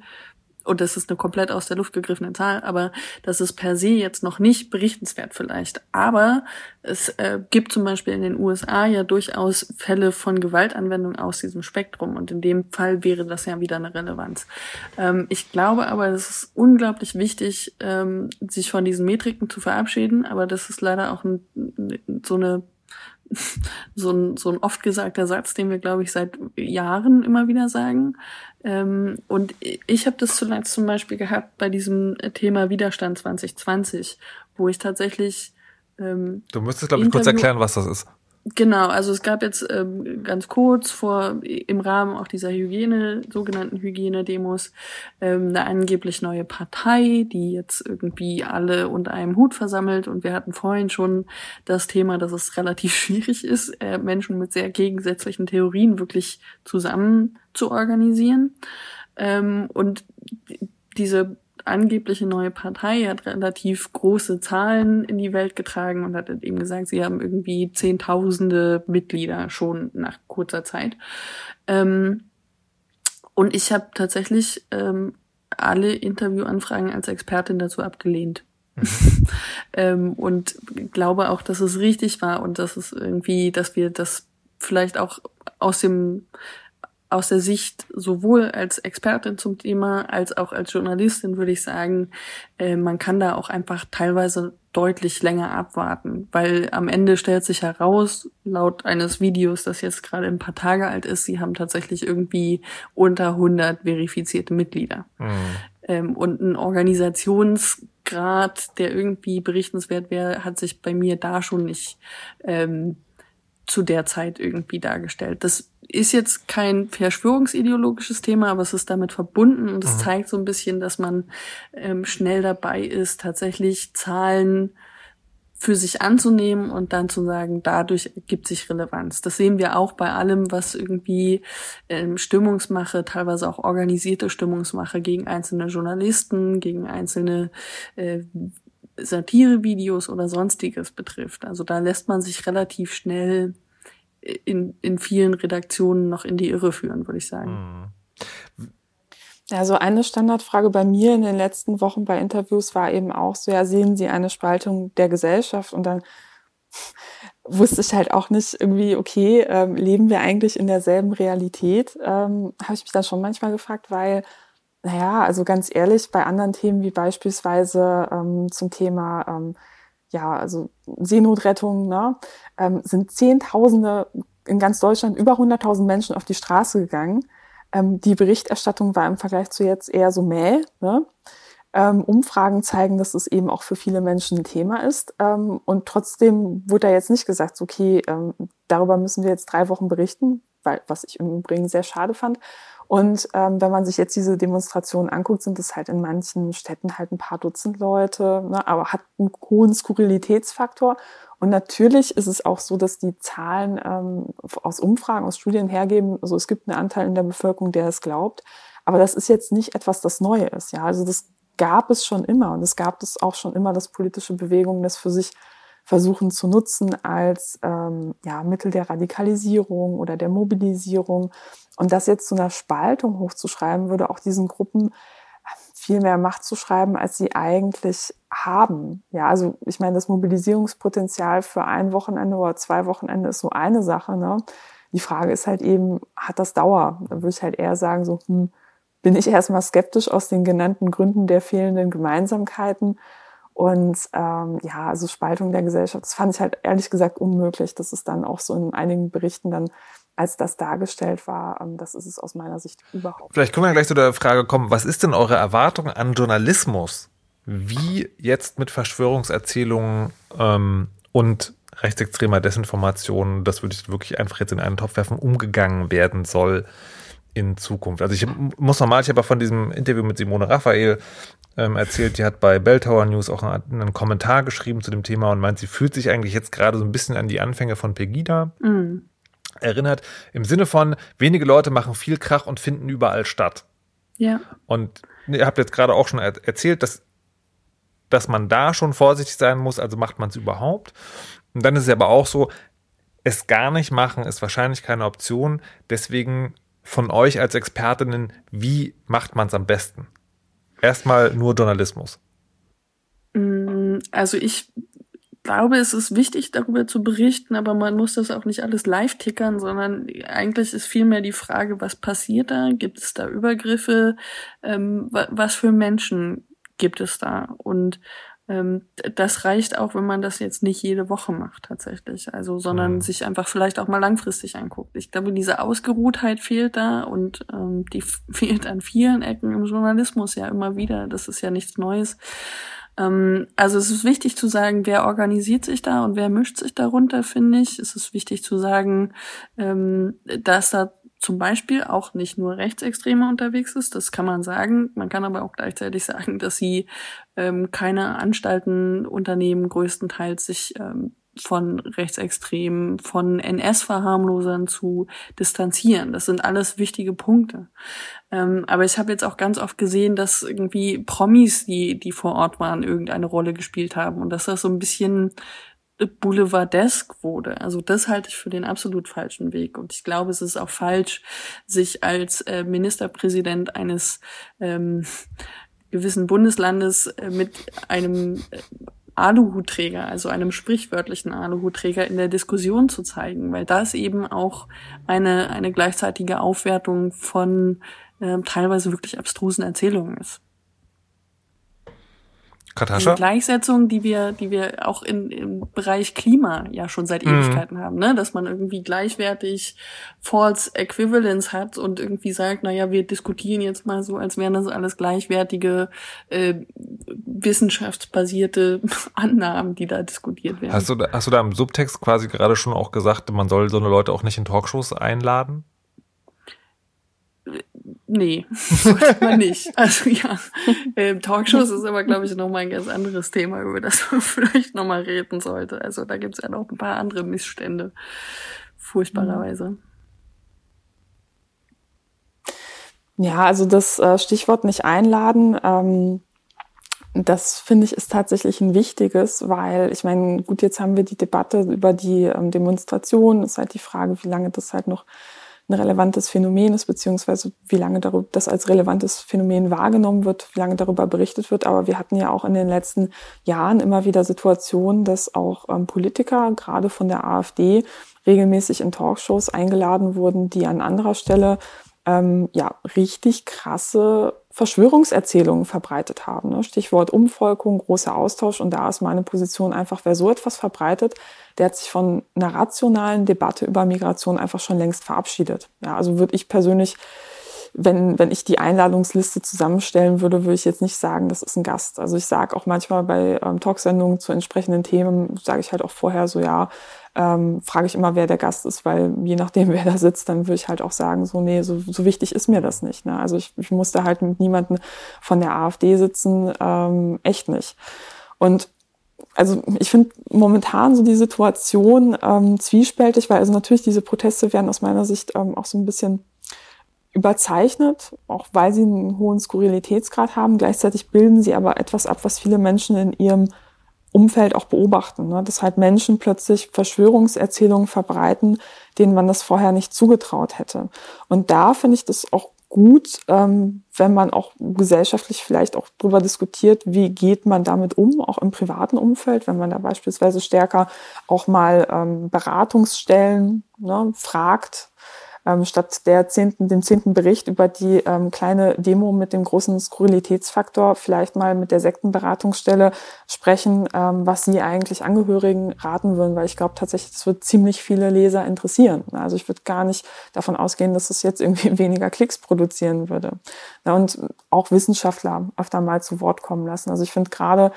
und das ist eine komplett aus der Luft gegriffene Zahl, aber das ist per se jetzt noch nicht berichtenswert vielleicht. Aber es äh, gibt zum Beispiel in den USA ja durchaus Fälle von Gewaltanwendung aus diesem Spektrum und in dem Fall wäre das ja wieder eine Relevanz. Ähm, ich glaube aber, es ist unglaublich wichtig, ähm, sich von diesen Metriken zu verabschieden, aber das ist leider auch ein, so eine so ein, so ein oft gesagter Satz, den wir, glaube ich, seit Jahren immer wieder sagen. Ähm, und ich habe das zuletzt zum Beispiel gehabt bei diesem Thema Widerstand 2020, wo ich tatsächlich. Ähm, du müsstest, glaube ich, kurz erklären, was das ist. Genau, also es gab jetzt ähm, ganz kurz vor im Rahmen auch dieser Hygiene, sogenannten Hygienedemos, ähm, eine angeblich neue Partei, die jetzt irgendwie alle unter einem Hut versammelt. Und wir hatten vorhin schon das Thema, dass es relativ schwierig ist, äh, Menschen mit sehr gegensätzlichen Theorien wirklich zusammen zu organisieren. Ähm, und diese angebliche neue Partei hat relativ große Zahlen in die Welt getragen und hat eben gesagt, sie haben irgendwie Zehntausende Mitglieder schon nach kurzer Zeit. Ähm, und ich habe tatsächlich ähm, alle Interviewanfragen als Expertin dazu abgelehnt. Mhm. ähm, und glaube auch, dass es richtig war und dass es irgendwie, dass wir das vielleicht auch aus dem aus der Sicht sowohl als Expertin zum Thema als auch als Journalistin würde ich sagen, äh, man kann da auch einfach teilweise deutlich länger abwarten, weil am Ende stellt sich heraus, laut eines Videos, das jetzt gerade ein paar Tage alt ist, sie haben tatsächlich irgendwie unter 100 verifizierte Mitglieder. Mhm. Ähm, und ein Organisationsgrad, der irgendwie berichtenswert wäre, hat sich bei mir da schon nicht ähm, zu der Zeit irgendwie dargestellt. Das ist jetzt kein verschwörungsideologisches Thema, aber es ist damit verbunden und es mhm. zeigt so ein bisschen, dass man ähm, schnell dabei ist, tatsächlich Zahlen für sich anzunehmen und dann zu sagen, dadurch ergibt sich Relevanz. Das sehen wir auch bei allem, was irgendwie ähm, Stimmungsmache, teilweise auch organisierte Stimmungsmache gegen einzelne Journalisten, gegen einzelne äh, Satirevideos oder sonstiges betrifft. Also da lässt man sich relativ schnell in, in vielen Redaktionen noch in die Irre führen, würde ich sagen. Mhm. Ja, so eine Standardfrage bei mir in den letzten Wochen bei Interviews war eben auch so, ja, sehen Sie eine Spaltung der Gesellschaft? Und dann wusste ich halt auch nicht irgendwie, okay, ähm, leben wir eigentlich in derselben Realität? Ähm, Habe ich mich dann schon manchmal gefragt, weil, naja, also ganz ehrlich, bei anderen Themen wie beispielsweise ähm, zum Thema ähm, ja, also Seenotrettung, ne, ähm, sind Zehntausende in ganz Deutschland über 100.000 Menschen auf die Straße gegangen. Ähm, die Berichterstattung war im Vergleich zu jetzt eher so mäh. Ne? Ähm, Umfragen zeigen, dass es eben auch für viele Menschen ein Thema ist. Ähm, und trotzdem wurde da jetzt nicht gesagt, okay, darüber müssen wir jetzt drei Wochen berichten, weil, was ich im Übrigen sehr schade fand. Und ähm, wenn man sich jetzt diese Demonstrationen anguckt, sind es halt in manchen Städten halt ein paar Dutzend Leute, ne, aber hat einen hohen Skurrilitätsfaktor. Und natürlich ist es auch so, dass die Zahlen ähm, aus Umfragen, aus Studien hergeben, also es gibt einen Anteil in der Bevölkerung, der es glaubt. Aber das ist jetzt nicht etwas, das neu ist. Ja, also das gab es schon immer und es gab es auch schon immer, dass politische Bewegungen das für sich versuchen zu nutzen als ähm, ja, Mittel der Radikalisierung oder der Mobilisierung. Und das jetzt zu einer Spaltung hochzuschreiben, würde auch diesen Gruppen viel mehr Macht zu schreiben, als sie eigentlich haben. Ja, also ich meine, das Mobilisierungspotenzial für ein Wochenende oder zwei Wochenende ist so eine Sache. Ne? Die Frage ist halt eben, hat das Dauer? Da würde ich halt eher sagen, so, hm, bin ich erstmal skeptisch aus den genannten Gründen der fehlenden Gemeinsamkeiten. Und ähm, ja, also Spaltung der Gesellschaft, das fand ich halt ehrlich gesagt unmöglich. Das ist dann auch so in einigen Berichten dann als das dargestellt war. Ähm, das ist es aus meiner Sicht überhaupt. Vielleicht können wir gleich zu der Frage kommen, was ist denn eure Erwartung an Journalismus? Wie jetzt mit Verschwörungserzählungen ähm, und rechtsextremer Desinformation, das würde ich wirklich einfach jetzt in einen Topf werfen, umgegangen werden soll in Zukunft. Also ich muss nochmal, ich habe von diesem Interview mit Simone Raphael ähm, erzählt, die hat bei Belltower News auch einen, einen, Kommentar geschrieben zu dem Thema und meint, sie fühlt sich eigentlich jetzt gerade so ein bisschen an die Anfänge von Pegida. Mhm erinnert, im Sinne von, wenige Leute machen viel Krach und finden überall statt. Ja. Und ihr habt jetzt gerade auch schon erzählt, dass, dass man da schon vorsichtig sein muss, also macht man es überhaupt. Und dann ist es aber auch so, es gar nicht machen ist wahrscheinlich keine Option. Deswegen von euch als Expertinnen, wie macht man es am besten? erstmal nur Journalismus? Mm, also ich glaube, es ist wichtig, darüber zu berichten, aber man muss das auch nicht alles live tickern, sondern eigentlich ist vielmehr die Frage, was passiert da? Gibt es da Übergriffe? Ähm, was für Menschen gibt es da? Und das reicht auch, wenn man das jetzt nicht jede Woche macht tatsächlich, also sondern mhm. sich einfach vielleicht auch mal langfristig anguckt. Ich glaube, diese Ausgeruhtheit fehlt da und ähm, die fehlt an vielen Ecken im Journalismus ja immer wieder. Das ist ja nichts Neues. Ähm, also es ist wichtig zu sagen, wer organisiert sich da und wer mischt sich darunter, finde ich. Es ist wichtig zu sagen, ähm, dass da zum Beispiel auch nicht nur Rechtsextreme unterwegs ist, das kann man sagen. Man kann aber auch gleichzeitig sagen, dass sie ähm, keine Anstalten unternehmen, größtenteils sich ähm, von Rechtsextremen, von NS-Verharmlosern zu distanzieren. Das sind alles wichtige Punkte. Ähm, aber ich habe jetzt auch ganz oft gesehen, dass irgendwie Promis, die, die vor Ort waren, irgendeine Rolle gespielt haben und dass das so ein bisschen boulevardesk wurde. Also das halte ich für den absolut falschen Weg. Und ich glaube, es ist auch falsch, sich als äh, Ministerpräsident eines ähm, gewissen Bundeslandes äh, mit einem äh, Aluhutträger, also einem sprichwörtlichen Aluhutträger in der Diskussion zu zeigen, weil das eben auch eine, eine gleichzeitige Aufwertung von äh, teilweise wirklich abstrusen Erzählungen ist. Katascha? Die Gleichsetzung, die wir, die wir auch in, im Bereich Klima ja schon seit mhm. Ewigkeiten haben, ne? dass man irgendwie gleichwertig False Equivalence hat und irgendwie sagt, naja, wir diskutieren jetzt mal so, als wären das alles gleichwertige äh, wissenschaftsbasierte Annahmen, die da diskutiert werden. Hast du, da, hast du da im Subtext quasi gerade schon auch gesagt, man soll so eine Leute auch nicht in Talkshows einladen? Nee, sollte man nicht. Also ja, ähm, Talkshows ist aber, glaube ich, nochmal ein ganz anderes Thema, über das man vielleicht nochmal reden sollte. Also da gibt es ja noch ein paar andere Missstände, furchtbarerweise. Ja, also das äh, Stichwort nicht einladen, ähm, das finde ich ist tatsächlich ein wichtiges, weil ich meine, gut, jetzt haben wir die Debatte über die ähm, Demonstration. Ist halt die Frage, wie lange das halt noch ein relevantes Phänomen ist, beziehungsweise wie lange darüber, das als relevantes Phänomen wahrgenommen wird, wie lange darüber berichtet wird. Aber wir hatten ja auch in den letzten Jahren immer wieder Situationen, dass auch ähm, Politiker, gerade von der AfD, regelmäßig in Talkshows eingeladen wurden, die an anderer Stelle ähm, ja richtig krasse Verschwörungserzählungen verbreitet haben. Ne? Stichwort Umvolkung, großer Austausch. Und da ist meine Position einfach, wer so etwas verbreitet, der hat sich von einer rationalen Debatte über Migration einfach schon längst verabschiedet. Ja, also würde ich persönlich, wenn, wenn ich die Einladungsliste zusammenstellen würde, würde ich jetzt nicht sagen, das ist ein Gast. Also ich sage auch manchmal bei ähm, Talksendungen zu entsprechenden Themen, sage ich halt auch vorher so, ja, ähm, frage ich immer, wer der Gast ist, weil je nachdem, wer da sitzt, dann würde ich halt auch sagen, so, nee, so, so wichtig ist mir das nicht. Ne? Also ich, ich musste halt mit niemandem von der AfD sitzen, ähm, echt nicht. Und also ich finde momentan so die Situation ähm, zwiespältig, weil also natürlich diese Proteste werden aus meiner Sicht ähm, auch so ein bisschen überzeichnet, auch weil sie einen hohen Skurrilitätsgrad haben. Gleichzeitig bilden sie aber etwas ab, was viele Menschen in ihrem Umfeld auch beobachten, ne? dass halt Menschen plötzlich Verschwörungserzählungen verbreiten, denen man das vorher nicht zugetraut hätte. Und da finde ich das auch gut, ähm, wenn man auch gesellschaftlich vielleicht auch darüber diskutiert, wie geht man damit um, auch im privaten Umfeld, wenn man da beispielsweise stärker auch mal ähm, Beratungsstellen ne, fragt, ähm, statt der zehnten, dem zehnten Bericht über die ähm, kleine Demo mit dem großen Skurrilitätsfaktor vielleicht mal mit der Sektenberatungsstelle sprechen, ähm, was sie eigentlich Angehörigen raten würden, weil ich glaube tatsächlich, das wird ziemlich viele Leser interessieren. Also ich würde gar nicht davon ausgehen, dass es jetzt irgendwie weniger Klicks produzieren würde. Ja, und auch Wissenschaftler öfter mal zu Wort kommen lassen. Also ich finde gerade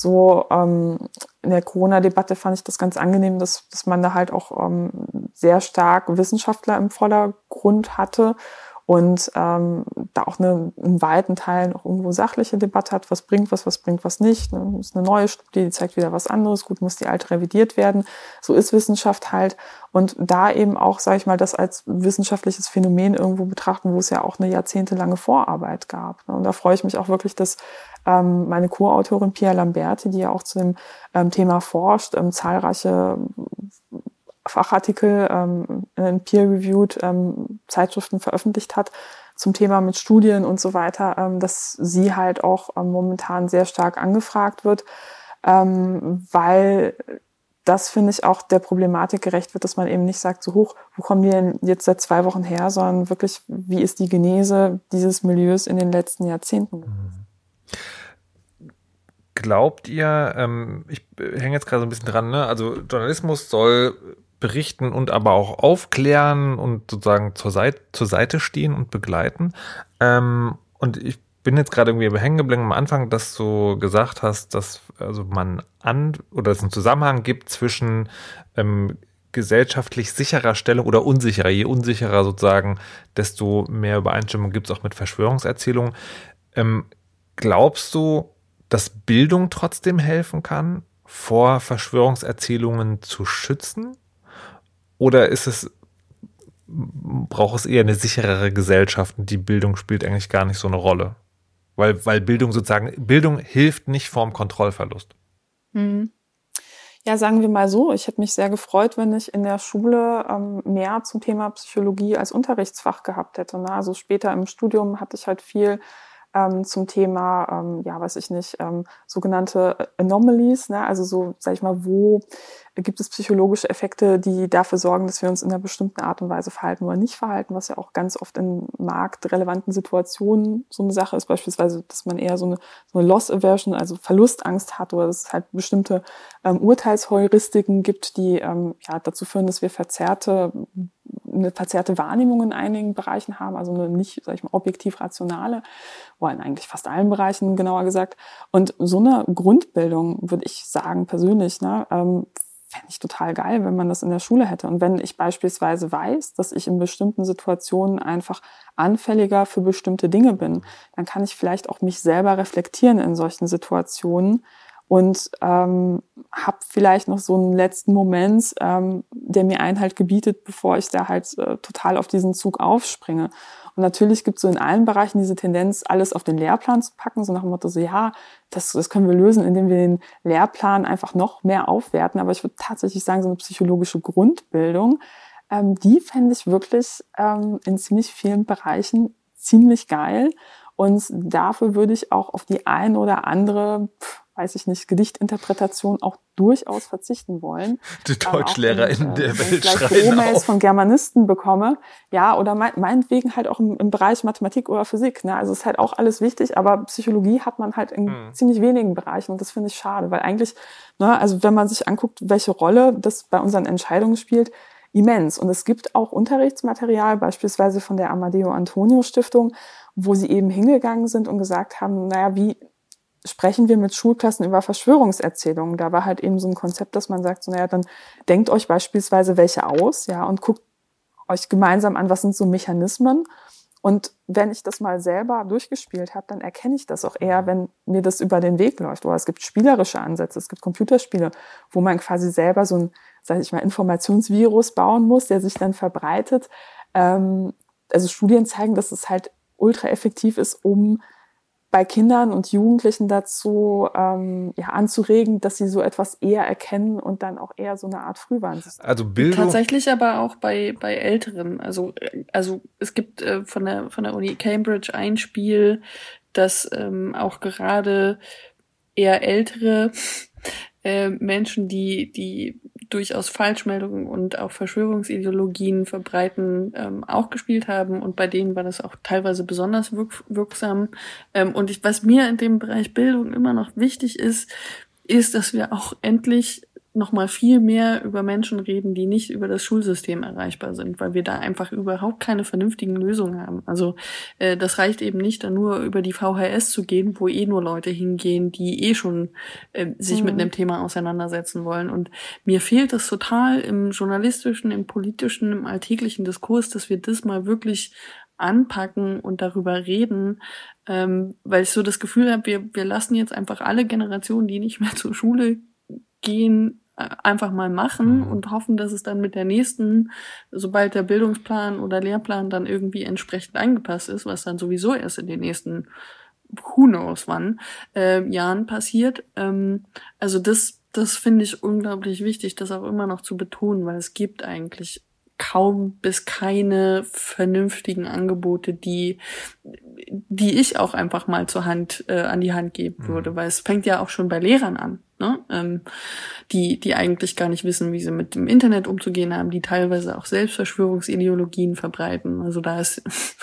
so ähm, in der Corona-Debatte fand ich das ganz angenehm, dass, dass man da halt auch ähm, sehr stark Wissenschaftler im Vordergrund hatte. Und ähm, da auch eine, in weiten Teilen auch irgendwo sachliche Debatte hat, was bringt was, was bringt was nicht. Ne? Ist eine neue Studie, die zeigt wieder was anderes. Gut, muss die alte revidiert werden. So ist Wissenschaft halt. Und da eben auch, sage ich mal, das als wissenschaftliches Phänomen irgendwo betrachten, wo es ja auch eine jahrzehntelange Vorarbeit gab. Ne? Und da freue ich mich auch wirklich, dass ähm, meine Co-Autorin Pia Lamberti, die ja auch zu dem ähm, Thema forscht, ähm, zahlreiche Fachartikel ähm, in peer-reviewed ähm, Zeitschriften veröffentlicht hat, zum Thema mit Studien und so weiter, ähm, dass sie halt auch ähm, momentan sehr stark angefragt wird, ähm, weil das finde ich auch der Problematik gerecht wird, dass man eben nicht sagt, so hoch, wo kommen die denn jetzt seit zwei Wochen her, sondern wirklich, wie ist die Genese dieses Milieus in den letzten Jahrzehnten? Glaubt ihr, ähm, ich hänge jetzt gerade so ein bisschen dran, ne? also Journalismus soll berichten und aber auch aufklären und sozusagen zur Seite, zur Seite stehen und begleiten. Ähm, und ich bin jetzt gerade irgendwie hängen geblieben am Anfang, dass du gesagt hast, dass also man an oder es einen Zusammenhang gibt zwischen ähm, gesellschaftlich sicherer Stellung oder unsicherer. Je unsicherer sozusagen, desto mehr Übereinstimmung gibt es auch mit Verschwörungserzählungen. Ähm, glaubst du, dass Bildung trotzdem helfen kann, vor Verschwörungserzählungen zu schützen? Oder ist es, braucht es eher eine sicherere Gesellschaft und die Bildung spielt eigentlich gar nicht so eine Rolle? Weil, weil Bildung sozusagen, Bildung hilft nicht vorm Kontrollverlust. Mhm. Ja, sagen wir mal so, ich hätte mich sehr gefreut, wenn ich in der Schule ähm, mehr zum Thema Psychologie als Unterrichtsfach gehabt hätte. Ne? Also später im Studium hatte ich halt viel ähm, zum Thema, ähm, ja, weiß ich nicht, ähm, sogenannte Anomalies, ne? also so, sag ich mal, wo gibt es psychologische Effekte, die dafür sorgen, dass wir uns in einer bestimmten Art und Weise verhalten oder nicht verhalten, was ja auch ganz oft in marktrelevanten Situationen so eine Sache ist, beispielsweise, dass man eher so eine, so eine Loss Aversion, also Verlustangst hat oder dass es halt bestimmte ähm, Urteilsheuristiken gibt, die ähm, ja, dazu führen, dass wir verzerrte eine verzerrte Wahrnehmung in einigen Bereichen haben, also eine nicht, sag ich mal, objektiv rationale, oder in eigentlich fast allen Bereichen genauer gesagt. Und so eine Grundbildung, würde ich sagen, persönlich, ne, ähm, fände ich total geil, wenn man das in der Schule hätte. Und wenn ich beispielsweise weiß, dass ich in bestimmten Situationen einfach anfälliger für bestimmte Dinge bin, dann kann ich vielleicht auch mich selber reflektieren in solchen Situationen und ähm, habe vielleicht noch so einen letzten Moment, ähm, der mir Einhalt gebietet, bevor ich da halt äh, total auf diesen Zug aufspringe. Und natürlich gibt es so in allen Bereichen diese Tendenz, alles auf den Lehrplan zu packen, so nach dem Motto, so ja, das, das können wir lösen, indem wir den Lehrplan einfach noch mehr aufwerten. Aber ich würde tatsächlich sagen, so eine psychologische Grundbildung, ähm, die fände ich wirklich ähm, in ziemlich vielen Bereichen ziemlich geil. Und dafür würde ich auch auf die ein oder andere, weiß ich nicht, Gedichtinterpretation auch durchaus verzichten wollen. Die Deutschlehrer in der äh, Welt schreien E-Mails von Germanisten bekomme, ja, oder meinetwegen halt auch im, im, Bereich Mathematik oder Physik. Ne? Also ist halt auch alles wichtig, aber Psychologie hat man halt in hm. ziemlich wenigen Bereichen und das finde ich schade, weil eigentlich, ne, also wenn man sich anguckt, welche Rolle das bei unseren Entscheidungen spielt, immens. Und es gibt auch Unterrichtsmaterial, beispielsweise von der Amadeo Antonio Stiftung, wo sie eben hingegangen sind und gesagt haben, naja, wie sprechen wir mit Schulklassen über Verschwörungserzählungen? Da war halt eben so ein Konzept, dass man sagt, so, naja, dann denkt euch beispielsweise welche aus, ja, und guckt euch gemeinsam an, was sind so Mechanismen. Und wenn ich das mal selber durchgespielt habe, dann erkenne ich das auch eher, wenn mir das über den Weg läuft. Oder es gibt spielerische Ansätze, es gibt Computerspiele, wo man quasi selber so ein, sag ich mal, Informationsvirus bauen muss, der sich dann verbreitet. Ähm, also Studien zeigen, dass es halt ultra effektiv ist, um bei Kindern und Jugendlichen dazu ähm, ja, anzuregen, dass sie so etwas eher erkennen und dann auch eher so eine Art Frühwarnsystem. Also Bildung. Tatsächlich aber auch bei, bei Älteren. Also, also es gibt äh, von, der, von der Uni Cambridge ein Spiel, das ähm, auch gerade eher ältere äh, Menschen, die, die durchaus Falschmeldungen und auch Verschwörungsideologien verbreiten, ähm, auch gespielt haben. Und bei denen war das auch teilweise besonders wirk wirksam. Ähm, und ich, was mir in dem Bereich Bildung immer noch wichtig ist, ist, dass wir auch endlich noch mal viel mehr über Menschen reden, die nicht über das Schulsystem erreichbar sind, weil wir da einfach überhaupt keine vernünftigen Lösungen haben. Also äh, das reicht eben nicht, da nur über die VHS zu gehen, wo eh nur Leute hingehen, die eh schon äh, sich mhm. mit einem Thema auseinandersetzen wollen. Und mir fehlt es total im journalistischen, im politischen, im alltäglichen Diskurs, dass wir das mal wirklich anpacken und darüber reden, ähm, weil ich so das Gefühl habe, wir, wir lassen jetzt einfach alle Generationen, die nicht mehr zur Schule gehen, einfach mal machen mhm. und hoffen, dass es dann mit der nächsten, sobald der Bildungsplan oder Lehrplan dann irgendwie entsprechend angepasst ist, was dann sowieso erst in den nächsten who knows wann äh, Jahren passiert. Ähm, also das, das finde ich unglaublich wichtig, das auch immer noch zu betonen, weil es gibt eigentlich kaum bis keine vernünftigen Angebote, die, die ich auch einfach mal zur Hand, äh, an die Hand geben mhm. würde, weil es fängt ja auch schon bei Lehrern an, ne? Ähm, die, die eigentlich gar nicht wissen, wie sie mit dem Internet umzugehen haben, die teilweise auch Selbstverschwörungsideologien verbreiten. Also da ist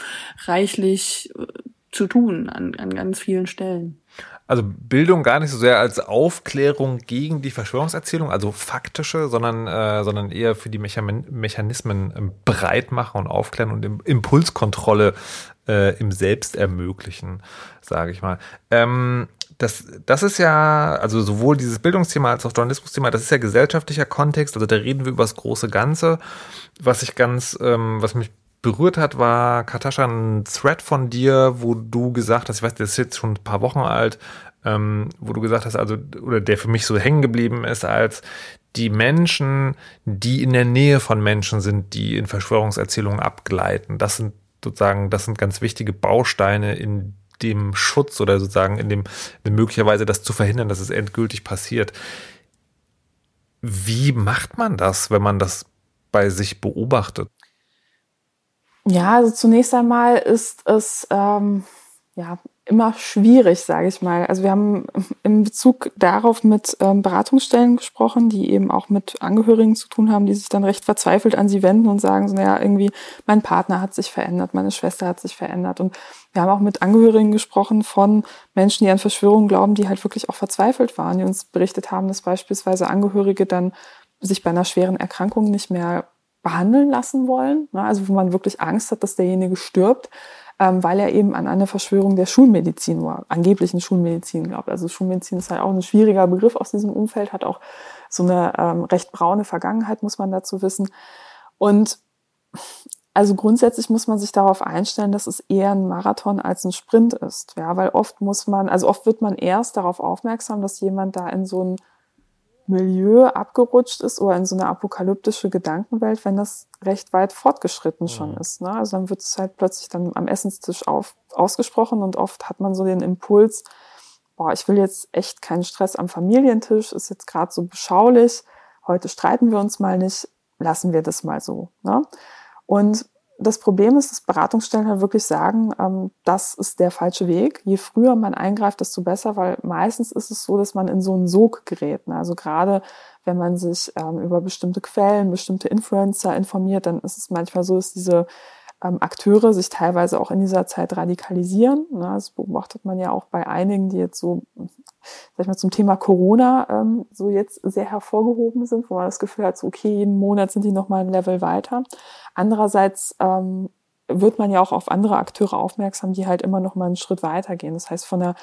reichlich äh, zu tun an, an ganz vielen Stellen. Also Bildung gar nicht so sehr als Aufklärung gegen die Verschwörungserzählung, also faktische, sondern, äh, sondern eher für die Mechanismen ähm, breit machen und aufklären und Impulskontrolle äh, im Selbst ermöglichen, sage ich mal. Ähm, das, das ist ja, also sowohl dieses Bildungsthema als auch Journalismusthema, das ist ja gesellschaftlicher Kontext, also da reden wir über das große Ganze. Was ich ganz, ähm, was mich berührt hat, war, Katascha, ein Thread von dir, wo du gesagt hast, ich weiß, der ist jetzt schon ein paar Wochen alt, ähm, wo du gesagt hast, also, oder der für mich so hängen geblieben ist, als die Menschen, die in der Nähe von Menschen sind, die in Verschwörungserzählungen abgleiten, das sind sozusagen, das sind ganz wichtige Bausteine in dem Schutz oder sozusagen in dem, in möglicherweise das zu verhindern, dass es endgültig passiert. Wie macht man das, wenn man das bei sich beobachtet? Ja, also zunächst einmal ist es ähm, ja immer schwierig, sage ich mal. Also wir haben in Bezug darauf mit ähm, Beratungsstellen gesprochen, die eben auch mit Angehörigen zu tun haben, die sich dann recht verzweifelt an sie wenden und sagen, so, naja, irgendwie mein Partner hat sich verändert, meine Schwester hat sich verändert. Und wir haben auch mit Angehörigen gesprochen von Menschen, die an Verschwörungen glauben, die halt wirklich auch verzweifelt waren, die uns berichtet haben, dass beispielsweise Angehörige dann sich bei einer schweren Erkrankung nicht mehr behandeln lassen wollen, ne? also wo man wirklich Angst hat, dass derjenige stirbt, ähm, weil er eben an eine Verschwörung der Schulmedizin oder angeblichen Schulmedizin glaubt. Also Schulmedizin ist halt auch ein schwieriger Begriff aus diesem Umfeld, hat auch so eine ähm, recht braune Vergangenheit, muss man dazu wissen. Und also grundsätzlich muss man sich darauf einstellen, dass es eher ein Marathon als ein Sprint ist. Ja, weil oft muss man, also oft wird man erst darauf aufmerksam, dass jemand da in so ein Milieu abgerutscht ist oder in so eine apokalyptische Gedankenwelt, wenn das recht weit fortgeschritten schon mhm. ist. Ne? Also dann wird es halt plötzlich dann am Essenstisch auf, ausgesprochen und oft hat man so den Impuls, boah, ich will jetzt echt keinen Stress am Familientisch, ist jetzt gerade so beschaulich, heute streiten wir uns mal nicht, lassen wir das mal so. Ne? Und das Problem ist, dass Beratungsstellen halt wirklich sagen, ähm, das ist der falsche Weg. Je früher man eingreift, desto besser, weil meistens ist es so, dass man in so einen Sog gerät. Ne? Also gerade wenn man sich ähm, über bestimmte Quellen, bestimmte Influencer informiert, dann ist es manchmal so, dass diese ähm, Akteure sich teilweise auch in dieser Zeit radikalisieren. Ne? Das beobachtet man ja auch bei einigen, die jetzt so, sag ich mal, zum Thema Corona ähm, so jetzt sehr hervorgehoben sind, wo man das Gefühl hat, so, okay, jeden Monat sind die nochmal ein Level weiter. Andererseits ähm, wird man ja auch auf andere Akteure aufmerksam, die halt immer noch mal einen Schritt weitergehen. Das heißt, von der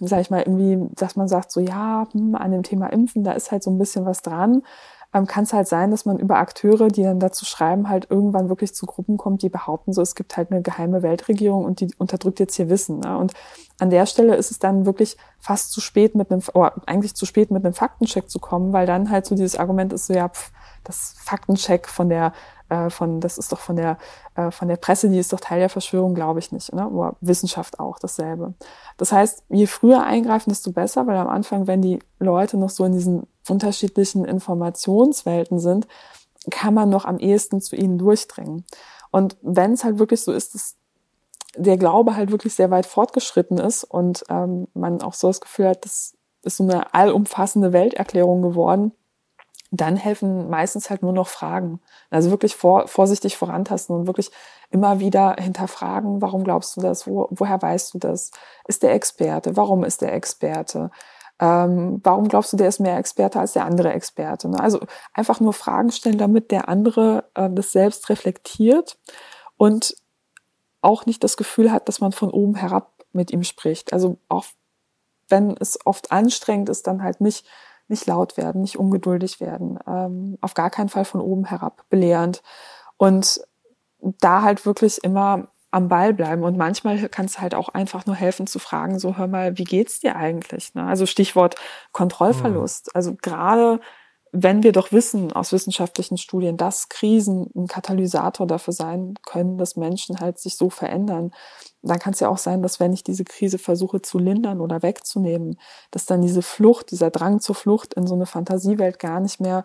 sag ich mal, irgendwie, dass man sagt, so ja, hm, an dem Thema Impfen, da ist halt so ein bisschen was dran ähm, kann es halt sein, dass man über Akteure, die dann dazu schreiben, halt irgendwann wirklich zu Gruppen kommt, die behaupten, so es gibt halt eine geheime Weltregierung und die unterdrückt jetzt hier Wissen. Ne? Und an der Stelle ist es dann wirklich fast zu spät mit einem, oder eigentlich zu spät mit einem Faktencheck zu kommen, weil dann halt so dieses Argument ist so, ja, pff, das Faktencheck von der äh, von, das ist doch von der, äh, von der Presse, die ist doch Teil der Verschwörung, glaube ich nicht. Ne? Oder Wissenschaft auch dasselbe. Das heißt, je früher eingreifen, desto besser, weil am Anfang, wenn die Leute noch so in diesen unterschiedlichen Informationswelten sind, kann man noch am ehesten zu ihnen durchdringen. Und wenn es halt wirklich so ist, dass der Glaube halt wirklich sehr weit fortgeschritten ist und ähm, man auch so das Gefühl hat, das ist so eine allumfassende Welterklärung geworden, dann helfen meistens halt nur noch Fragen. Also wirklich vor, vorsichtig vorantasten und wirklich immer wieder hinterfragen, warum glaubst du das? Wo, woher weißt du das? Ist der Experte? Warum ist der Experte? Ähm, warum glaubst du, der ist mehr Experte als der andere Experte? Ne? Also einfach nur Fragen stellen, damit der andere äh, das selbst reflektiert und auch nicht das Gefühl hat, dass man von oben herab mit ihm spricht. Also auch wenn es oft anstrengend ist, dann halt nicht nicht laut werden, nicht ungeduldig werden, ähm, auf gar keinen Fall von oben herab belehrend und da halt wirklich immer am Ball bleiben. Und manchmal kann es halt auch einfach nur helfen zu fragen, so hör mal, wie geht's dir eigentlich? Ne? Also Stichwort Kontrollverlust. Mhm. Also gerade wenn wir doch wissen aus wissenschaftlichen Studien, dass Krisen ein Katalysator dafür sein können, dass Menschen halt sich so verändern, dann kann es ja auch sein, dass wenn ich diese Krise versuche zu lindern oder wegzunehmen, dass dann diese Flucht, dieser Drang zur Flucht in so eine Fantasiewelt gar nicht mehr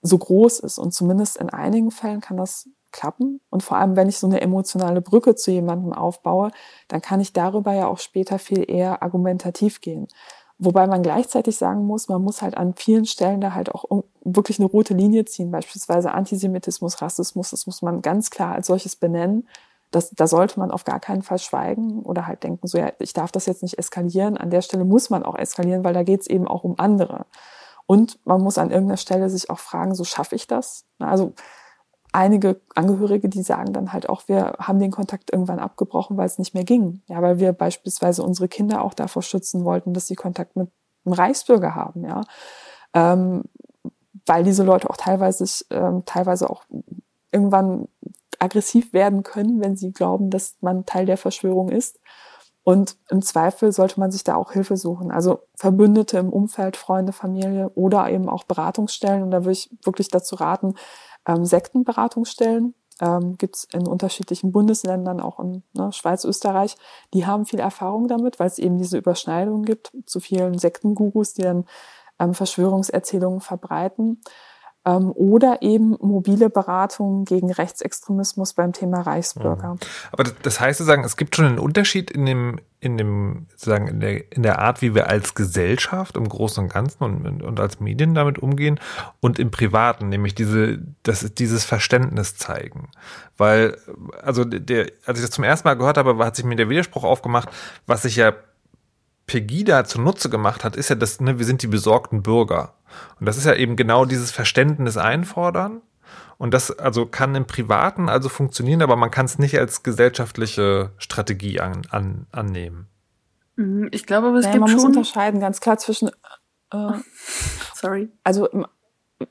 so groß ist. Und zumindest in einigen Fällen kann das klappen. Und vor allem, wenn ich so eine emotionale Brücke zu jemandem aufbaue, dann kann ich darüber ja auch später viel eher argumentativ gehen. Wobei man gleichzeitig sagen muss, man muss halt an vielen Stellen da halt auch wirklich eine rote Linie ziehen, beispielsweise Antisemitismus, Rassismus, das muss man ganz klar als solches benennen. Das, da sollte man auf gar keinen Fall schweigen oder halt denken, so ja, ich darf das jetzt nicht eskalieren. An der Stelle muss man auch eskalieren, weil da geht es eben auch um andere. Und man muss an irgendeiner Stelle sich auch fragen, so schaffe ich das? Also einige Angehörige, die sagen dann halt auch, wir haben den Kontakt irgendwann abgebrochen, weil es nicht mehr ging. Ja, weil wir beispielsweise unsere Kinder auch davor schützen wollten, dass sie Kontakt mit einem Reichsbürger haben, ja. Ähm, weil diese Leute auch teilweise, ähm, teilweise auch irgendwann aggressiv werden können, wenn sie glauben, dass man Teil der Verschwörung ist. Und im Zweifel sollte man sich da auch Hilfe suchen. Also Verbündete im Umfeld, Freunde, Familie oder eben auch Beratungsstellen. Und da würde ich wirklich dazu raten, ähm, Sektenberatungsstellen. Ähm, Gibt es in unterschiedlichen Bundesländern, auch in ne, Schweiz, Österreich. Die haben viel Erfahrung damit, weil es eben diese Überschneidungen gibt zu vielen Sektengurus, die dann ähm, Verschwörungserzählungen verbreiten oder eben mobile Beratungen gegen Rechtsextremismus beim Thema Reichsbürger. Mhm. Aber das heißt sozusagen, es gibt schon einen Unterschied in dem, in dem, sozusagen in der, in der Art, wie wir als Gesellschaft im Großen und Ganzen und, und als Medien damit umgehen und im Privaten, nämlich diese, das, dieses Verständnis zeigen. Weil, also der, als ich das zum ersten Mal gehört habe, hat sich mir der Widerspruch aufgemacht, was sich ja Pegida zunutze gemacht hat, ist ja das, ne, wir sind die besorgten Bürger. Und das ist ja eben genau dieses Verständnis einfordern. Und das also kann im Privaten also funktionieren, aber man kann es nicht als gesellschaftliche Strategie an, an, annehmen. Mhm, ich glaube, aber es naja, gibt man schon muss unterscheiden ganz klar zwischen. Äh, sorry. Also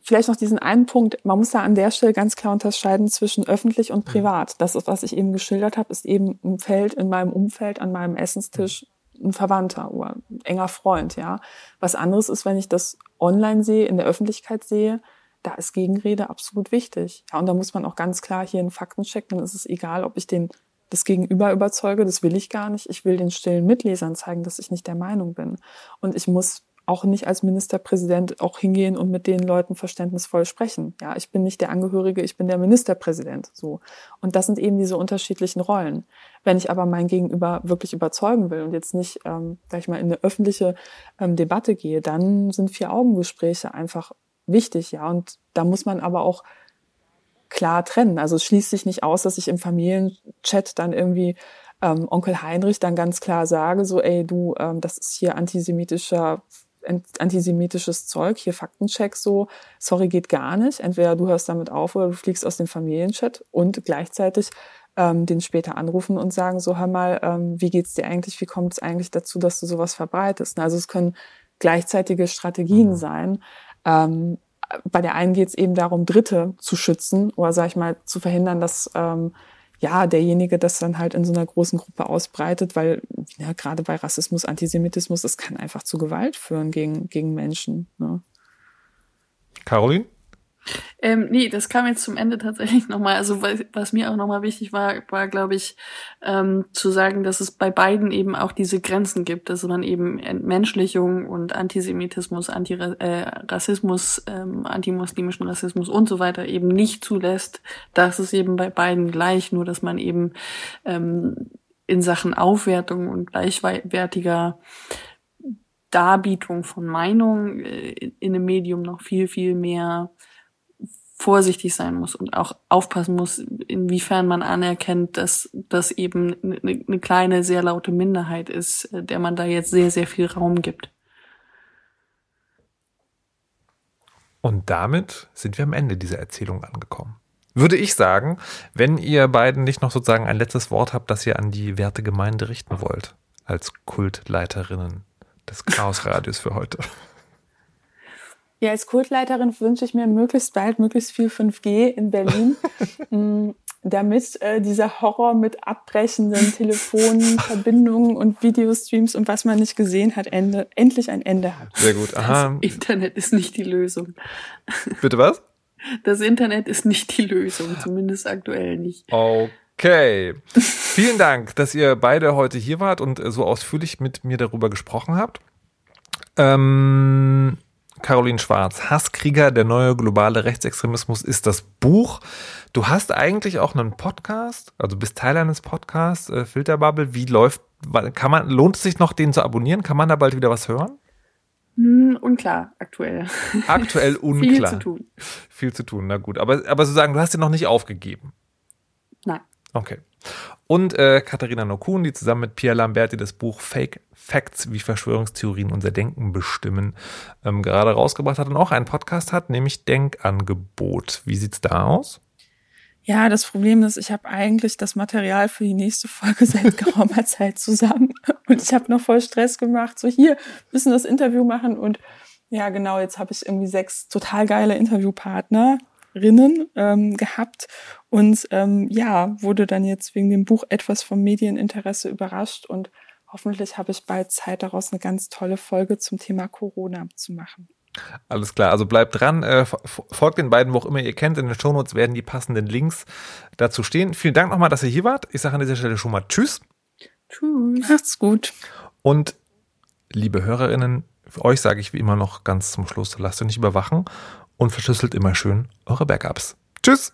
vielleicht noch diesen einen Punkt. Man muss da an der Stelle ganz klar unterscheiden zwischen öffentlich und privat. Das, was ich eben geschildert habe, ist eben ein Feld in meinem Umfeld, an meinem Essenstisch, ein Verwandter oder ein enger Freund, ja. Was anderes ist, wenn ich das online sehe, in der Öffentlichkeit sehe, da ist Gegenrede absolut wichtig. Ja, und da muss man auch ganz klar hier einen Faktencheck, dann ist es egal, ob ich den das Gegenüber überzeuge, das will ich gar nicht. Ich will den stillen Mitlesern zeigen, dass ich nicht der Meinung bin. Und ich muss auch nicht als Ministerpräsident auch hingehen und mit den Leuten verständnisvoll sprechen. Ja, ich bin nicht der Angehörige, ich bin der Ministerpräsident. So. Und das sind eben diese unterschiedlichen Rollen. Wenn ich aber mein Gegenüber wirklich überzeugen will und jetzt nicht, ähm, sag ich mal, in eine öffentliche ähm, Debatte gehe, dann sind Vier-Augen-Gespräche einfach wichtig, ja. Und da muss man aber auch klar trennen. Also es schließt sich nicht aus, dass ich im Familienchat dann irgendwie ähm, Onkel Heinrich dann ganz klar sage, so, ey, du, ähm, das ist hier antisemitischer antisemitisches Zeug, hier Faktencheck so, sorry, geht gar nicht. Entweder du hörst damit auf oder du fliegst aus dem Familienchat und gleichzeitig ähm, den später anrufen und sagen, so hör mal, ähm, wie geht's dir eigentlich, wie kommt es eigentlich dazu, dass du sowas verbreitest? Also es können gleichzeitige Strategien mhm. sein. Ähm, bei der einen geht es eben darum, Dritte zu schützen oder sag ich mal zu verhindern, dass ähm, ja, derjenige das dann halt in so einer großen Gruppe ausbreitet, weil ja, gerade bei Rassismus, Antisemitismus, das kann einfach zu Gewalt führen gegen, gegen Menschen. Ne? Caroline? Ähm, nee, das kam jetzt zum Ende tatsächlich nochmal. Also was, was mir auch nochmal wichtig war, war, glaube ich, ähm, zu sagen, dass es bei beiden eben auch diese Grenzen gibt, dass man eben Entmenschlichung und Antisemitismus, Antirassismus, äh, ähm, antimuslimischen Rassismus und so weiter eben nicht zulässt. Das ist eben bei beiden gleich, nur dass man eben ähm, in Sachen Aufwertung und gleichwertiger Darbietung von Meinung äh, in einem Medium noch viel, viel mehr vorsichtig sein muss und auch aufpassen muss, inwiefern man anerkennt, dass das eben eine, eine kleine, sehr laute Minderheit ist, äh, der man da jetzt sehr, sehr viel Raum gibt. Und damit sind wir am Ende dieser Erzählung angekommen. Würde ich sagen, wenn ihr beiden nicht noch sozusagen ein letztes Wort habt, das ihr an die Wertegemeinde richten wollt, als Kultleiterinnen des Chaosradios für heute. Ja, als Kultleiterin wünsche ich mir möglichst bald möglichst viel 5G in Berlin, mm, damit äh, dieser Horror mit abbrechenden Telefonverbindungen und Videostreams und was man nicht gesehen hat, Ende, endlich ein Ende hat. Sehr gut. Aha. Das Internet ist nicht die Lösung. Bitte was? Das Internet ist nicht die Lösung, zumindest aktuell nicht. Okay. Vielen Dank, dass ihr beide heute hier wart und so ausführlich mit mir darüber gesprochen habt. Ähm, Caroline Schwarz. Hasskrieger, der neue globale Rechtsextremismus ist das Buch. Du hast eigentlich auch einen Podcast, also bist Teil eines Podcasts, äh, Filterbubble. Wie läuft, kann man, lohnt es sich noch, den zu abonnieren? Kann man da bald wieder was hören? Hm, unklar, aktuell. Aktuell unklar. Viel zu tun. Viel zu tun, na gut. Aber, aber sozusagen, du hast den noch nicht aufgegeben. Nein. Okay. Und äh, Katharina Nokun, die zusammen mit Pierre Lamberti das Buch Fake Facts, wie Verschwörungstheorien unser Denken bestimmen, ähm, gerade rausgebracht hat und auch einen Podcast hat, nämlich Denkangebot. Wie sieht's da aus? Ja, das Problem ist, ich habe eigentlich das Material für die nächste Folge seit geraumer Zeit zusammen und ich habe noch voll Stress gemacht. So hier müssen das Interview machen und ja, genau, jetzt habe ich irgendwie sechs total geile Interviewpartnerinnen ähm, gehabt und ähm, ja, wurde dann jetzt wegen dem Buch etwas vom Medieninteresse überrascht und hoffentlich habe ich bald Zeit daraus eine ganz tolle Folge zum Thema Corona zu machen. Alles klar, also bleibt dran, äh, folgt den beiden, wo auch immer ihr kennt. In den Shownotes werden die passenden Links dazu stehen. Vielen Dank nochmal, dass ihr hier wart. Ich sage an dieser Stelle schon mal Tschüss. Tschüss. Macht's gut. Und liebe Hörerinnen, für euch sage ich wie immer noch ganz zum Schluss, lasst euch nicht überwachen und verschlüsselt immer schön eure Backups. Tschüss.